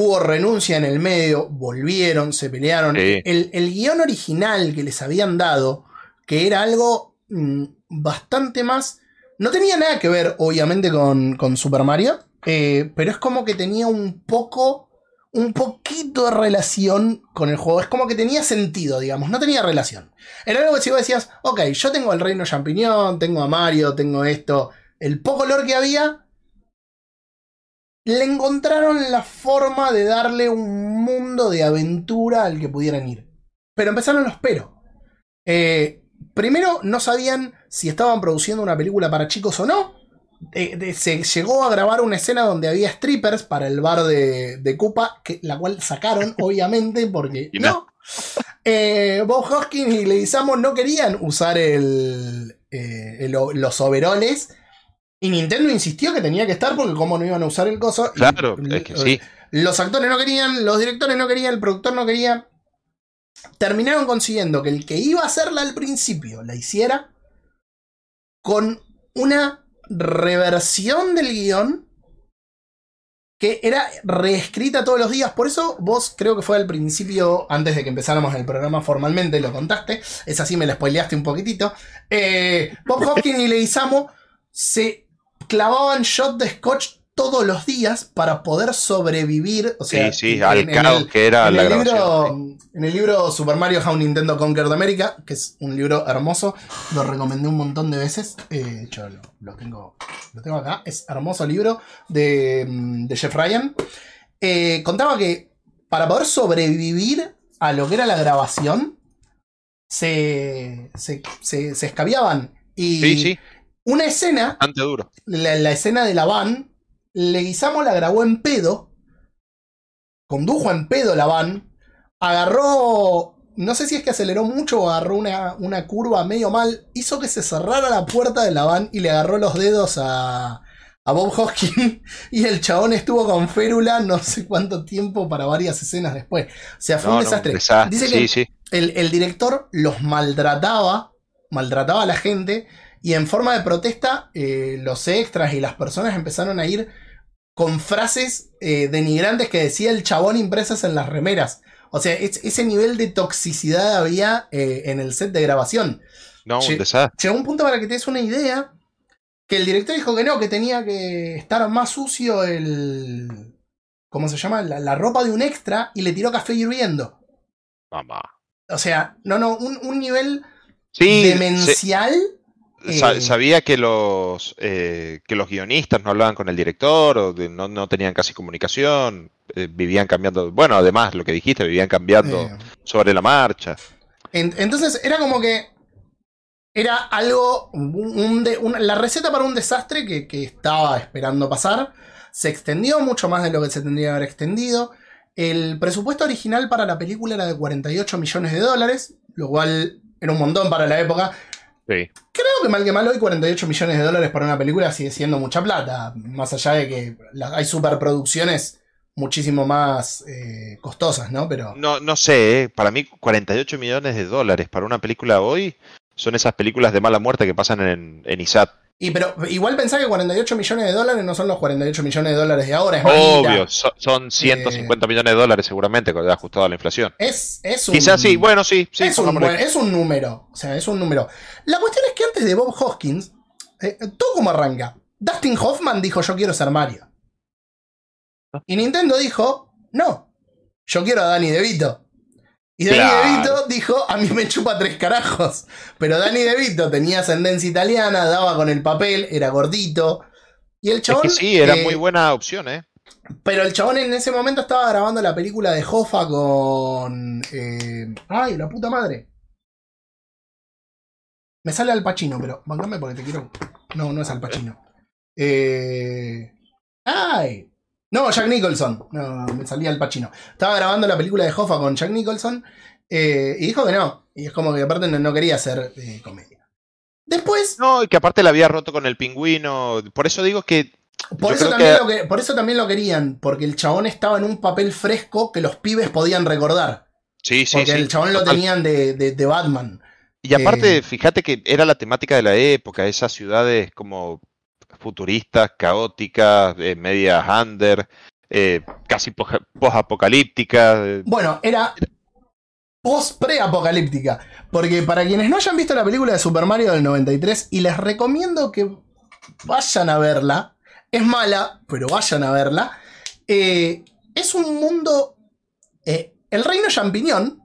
Hubo renuncia en el medio, volvieron, se pelearon. Sí. El, el guion original que les habían dado, que era algo mm, bastante más... No tenía nada que ver, obviamente, con, con Super Mario, eh, pero es como que tenía un poco, un poquito de relación con el juego. Es como que tenía sentido, digamos, no tenía relación. Era algo que si vos decías, ok, yo tengo el reino champiñón, tengo a Mario, tengo esto, el poco lore que había, le encontraron la forma de darle un mundo de aventura al que pudieran ir. Pero empezaron los pero. Eh, primero, no sabían si estaban produciendo una película para chicos o no. Eh, de- se llegó a grabar una escena donde había strippers para el bar de, de Koopa, que, la cual sacaron, [laughs] obviamente, porque Y no. [laughs] Eh, Bob Hoskins y Leguizamo no querían usar el, el- los overoles. Y Nintendo insistió que tenía que estar porque cómo no iban a usar el coso. Y Claro, es que sí. los actores no querían, los directores no querían, el productor no quería. Terminaron consiguiendo que el que iba a hacerla al principio la hiciera con una reversión del guion que era reescrita todos los días. Por eso vos creo que fue al principio, antes de que empezáramos el programa formalmente, lo contaste. Es así, me la spoileaste un poquitito. Eh, Bob Hopkins y Leguizamo se clavaban shot de scotch todos los días para poder sobrevivir. O sea, sí, sí, al en caos el- que era en la el, grabación. libro, en el libro Super Mario How Nintendo Conquered America, que es un libro hermoso, lo recomendé un montón de veces. eh, de hecho, lo, lo tengo, lo tengo acá. Es hermoso libro de, mm, de Jeff Ryan. Eh, contaba que para poder sobrevivir a lo que era la grabación, se, se, se, se escabiaban. Y Sí, sí, una escena bastante duro. la, la escena de la van, Leguizamo la grabó en pedo, condujo en pedo la van, agarró, no sé si es que aceleró mucho o agarró una, una curva medio mal, hizo que se cerrara la puerta de la van y le agarró los dedos a, a Bob Hoskins [laughs] y el chabón estuvo con férula no sé cuánto tiempo para varias escenas después. O sea, fue No, un no, desastre. desastre, Dice que sí. el, el director los maltrataba, maltrataba a la gente y en forma de protesta eh, los extras y las personas empezaron a ir con frases eh, denigrantes que decía el chabón impresas en las remeras. O sea, es- ese nivel de toxicidad había eh, en el set de grabación. No, un desastre. Llegó un punto para que te des una idea que el director dijo que no, que tenía que estar más sucio el... ¿Cómo se llama? La, la ropa de un extra y le tiró café hirviendo. Mamá. O sea, no, no, un, un nivel Sí, demencial. Eh, Sabía que los eh, que los guionistas no hablaban con el director o de- no, no tenían casi comunicación, eh, vivían cambiando, bueno, además lo que dijiste, vivían cambiando eh, sobre la marcha. en- entonces era como que era algo, un- un de- una- la receta para un desastre que, que estaba esperando pasar. Se extendió mucho más de lo que se tendría que haber extendido. El presupuesto original para la película era de 48 millones de dólares, lo cual era un montón para la época. Sí. Creo que mal que mal hoy 48 millones de dólares para una película sigue siendo mucha plata, más allá de que la- hay superproducciones muchísimo más eh, costosas, ¿no? Pero No, no sé, eh, para mí 48 millones de dólares para una película hoy son esas películas de mala muerte que pasan en, en ISAT. Y pero igual pensá que 48 millones de dólares no son los 48 millones de dólares de ahora, es. Obvio, so- son 150 millones de dólares seguramente, con- ajustado a la inflación. Es, es un, Quizás sí, bueno, sí, sí, es, un, es un número. O sea, es un número. La cuestión es que antes de Bob Hoskins, eh, todo como arranca. Dustin Hoffman dijo: Yo quiero ser Mario. Y Nintendo dijo: No, yo quiero a Danny DeVito. Y Danny Claro. DeVito dijo, a mí me chupa tres carajos. Pero Danny DeVito tenía ascendencia italiana, daba con el papel, era gordito. Y el Es chabón... que sí, era eh, muy buena opción, ¿eh? Pero el chabón en ese momento estaba grabando la película de Hoffa con... eh, ay, la puta madre. Me sale Al Pacino, pero bancame porque te quiero... No, no es Al Pacino. Eh... ¡Ay! No, Jack Nicholson. No, me salía Al Pacino. Estaba grabando la película de Hoffa con Jack Nicholson eh, y dijo que no. Y es como que aparte no, no quería hacer eh, comedia. Después, No, y que aparte la había roto con el pingüino. Por eso digo que. por eso, también que- lo que- por eso también lo querían, porque el chabón estaba en un papel fresco que los pibes podían recordar. Sí, sí, Porque sí. el chabón lo tenían de, de- de Batman. Y aparte, Eh, fíjate que era la temática de la época, esas ciudades como futuristas, caóticas, eh, medias under, eh, casi post-apocalípticas. eh, Bueno, era post-pre-apocalíptica. Porque para quienes no hayan visto la película de Super Mario del 93, y les recomiendo que vayan a verla, es mala, pero vayan a verla, eh, es un mundo... el reino champiñón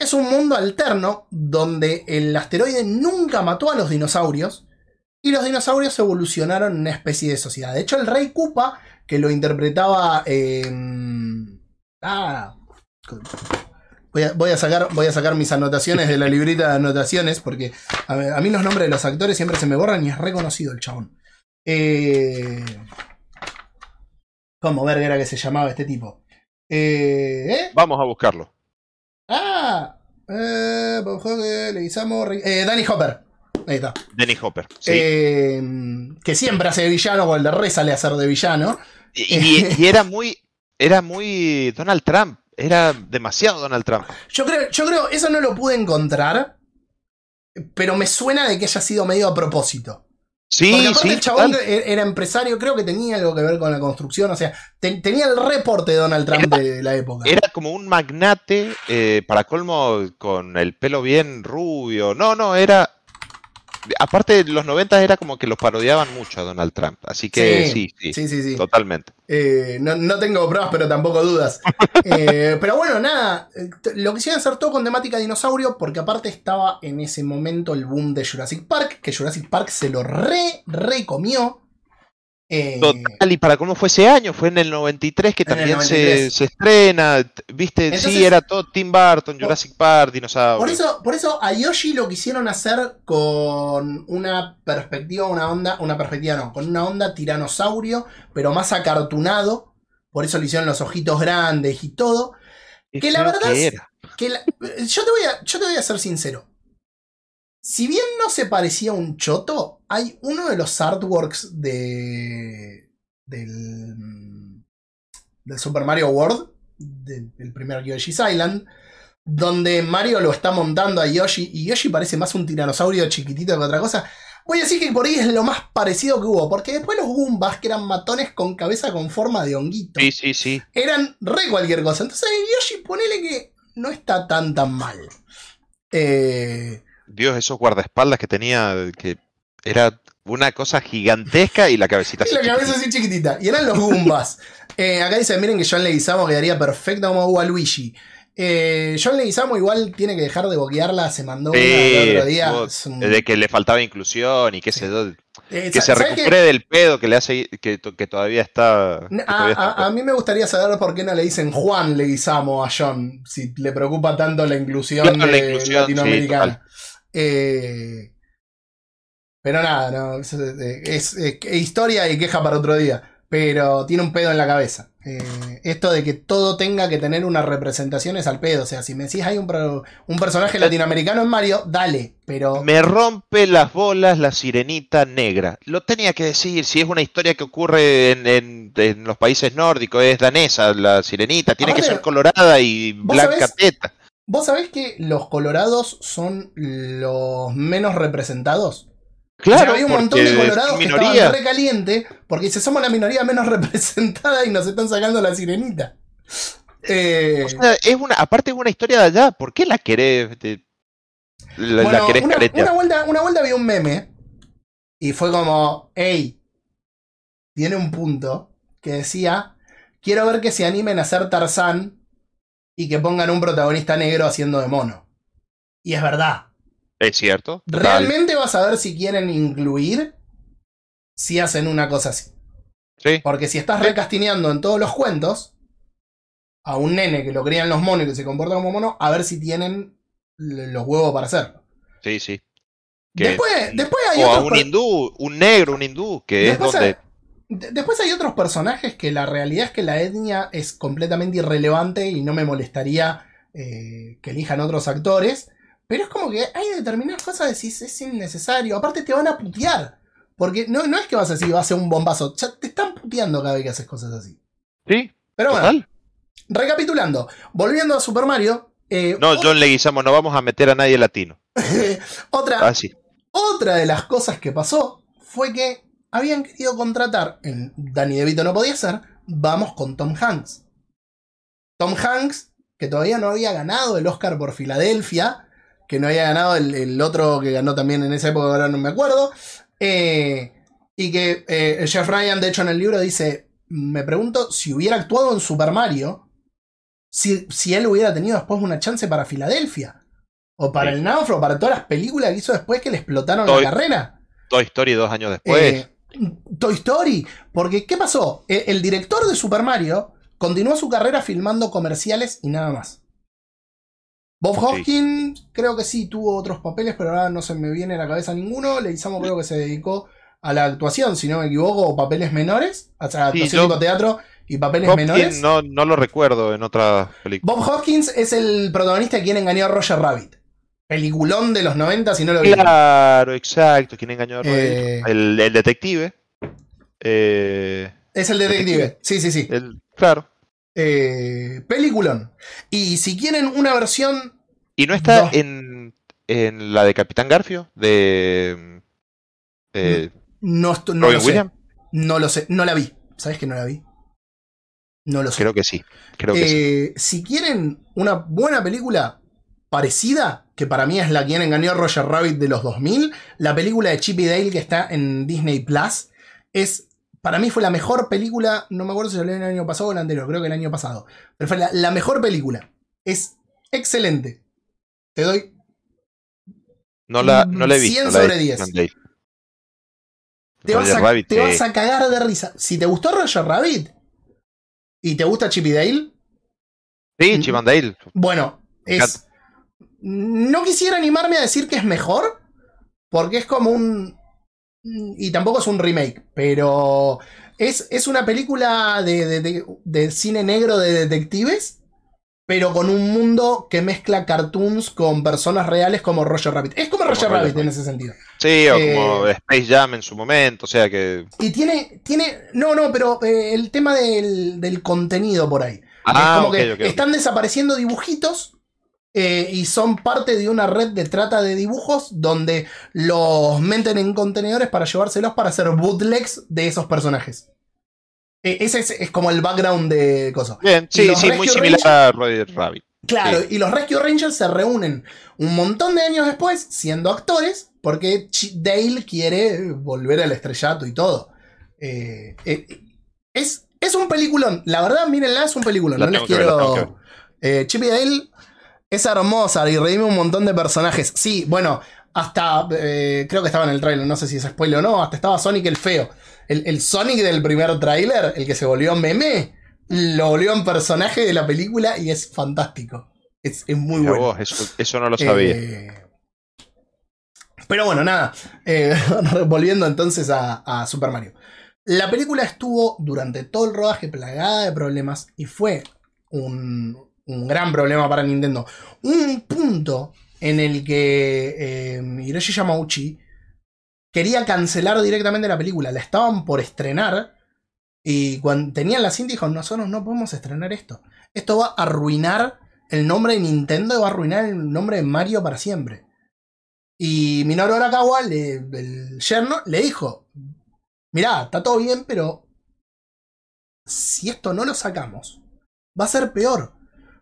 es un mundo alterno donde el asteroide nunca mató a los dinosaurios y los dinosaurios evolucionaron en una especie de sociedad. De hecho, el rey Koopa, que lo interpretaba... eh, ah, Voy a, voy a sacar, voy a sacar mis anotaciones de la librita de anotaciones porque a, mí los nombres de los actores siempre se me borran y es reconocido el chabón. Eh, ¿Cómo verga era que se llamaba este tipo? Eh, ¿eh? Vamos a buscarlo. Ah, eh, eh, Danny Hopper. Ahí está. Denny Hopper. Sí. Eh, que siempre hace de villano o el de re sale a ser de villano. y, y- y era muy. Era muy Donald Trump. Era demasiado Donald Trump. Yo creo, yo creo, eso no lo pude encontrar, pero me suena de que haya sido medio a propósito. Porque Sí, aparte sí. el chabón total. e- era empresario, creo que tenía algo que ver con la construcción, o sea, te- tenía el reporte de Donald Trump de la época. Era como un magnate, eh, para colmo, con el pelo bien rubio. No, no, era. Aparte, los 90 era como que los parodiaban mucho a Donald Trump. Así que sí, sí, sí, sí, sí. totalmente. Eh, no, no tengo pruebas, pero tampoco dudas. [laughs] Eh, pero bueno, nada, eh, lo quisieron hacer todo con temática dinosaurio, porque aparte estaba en ese momento el boom de Jurassic Park, que Jurassic Park se lo re, re comió. Eh, Total, y para cómo fue ese año, fue en el 93 que también se, 93. se estrena. Viste, Entonces- sí, era todo Tim Burton, Por- Jurassic Park, dinosaurios. Por eso, por eso a Yoshi lo quisieron hacer con una perspectiva, una onda, una perspectiva no, con una onda tiranosaurio, pero más acartunado. Por eso le hicieron los ojitos grandes y todo. Que la verdad que es- era. Que la- yo, te voy a, yo te voy a ser sincero. Si bien no se parecía a un choto, hay uno de los artworks de. del. del Super Mario World, del, del primer Yoshi's Island, donde Mario lo está montando a Yoshi y Yoshi parece más un tiranosaurio chiquitito que otra cosa. Voy a decir que por ahí es lo más parecido que hubo, porque después los Goombas, que eran matones con cabeza con forma de honguito, Sí, sí, sí. eran re cualquier cosa. Entonces Yoshi, ponele que no está tan tan mal. Eh, Dios, esos guardaespaldas que tenía, que era una cosa gigantesca y la cabecita [laughs] y así la cabeza así chiquitita. Y eran los Goombas. [laughs] Eh, acá dice, miren que John Leguizamo quedaría perfecto como Waluigi. Eh, John Leguizamo igual tiene que dejar de boquearla, se mandó una Sí, el otro día. un- De que le faltaba inclusión y qué sé yo. Eh, Que se recupere del pedo que le hace que, que todavía está. que A, todavía está- a- a mí me gustaría saber por qué no le dicen Juan Leguizamo a John, si le preocupa tanto la inclusión, Claro, la de- sí, latinoamericana. Eh, pero nada, no, es, es- es historia y queja para otro día. Pero tiene un pedo en la cabeza. Eh, esto de que todo tenga que tener una representación es al pedo. O sea, si me decís hay un, pro- un personaje latinoamericano en Mario, dale. Pero Me rompe las bolas la sirenita negra. Lo tenía que decir, si es una historia que ocurre en, en- en los países nórdicos, es danesa la sirenita, tiene que ser colorada y ¿vos blanca sabés? teta. ¿Vos sabés que los colorados son los menos representados? O sea, Claro, hay un montón de colorados que estaban re caliente porque si somos la minoría menos [laughs] representada y nos están sacando la sirenita. Eh, O sea, es una, aparte es una historia de allá, ¿por qué la querés, te- la, la bueno, querés una, una vuelta, una vuelta vi un meme y fue como, hey, tiene un punto que decía, quiero ver que se animen a hacer Tarzán y que pongan un protagonista negro haciendo de mono. Y es verdad. Es cierto. total. Realmente vas a ver si quieren incluir si hacen una cosa así. Sí. Porque si estás recastineando en todos los cuentos a un nene que lo crían los monos y que se comporta como mono, a ver si tienen los huevos para hacerlo. Sí, sí. Que- Después, después hay o a un hindú, un negro, un hindú, que es donde. hay, de- después hay otros personajes que la realidad es que la etnia es completamente irrelevante y no me molestaría eh, que elijan otros actores. Pero es como que hay determinadas cosas que decís, es innecesario. Aparte te van a putear. Porque no, no es que vas a decir, va a ser un bombazo. Ya te están puteando cada vez que haces cosas así. Sí, Pero bueno, recapitulando. Volviendo a Super Mario. eh, No, John Leguizamo, no vamos a meter a nadie latino. [laughs] otra, Ah, sí. Otra de las cosas que pasó fue que habían querido contratar, en Danny DeVito no podía ser, vamos con Tom Hanks. Tom Hanks, que todavía no había ganado el Oscar por Filadelfia, que no había ganado el, el otro que ganó también en esa época, ahora no me acuerdo, eh, y que eh, Jeff Ryan, de hecho, en el libro dice, me pregunto si hubiera actuado en Super Mario, si, si él hubiera tenido después una chance para Filadelfia. O para Sí. el Náufrago, para todas las películas que hizo después que le explotaron Toy- la carrera. Toy Story dos años después. Eh, Toy Story. Porque, ¿qué pasó? E- El, director de Super Mario continuó su carrera filmando comerciales y nada más. Bob Sí. Hoskins, creo que sí, tuvo otros papeles, pero ahora no se me viene a la cabeza ninguno. Leizamo creo que se dedicó a la actuación, si no me equivoco, o papeles menores. O sea, Sí, actuación yo- tipo teatro y papeles Hopkins menores. no, no lo recuerdo en otra película. Bob Hoskins es el protagonista de quien engañó a Roger Rabbit. Peliculón de los 90, si no lo vieron. Claro, exacto. ¿Quién engañó a Eh. El, el detective. Eh, Es el detective. Sí, sí, sí. el, claro. Eh, peliculón. Y si quieren una versión. ¿Y no está Dos. en, en la de Capitán Garfio? De. eh, No, no Robin lo sé. No lo sé. No la vi. ¿Sabes que no la vi? No lo sé. Creo que sí. Creo que sí. Eh, Si quieren una buena película parecida, que para mí es la quien engañó a Roger Rabbit de los 2000, la película de Chip y Dale que está en Disney Plus, es. Para mí fue la mejor película, no me acuerdo si salió el año pasado o el anterior, creo que el año pasado. Pero fue la, la mejor película. Es excelente. Te doy No la, no la he visto. 100 la de sobre 10. Capitán Dale. Te, vas a, Rabbit, te eh, vas a cagar de risa. Si te gustó Roger Rabbit y te gusta Chip y Dale, Sí. Chip and Dale. bueno, es. No quisiera animarme a decir que es mejor, porque es como un. Y tampoco es un remake, pero es, es una película de, de- de- de cine negro de detectives, pero con un mundo que mezcla cartoons con personas reales como Roger Rabbit. Es como Como Roger Rabbit en ese sentido. Sí, o Eh, como Space Jam en su momento. O sea que. Y tiene, tiene, no, no, pero eh, el tema del, del contenido por ahí. Ah, es como que están desapareciendo dibujitos eh, y son parte de una red de trata de dibujos donde los meten en contenedores para llevárselos para hacer bootlegs de esos personajes. Eh, ese es, es como el background de cosas. Bien, sí, muy similar a Roger Rabbit. Claro, Sí. y los Rescue Rangers se reúnen un montón de años después siendo actores porque Dale quiere volver al estrellato y todo. Eh, eh, es, es un peliculón. La verdad, mírenla, es un peliculón. La no les ver, quiero. Eh, Chip y Dale es hermosa y redime un montón de personajes. Sí, bueno, hasta eh, creo que estaba en el trailer, no sé si es spoiler o no. Hasta estaba Sonic el feo. El, el Sonic del primer tráiler, el que se volvió meme, lo volvió en personaje de la película y es fantástico. Es, es muy Mira bueno. vos, eso, eso no lo sabía. Eh, pero bueno, nada. Eh, [laughs] volviendo entonces a, a Super Mario. La película estuvo durante todo el rodaje plagada de problemas y fue un, un gran problema para Nintendo. Un punto en el que eh, Hiroshi Yamauchi quería cancelar directamente la película. La estaban por estrenar y cuando tenían la cinta dijo, nosotros no podemos estrenar esto. Esto va a arruinar el nombre de Nintendo y va a arruinar el nombre de Mario para siempre. Y Minoru Arakawa, le- el yerno, le dijo, mirá, está todo bien, pero si esto no lo sacamos, va a ser peor.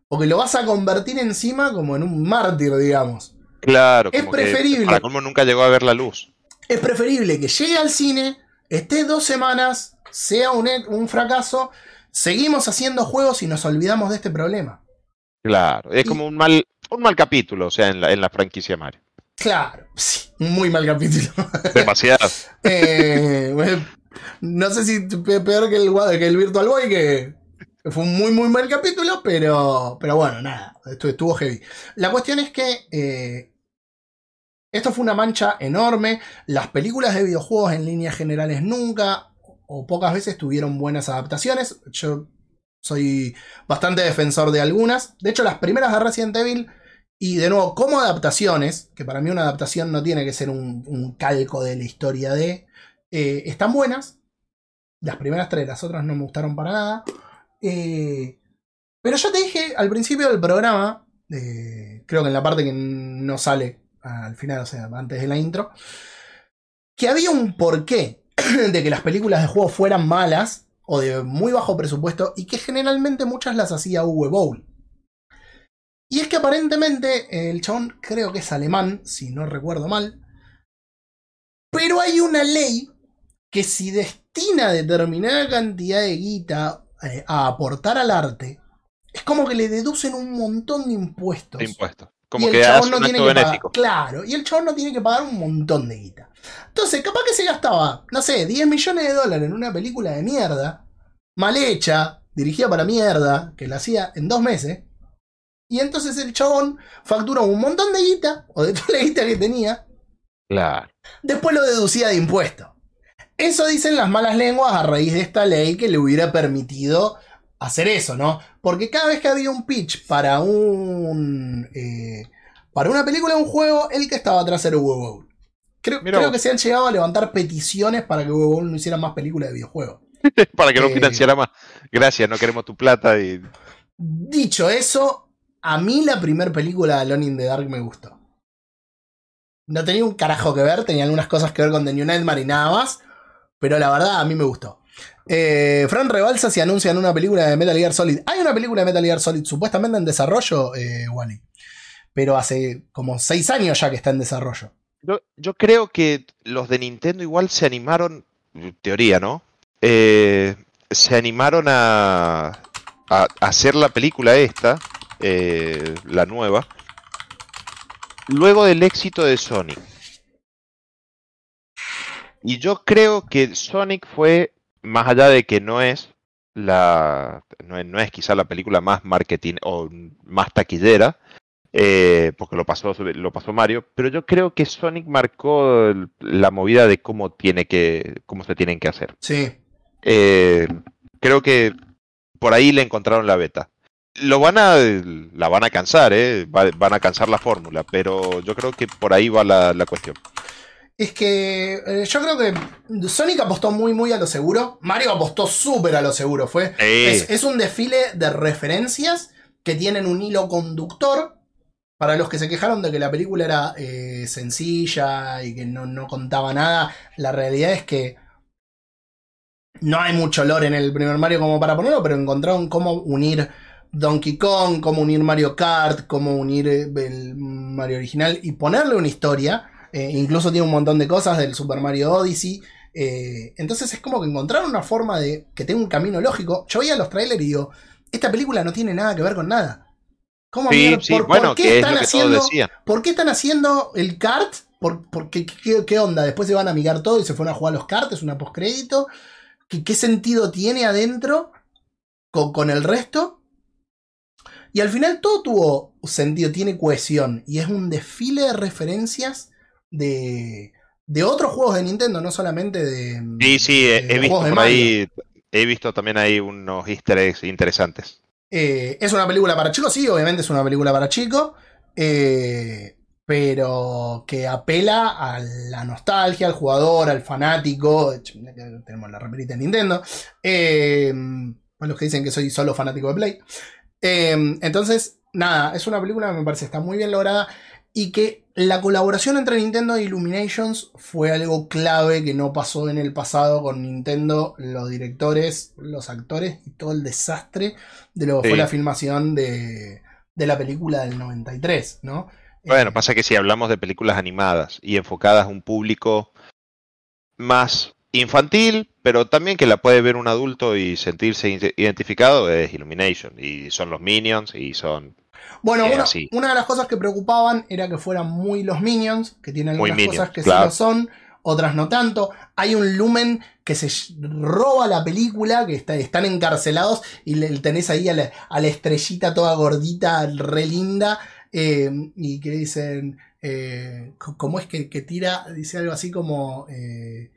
Porque lo vas a convertir encima como en un mártir, digamos. Claro, es como que preferible. Para colmo nunca llegó a ver la luz. Es preferible que llegue al cine, esté dos semanas, sea un, e- un fracaso, seguimos haciendo juegos y nos olvidamos de este problema. Claro, es Y- como un mal, un mal capítulo, o sea, en la, en la franquicia Mario. Claro, sí, muy mal capítulo. [laughs] Demasiado. Eh, bueno, no sé si pe- peor que el, que el Virtual Boy, que que fue un muy, muy mal capítulo, pero, pero bueno, nada, esto estuvo heavy. La cuestión es que eh, esto fue una mancha enorme. Las películas de videojuegos en líneas generales nunca o pocas veces tuvieron buenas adaptaciones. Yo soy bastante defensor de algunas. De hecho, las primeras de Resident Evil, y de nuevo, como adaptaciones, que para mí una adaptación no tiene que ser un, calco de la historia de, eh, están buenas. Las primeras tres, las otras no me gustaron para nada. Eh, pero yo te dije al principio del programa, eh, creo que en la parte que no sale al final, o sea, antes de la intro, que había un porqué [clears throat] de que las películas de juego fueran malas o de muy bajo presupuesto y que generalmente muchas las hacía Uwe Boll. Y es que aparentemente el chabón creo que es alemán, si no recuerdo mal, pero hay una ley que si destina determinada cantidad de guita eh, a aportar al arte, es como que le deducen un montón de impuestos. de impuestos. Y Como el que chabón un tiene que pagar-. Claro, y el chabón no tiene que pagar un montón de guita. Entonces, capaz que se gastaba, no sé, 10 millones de dólares en una película de mierda, mal hecha, dirigida para mierda, que la hacía en dos meses. Y entonces el chabón facturó un montón de guita, o de toda la guita que tenía, Claro. después lo deducía de impuesto. Eso dicen las malas lenguas a raíz de esta ley que le hubiera permitido hacer eso, ¿no? Porque cada vez que había un pitch para un. eh, para una película o un juego, el que estaba atrás era Uwe Boll. Creo, que se han llegado a levantar peticiones para que Uwe Boll no hiciera más películas de videojuegos. [laughs] Para que no Eh. financiara más. Gracias, no queremos tu plata y. Dicho eso, a mí la primera película de Alone in the Dark me gustó. No tenía un carajo que ver, tenía algunas cosas que ver con The New Nightmare y nada más, pero la verdad a mí me gustó. Eh, Fran Rebalsa se anuncia en una película de Metal Gear Solid. Hay una película de Metal Gear Solid supuestamente en desarrollo, eh, Wally. Pero hace como seis años ya que está en desarrollo. Yo, yo creo que los de Nintendo igual se animaron, teoría, ¿no? Eh, se animaron a, a hacer la película esta, eh, la nueva, luego del éxito de Sonic. Y yo creo que Sonic fue, más allá de que no es la, no es, no es quizá la película más marketing o más taquillera, eh, porque lo pasó, lo pasó Mario, pero yo creo que Sonic marcó la movida de cómo tiene que, cómo se tienen que hacer. Sí. Eh, creo que por ahí le encontraron la beta. Lo van a, la van a cansar, eh, va- van a cansar la fórmula, pero yo creo que por ahí va la, la cuestión. Es que eh, yo creo que Sonic apostó muy, muy a lo seguro. Mario apostó súper a lo seguro. Fue, es, es un desfile de referencias que tienen un hilo conductor. Para los que se quejaron de que la película era eh, sencilla y que no, no contaba nada, la realidad es que no hay mucho lore en el primer Mario como para ponerlo, pero encontraron cómo unir Donkey Kong, cómo unir Mario Kart, cómo unir eh, el Mario original y ponerle una historia. Eh, incluso tiene un montón de cosas del Super Mario Odyssey. Eh, entonces es como que encontraron una forma de que tenga un camino lógico. Yo veía los trailers y digo, esta película no tiene nada que ver con nada. ¿Cómo Sí, sí, ¿Por, qué que están haciendo, todos decían. ¿Por qué están haciendo el kart? ¿Por, por qué, qué- qué onda? Después se van a amigar todo y se fueron a jugar los karts, es una postcrédito. ¿Qué, qué sentido tiene adentro con, con el resto? Y al final todo tuvo sentido, tiene cohesión. Y es un desfile de referencias de, de otros juegos de Nintendo, no solamente de. Sí, sí, he, de he visto por Mario. ahí, he visto también ahí unos easter eggs interesantes. Eh, es una película para chicos, sí, obviamente es una película para chicos, eh, pero que apela a la nostalgia, al jugador, al fanático. Tenemos la remerita de Nintendo. Eh, los que dicen que soy solo fanático de Play. Eh, entonces, nada, es una película que me parece está muy bien lograda y que la colaboración entre Nintendo e Illuminations fue algo clave que no pasó en el pasado con Nintendo, los directores, los actores y todo el desastre de lo que Sí. fue la filmación de, de la película del 93, ¿no? Bueno, Eh, pasa que si hablamos de películas animadas y enfocadas a un público más infantil, pero también que la puede ver un adulto y sentirse ide- identificado, es Illumination. Y son los Minions y son Bueno, una, una de las cosas que preocupaban era que fueran muy los minions, que tienen algunas Minions, cosas que claro. sí lo son, otras no tanto. Hay un lumen que se roba la película, que está- están encarcelados y le, tenés ahí a la, a la estrellita toda gordita, re linda, eh, y que dicen, eh, ¿cómo es que, que tira? Dice algo así como... eh,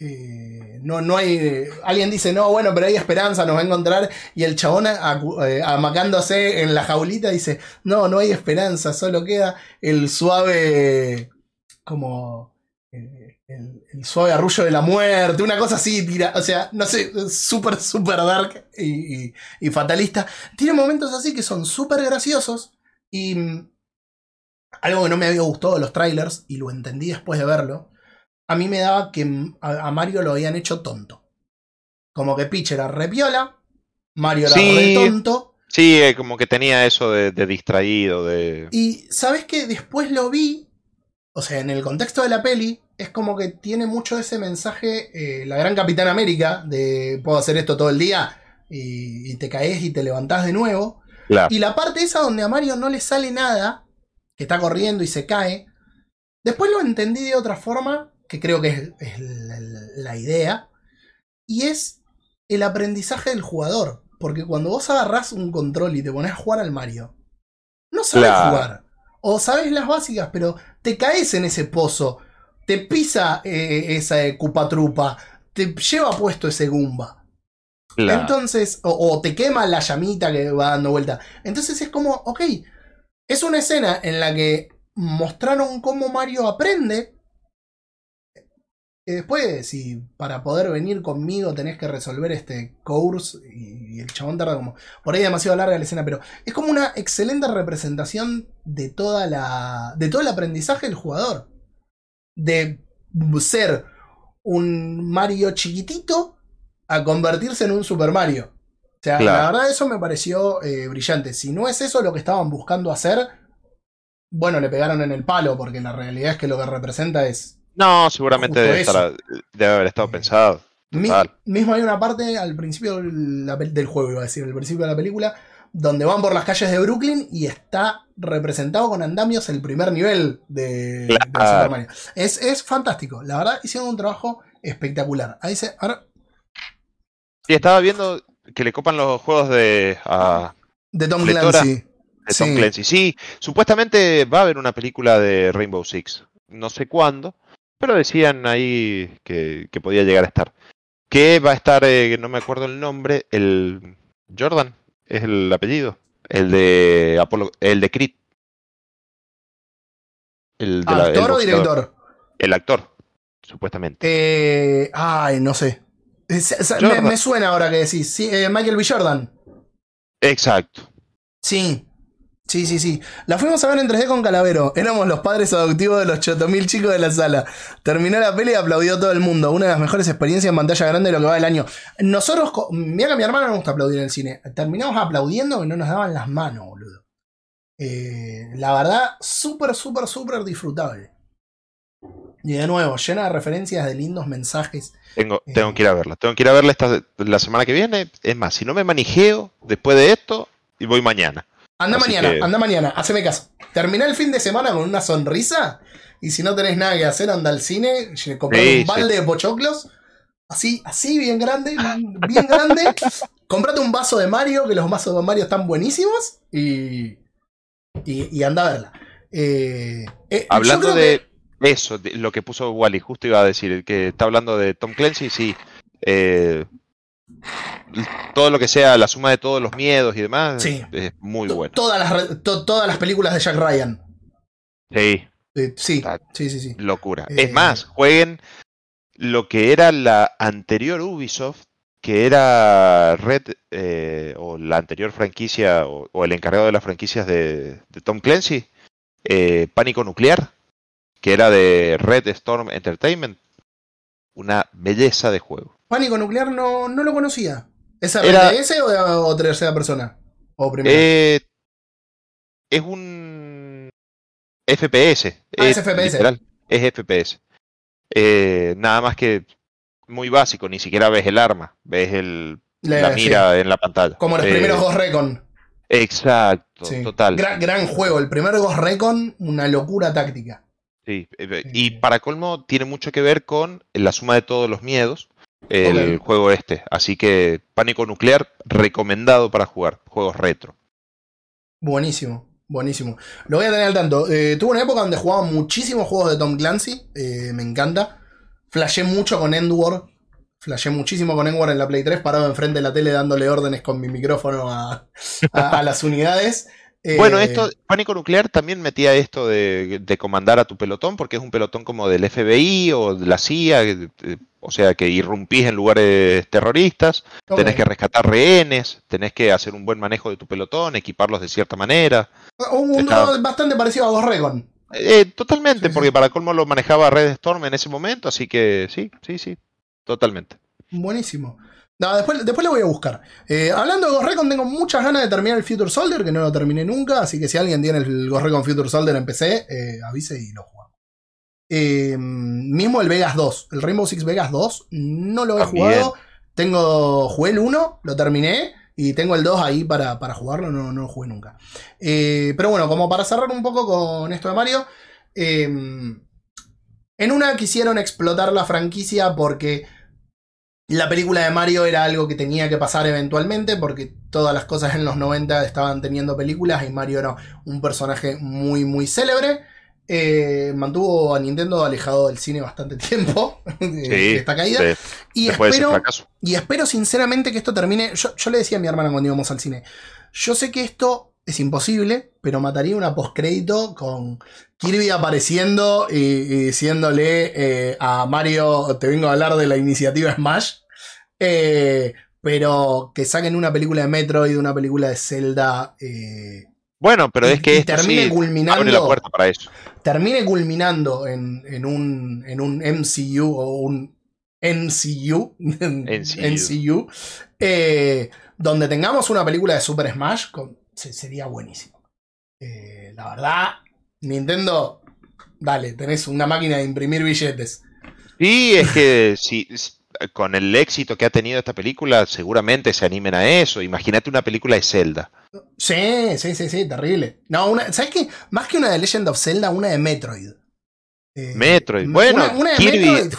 eh, no, no hay. Alguien dice, no, bueno, pero hay esperanza, nos va a encontrar. Y el chabón eh, amacándose en la jaulita dice, no, no hay esperanza, solo queda el suave. como. eh, el, el suave arrullo de la muerte, una cosa así, tira, o sea, no sé, súper, súper dark y, y- y fatalista. Tiene momentos así que son súper graciosos y mm, algo que no me había gustado de los trailers, y lo entendí después de verlo, a mí me daba que a, Mario lo habían hecho tonto. Como que Peach era re piola, Mario era Sí. re tonto, Sí, eh, como que tenía eso de, de distraído, de... Y sabes que después lo vi, o sea, en el contexto de la peli, es como que tiene mucho ese mensaje, eh, la gran Capitán América, de puedo hacer esto todo el día y, y te caes y te levantás de nuevo. Claro. Y la parte esa donde a Mario no le sale nada, que está corriendo y se cae, después lo entendí de otra forma, que creo que es, es la, la idea, y es el aprendizaje del jugador. Porque cuando vos agarrás un control y te pones a jugar al Mario, no sabes Claro. jugar. O sabes las básicas, pero te caes en ese pozo, te pisa eh, esa eh, cupatrupa, te lleva puesto ese Goomba. Claro. Entonces, o, o te quema la llamita que va dando vuelta. Entonces es como, ok, es una escena en la que mostraron cómo Mario aprende. Y después, si para poder venir conmigo tenés que resolver este course y, y el chabón tarda como... Por ahí demasiado larga la escena, pero es como una excelente representación de toda la... de todo el aprendizaje del jugador. De ser un Mario chiquitito a convertirse en un Super Mario. O sea, Claro. la verdad eso me pareció eh, brillante. Si no es eso lo que estaban buscando hacer, bueno, le pegaron en el palo, porque la realidad es que lo que representa es... No, seguramente debe, eso. estar- debe haber estado pensado. Mi- mismo hay una parte al principio del juego, iba a decir, al principio de la película, donde van por las calles de Brooklyn y está representado con andamios el primer nivel de, de Claro. Super Mario. Es, es fantástico, la verdad hicieron un trabajo espectacular. Ahí se, ahora, Y estaba viendo que le copan los juegos de, de Tom Lectora. Clancy. de Tom Sí. Clancy. Sí, supuestamente va a haber una película de Rainbow Six. No sé cuándo, pero decían ahí que, que podía llegar a estar. Que va a estar, eh, no me acuerdo el nombre, el Jordan, es el apellido. El de Apolo, el de Creed. El de la- el ¿Actor o director? El actor, supuestamente. Eh, ay, no sé. Es- es- me, Jordan. me suena ahora que decís. Sí, eh, Michael B. Jordan. Exacto. Sí. Sí, sí, sí. La fuimos a ver en 3D con Calavero. Éramos los padres adoptivos de los 8000 chicos de la sala. Terminó la peli y aplaudió todo el mundo. Una de las mejores experiencias en pantalla grande de lo que va del año. Nosotros, mira que a mi hermana no nos gusta aplaudir en el cine. Terminamos aplaudiendo que no nos daban las manos, boludo. Eh, la verdad, súper, súper, súper disfrutable. Y de nuevo, llena de referencias de lindos mensajes. Tengo, Eh. tengo que ir a verla. Tengo que ir a verla esta, la semana que viene. Es más, si no me manijeo después de esto, y voy mañana. Anda Así mañana, que- anda mañana, haceme caso. Terminá el fin de semana con una sonrisa y si no tenés nada que hacer, anda al cine, comprar Sí, un balde de pochoclos, así, así, bien grande, bien grande. [laughs] Comprate un vaso de Mario, que los vasos de Mario están buenísimos y, y, y anda a verla. Eh, eh, Hablando de que- eso, de lo que puso Wally, justo iba a decir, que está hablando de Tom Clancy, sí. eh, todo lo que sea la suma de todos los miedos y demás Sí. es muy bueno. todas, las, to- todas las películas de Jack Ryan. Sí, Eh, sí, sí, sí, sí. locura. Eh, Es más, jueguen lo que era la anterior Ubisoft, que era Red, eh, o la anterior franquicia, o, o el encargado de las franquicias de, de Tom Clancy, eh, Pánico Nuclear, que era de Red Storm Entertainment. Una belleza de juego. Pánico Nuclear no, no lo conocía. ¿Es Era- RTS o, o tercera persona? O. Eh, es un FPS. Ah, es FPS. literal, es FPS. Eh, nada más que muy básico, ni siquiera ves el arma, ves el, Le- la sí. mira en la pantalla. Como los Eh, primeros Ghost Recon. Exacto, Sí. total. Gran, gran juego. El primer Ghost Recon, una locura táctica. Sí, eh, y para colmo tiene mucho que ver con la suma de todos los miedos, el juego este. Así que Pánico Nuclear, recomendado para jugar, juegos retro. Buenísimo, buenísimo. Lo voy a tener al tanto. Eh, tuve una época donde jugaba muchísimos juegos de Tom Clancy. eh, me encanta. Flashé mucho con Endward. Flashé muchísimo con Endward en la Play 3, parado enfrente de la tele dándole órdenes con mi micrófono a, a- a las unidades. Eh, Bueno, esto, Pánico Nuclear también metía esto de, de comandar a tu pelotón, porque es un pelotón como del FBI o de la CIA, eh, eh, o sea, que irrumpís en lugares terroristas, tenés que rescatar rehenes, tenés que hacer un buen manejo de tu pelotón, equiparlos de cierta manera. Un mundo Está- bastante parecido a Ghost Recon. Eh, totalmente, Sí, sí. porque para colmo lo manejaba Red Storm en ese momento, así que sí, sí, sí, totalmente. Buenísimo. No, después, después lo voy a buscar. Eh, hablando de Ghost Recon, tengo muchas ganas de terminar el Future Soldier, que no lo terminé nunca, así que si alguien tiene el Ghost Recon Future Soldier en PC, eh, avise y lo jugamos. Eh, mismo el Vegas 2, el Rainbow Six Vegas 2, no lo he También. jugado. Tengo, jugué el 1, lo terminé, y tengo el 2 ahí para, para jugarlo, no, no lo jugué nunca. Eh, pero bueno, como para cerrar un poco con esto de Mario, eh, en una quisieron explotar la franquicia porque la película de Mario era algo que tenía que pasar eventualmente porque todas las cosas en los 90 estaban teniendo películas y Mario era un personaje muy muy célebre. Eh, mantuvo a Nintendo alejado del cine bastante tiempo [laughs] de Sí, esta caída. de- y, espero, y espero sinceramente que esto termine. Yo, yo le decía a mi hermana cuando íbamos al cine. Yo sé que esto es imposible, pero mataría una postcrédito con Kirby apareciendo y, y diciéndole eh, a Mario, te vengo a hablar de la iniciativa Smash. Eh, pero que saquen una película de Metroid, una película de Zelda. eh, Bueno, pero es que y esto termine sí culminando abre la puerta para eso. termine culminando en, en un, en un MCU o un NCU, [laughs] NCU, eh, donde tengamos una película de Super Smash, con- se- sería buenísimo. Eh, la verdad, Nintendo, dale, tenés una máquina de imprimir billetes. Sí, es que si, con el éxito que ha tenido esta película, seguramente se animen a eso. Imagínate una película de Zelda. Sí, sí, sí, sí, terrible. No, una, ¿sabes qué? Más que una de Legend of Zelda, una de Metroid. Eh, Metroid, una- bueno, una de Kirby- Metroid,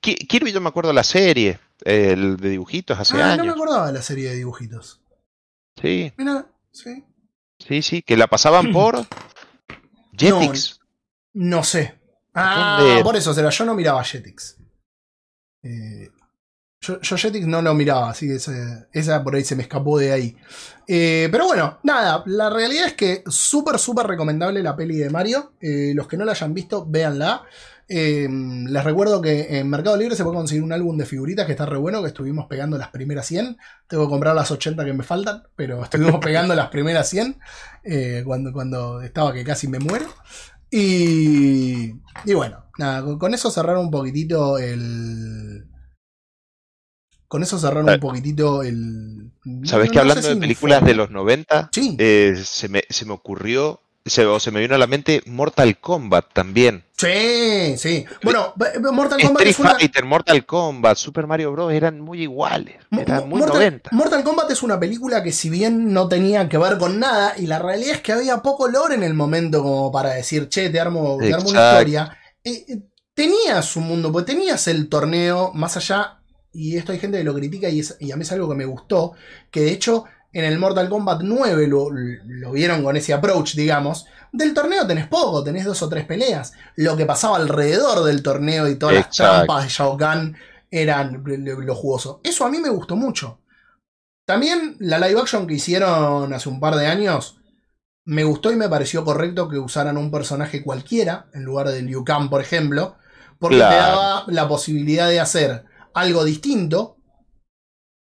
Kirby, yo me acuerdo la serie, el de dibujitos hace ah, no me años. acordaba de la serie de dibujitos. Sí, Mira, sí. sí, sí, que la pasaban por Jetix. No sé. Ah, por eso será. Yo no miraba Jetix. Eh, yo, yo Jetix no lo miraba, así que esa, esa por ahí se me escapó de ahí. Eh, pero bueno, nada, la realidad es que súper, súper recomendable la peli de Mario. Eh, los que no la hayan visto, véanla. Eh, les recuerdo que en Mercado Libre se puede conseguir un álbum de figuritas que está re bueno, que estuvimos pegando las primeras 100. Tengo que comprar las 80 que me faltan, pero [laughs] estuvimos pegando las primeras 100 eh, cuando, cuando estaba que casi me muero. Y, y bueno, nada, con, con eso cerrar un poquitito el... Con eso cerrar un poquitito el... ¿Sabes no- que no hablando de películas de los 90, Sí, eh, se, me, se me ocurrió, se, o se me vino a la mente Mortal Kombat también. sí, sí. Bueno, b- b- Mortal Kombat Street es una... Fighter, Mortal Kombat, Super Mario Bros. eran muy iguales, eran muy Mortal, 90. Mortal Kombat es una película que si bien no tenía que ver con nada, y la realidad es que había poco lore en el momento como para decir, che, te armo, te armo una historia, eh, eh, tenías un mundo, pues tenías el torneo más allá, y esto hay gente que lo critica y, es- y a mí es algo que me gustó, que de hecho en el Mortal Kombat 9 lo, lo vieron con ese approach, digamos. Del torneo tenés poco, tenés dos o tres peleas. Lo que pasaba alrededor del torneo y todas las trampas de Shao Kahn eran lo, lo jugoso. Eso a mí me gustó mucho. También la live action que hicieron hace un par de años me gustó y me pareció correcto que usaran un personaje cualquiera en lugar de Liu Kang, por ejemplo, porque te daba la posibilidad de hacer algo distinto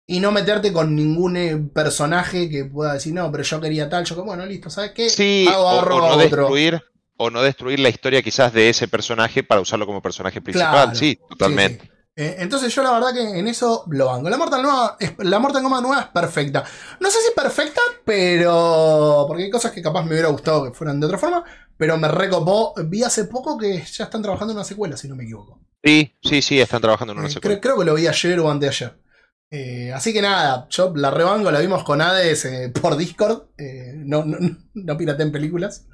y no meterte con ningún eh, personaje que pueda decir, no, pero yo quería tal, yo como, bueno, listo, ¿sabes qué? Sí, Hago, o, o a no otro. destruir, o no destruir la historia quizás de ese personaje para usarlo como personaje principal. Claro, sí, totalmente. sí, sí. Eh, entonces yo la verdad que en eso lo banco. La Mortal, nueva es- la Mortal Kombat nueva es perfecta. No sé si perfecta, pero... Porque hay cosas que capaz me hubiera gustado que fueran de otra forma. Pero me recopó. Vi hace poco que ya están trabajando en una secuela, si no me equivoco. Sí, sí, sí, están trabajando en una Eh, secuela. creo, creo que lo vi ayer o anteayer. Eh, así que nada, yo la rebango, la vimos con Hades eh, por Discord. eh, no, no, no pirateen películas.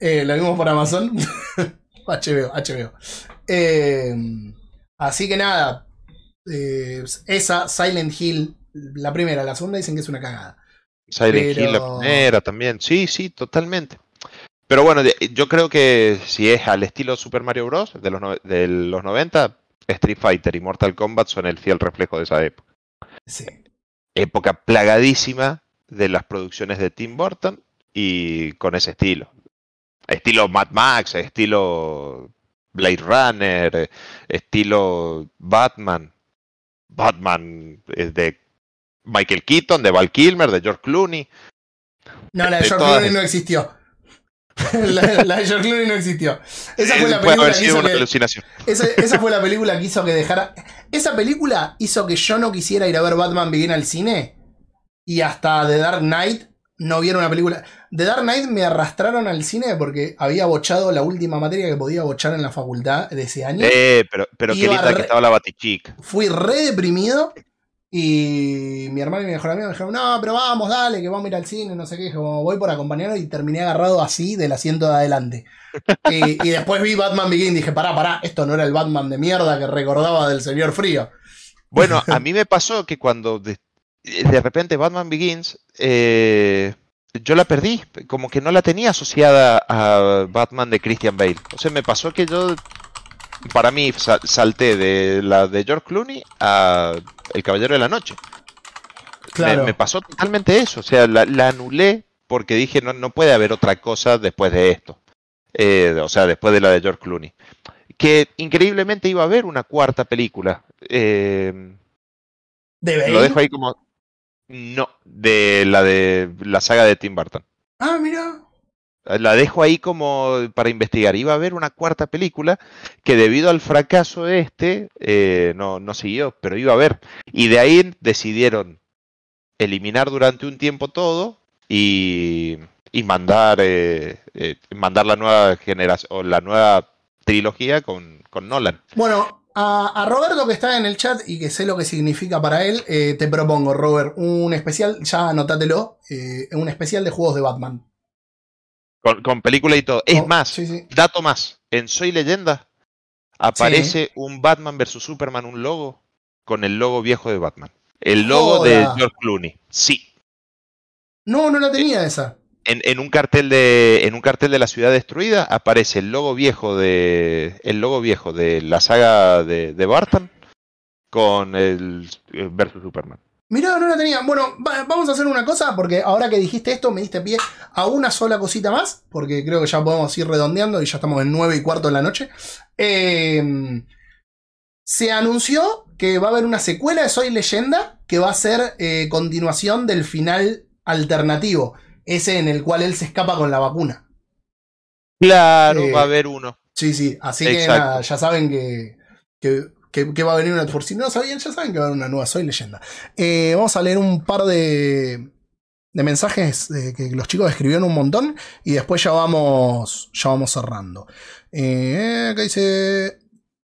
Eh, la vimos por Amazon. [laughs] HBO, HBO. Así que nada. esa, Silent Hill, la primera, la segunda dicen que es una cagada. Silent Hill, la primera también. Sí, sí, totalmente. Pero bueno, yo creo que si es al estilo Super Mario Bros. de los, no- de los 90, Street Fighter y Mortal Kombat son el fiel reflejo de esa época. Sí. Época plagadísima de las producciones de Tim Burton y con ese estilo. Estilo Mad Max, estilo Blade Runner, estilo Batman. Batman eh, de Michael Keaton, de Val Kilmer, de George Clooney. No, la de De George Clooney no existió. La, la de George Clooney no existió. Esa fue la Eh, película que hizo una que, alucinación. esa, [laughs] esa fue la película que hizo que dejara. Esa película hizo que yo no quisiera ir a ver Batman Begin al cine. Y hasta The Dark Knight no vieron una película. The Dark Knight me arrastraron al cine porque había bochado la última materia que podía bochar en la facultad de ese año. Eh, pero, pero qué linda re- que estaba la Batichica. Fui re deprimido. Y mi hermano y mi mejor amigo me dijeron, no, pero vamos, dale, que vamos a ir al cine, no sé qué. Dije, "Como, voy por acompañarlo y terminé agarrado así del asiento de adelante. [laughs] y, y después vi Batman Begin y dije, pará, pará, esto no era el Batman de mierda que recordaba del señor frío. Bueno, a [laughs] mí me pasó que cuando de, de repente Batman Begins, eh, yo la perdí, como que no la tenía asociada a Batman de Christian Bale. O sea, me pasó que yo, para mí, sa- salté de la de George Clooney a El Caballero de la Noche. Me- pasó totalmente eso, o sea, la, la anulé porque dije, no, no puede haber otra cosa después de esto. Eh, o sea, después de la de George Clooney. Que increíblemente iba a haber una cuarta película. Eh, ¿De Bale? lo dejo ahí como. No, de la de la saga de Tim Burton. Ah, mira. La dejo ahí como para investigar. Iba a haber una cuarta película que debido al fracaso de este eh, no, no siguió, pero iba a haber. Y de ahí decidieron eliminar durante un tiempo todo y, y mandar eh, eh, mandar la nueva generación o la nueva trilogía con, con Nolan. Bueno, a, Roberto que está en el chat y que sé lo que significa para él, eh, te propongo, Robert, un especial, ya anótatelo, eh, un especial de juegos de Batman. Con, con película y todo. Es Oh, más, Sí, sí. Dato más, en Soy Leyenda aparece un Batman vs Superman, un logo, con el logo viejo de Batman. El logo de. George Clooney. Sí. No, no la tenía esa. En, en un cartel de. En un cartel de la ciudad destruida aparece el logo viejo de. El logo viejo de la saga de, de Barton con el eh, versus Superman. Mirá, no la tenía. Bueno, va- vamos a hacer una cosa, porque ahora que dijiste esto, me diste pie a una sola cosita más, porque creo que ya podemos ir redondeando y ya estamos en nueve y cuarto de la noche. Eh, se anunció que va a haber una secuela de Soy Leyenda, que va a ser eh, continuación del final alternativo, ese en el cual él se escapa con la vacuna. Claro, Eh, va a haber uno. Sí, sí, así que nada, ya saben que, que, que- va a venir una. Por si no sabían, ya saben que va a haber una nueva Soy Leyenda. Eh, vamos a leer un par de, de mensajes eh, que los chicos escribieron un montón y después ya vamos, ya vamos cerrando. Eh, acá dice.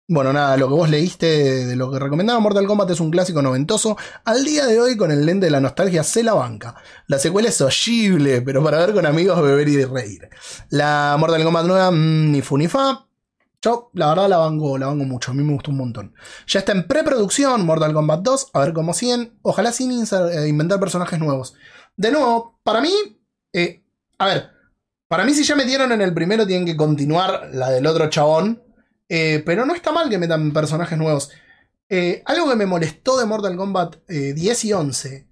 Bueno, nada, lo que vos leíste de, lo que recomendaba Mortal Kombat es un clásico noventoso. Al día de hoy, con el lente de la nostalgia, se la banca. La secuela es horrible, pero para ver con amigos, beber y reír. La Mortal Kombat nueva, mm, ni fu ni fa. Yo, la verdad, la banco, la banco mucho. A mí me gustó un montón. Ya está en preproducción Mortal Kombat 2. A ver cómo siguen. Ojalá sin eh, inventar personajes nuevos. De nuevo, para mí. eh, a ver. Para mí, si ya metieron en el primero, tienen que continuar la del otro chabón. Eh, pero no está mal que metan personajes nuevos. Algo que me molestó de Mortal Kombat eh, 10 y 11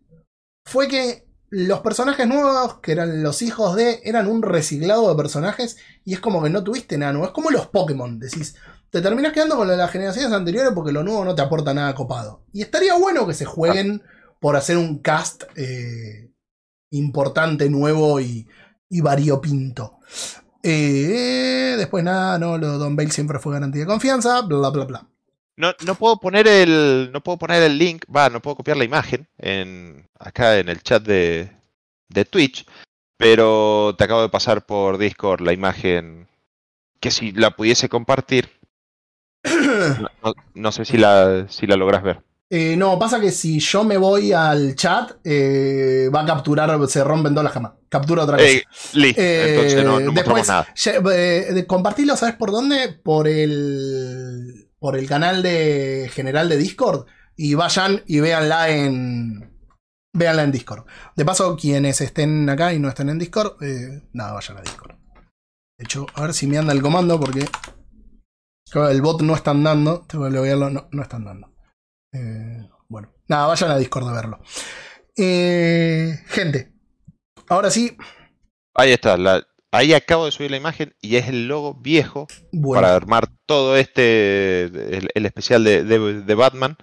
fue que los personajes nuevos, que eran los hijos de, eran un reciclado de personajes y es como que no tuviste nada nuevo. Es como los Pokémon, decís. Te terminas quedando con las generaciones anteriores porque lo nuevo no te aporta nada copado. Y estaría bueno que se jueguen por hacer un cast eh, importante, nuevo y, variopinto. Eh, después nada, no, lo Don Bale siempre fue garantía de confianza, bla bla bla. No, no puedo poner el. No puedo poner el link. Va, no puedo copiar la imagen en, acá en el chat de, de Twitch. Pero te acabo de pasar por Discord la imagen. Que si la pudiese compartir. [coughs] No, sé si la, si la logras ver. Eh, no, pasa que si yo me voy al chat, eh, va a capturar, se rompen todas las camas. Captura otra cosa. Eh, listo, Eh, entonces no, no después, nada. ya, eh, compartilo, ¿sabes por dónde? Por el, por el canal de general de Discord. Y vayan y véanla en. Véanla en Discord. De paso, quienes estén acá y no estén en Discord, eh, nada, vayan a Discord. De hecho, a ver si me anda el comando porque. El bot no está andando. No, no está andando. Eh, bueno, nada, vayan a Discord a verlo. Eh, gente, ahora sí, Ahí está. la- ahí acabo de subir la imagen y es el logo viejo bueno. para armar todo este, el, el especial de, de- de Batman.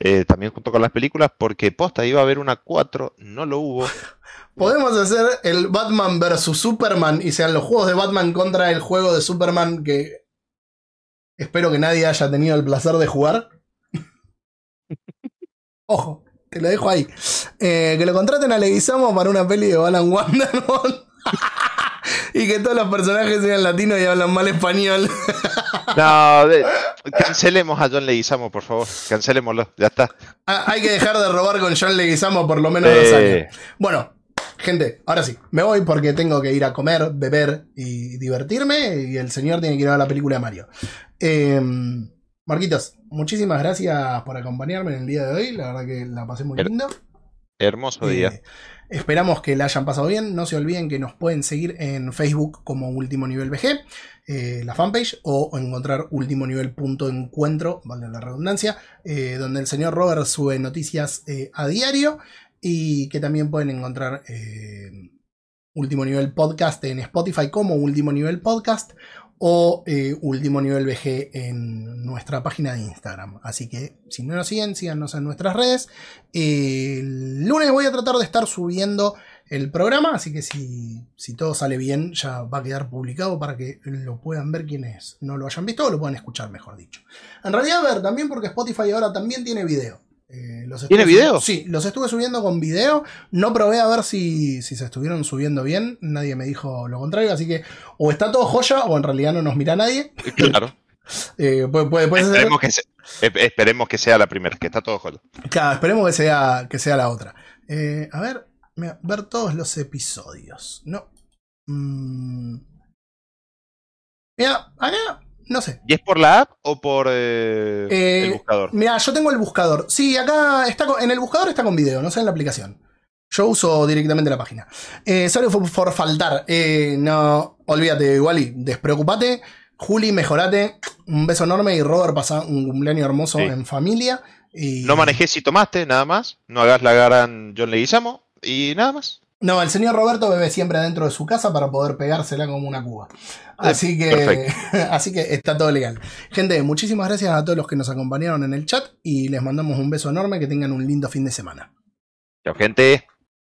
eh, también junto con las películas, porque posta iba a haber una 4, no lo hubo. [laughs] Podemos hacer el Batman versus Superman y sean los juegos de Batman contra el juego de Superman que espero que nadie haya tenido el placer de jugar. [laughs] Ojo, te lo dejo ahí. Eh, que lo contraten a Leguizamo para una peli de Alan Wonderman. [laughs] [laughs] y que todos los personajes sean latinos y hablan mal español. [laughs] No, de- cancelemos a John Leguizamo, por favor. Cancelémoslo, ya está. Ah, Hay que dejar de robar con John Leguizamo por lo menos dos años. Bueno, gente, ahora sí, me voy porque tengo que ir a comer, beber y divertirme. Y el señor tiene que ir a ver la película de Mario. Eh, Marquitos, muchísimas gracias por acompañarme en el día de hoy. La verdad que la pasé muy Her- lindo. hermoso día. Eh, esperamos que la hayan pasado bien. No se olviden que nos pueden seguir en Facebook como Último Nivel VG, eh, la fanpage, o encontrar Último Nivel punto encuentro, vale la redundancia, eh, donde el señor Robert sube noticias eh, a diario y que también pueden encontrar Último Nivel Podcast en Spotify como Último Nivel Podcast o eh, Último Nivel VG en nuestra página de Instagram. Así que si no nos siguen, síganos en nuestras redes. El lunes voy a tratar de estar subiendo el programa, así que si, si todo sale bien ya va a quedar publicado para que lo puedan ver quienes no lo hayan visto o lo puedan escuchar, mejor dicho. En realidad, a ver, también porque Spotify ahora también tiene video. Eh, los ¿Tiene video? Sí, los estuve subiendo con video. No probé a ver si, si se estuvieron subiendo bien. Nadie me dijo lo contrario. Así que o está todo joya o en realidad no nos mira nadie. [laughs] Claro. Eh, puede, puede- puede ser- Esperemos que, se- esp- esperemos que sea la primera, que está todo joya. Claro, esperemos que sea, que sea la otra. Eh, a ver, mira, ver todos los episodios. No. Mm. Mira, acá, no sé. ¿Y es por la app o por eh, Eh, el buscador? Mira, yo tengo el buscador. Sí, acá está con- en el buscador está con video, no sé en la aplicación. Yo uso directamente la página. Eh, sorry for, for faltar. Eh, no, olvídate, Wally, despreocupate. Juli, mejorate. Un beso enorme y Robert pasa un cumpleaños hermoso Sí. en familia. Y... No manejes si tomaste, nada más. No hagas la gran John Leguizamo y nada más. No, el señor Roberto bebe siempre adentro de su casa para poder pegársela como una cuba. Así que, [laughs] así que está todo legal. Gente, muchísimas gracias a todos los que nos acompañaron en el chat y les mandamos un beso enorme. Que tengan un lindo fin de semana. Chao, gente.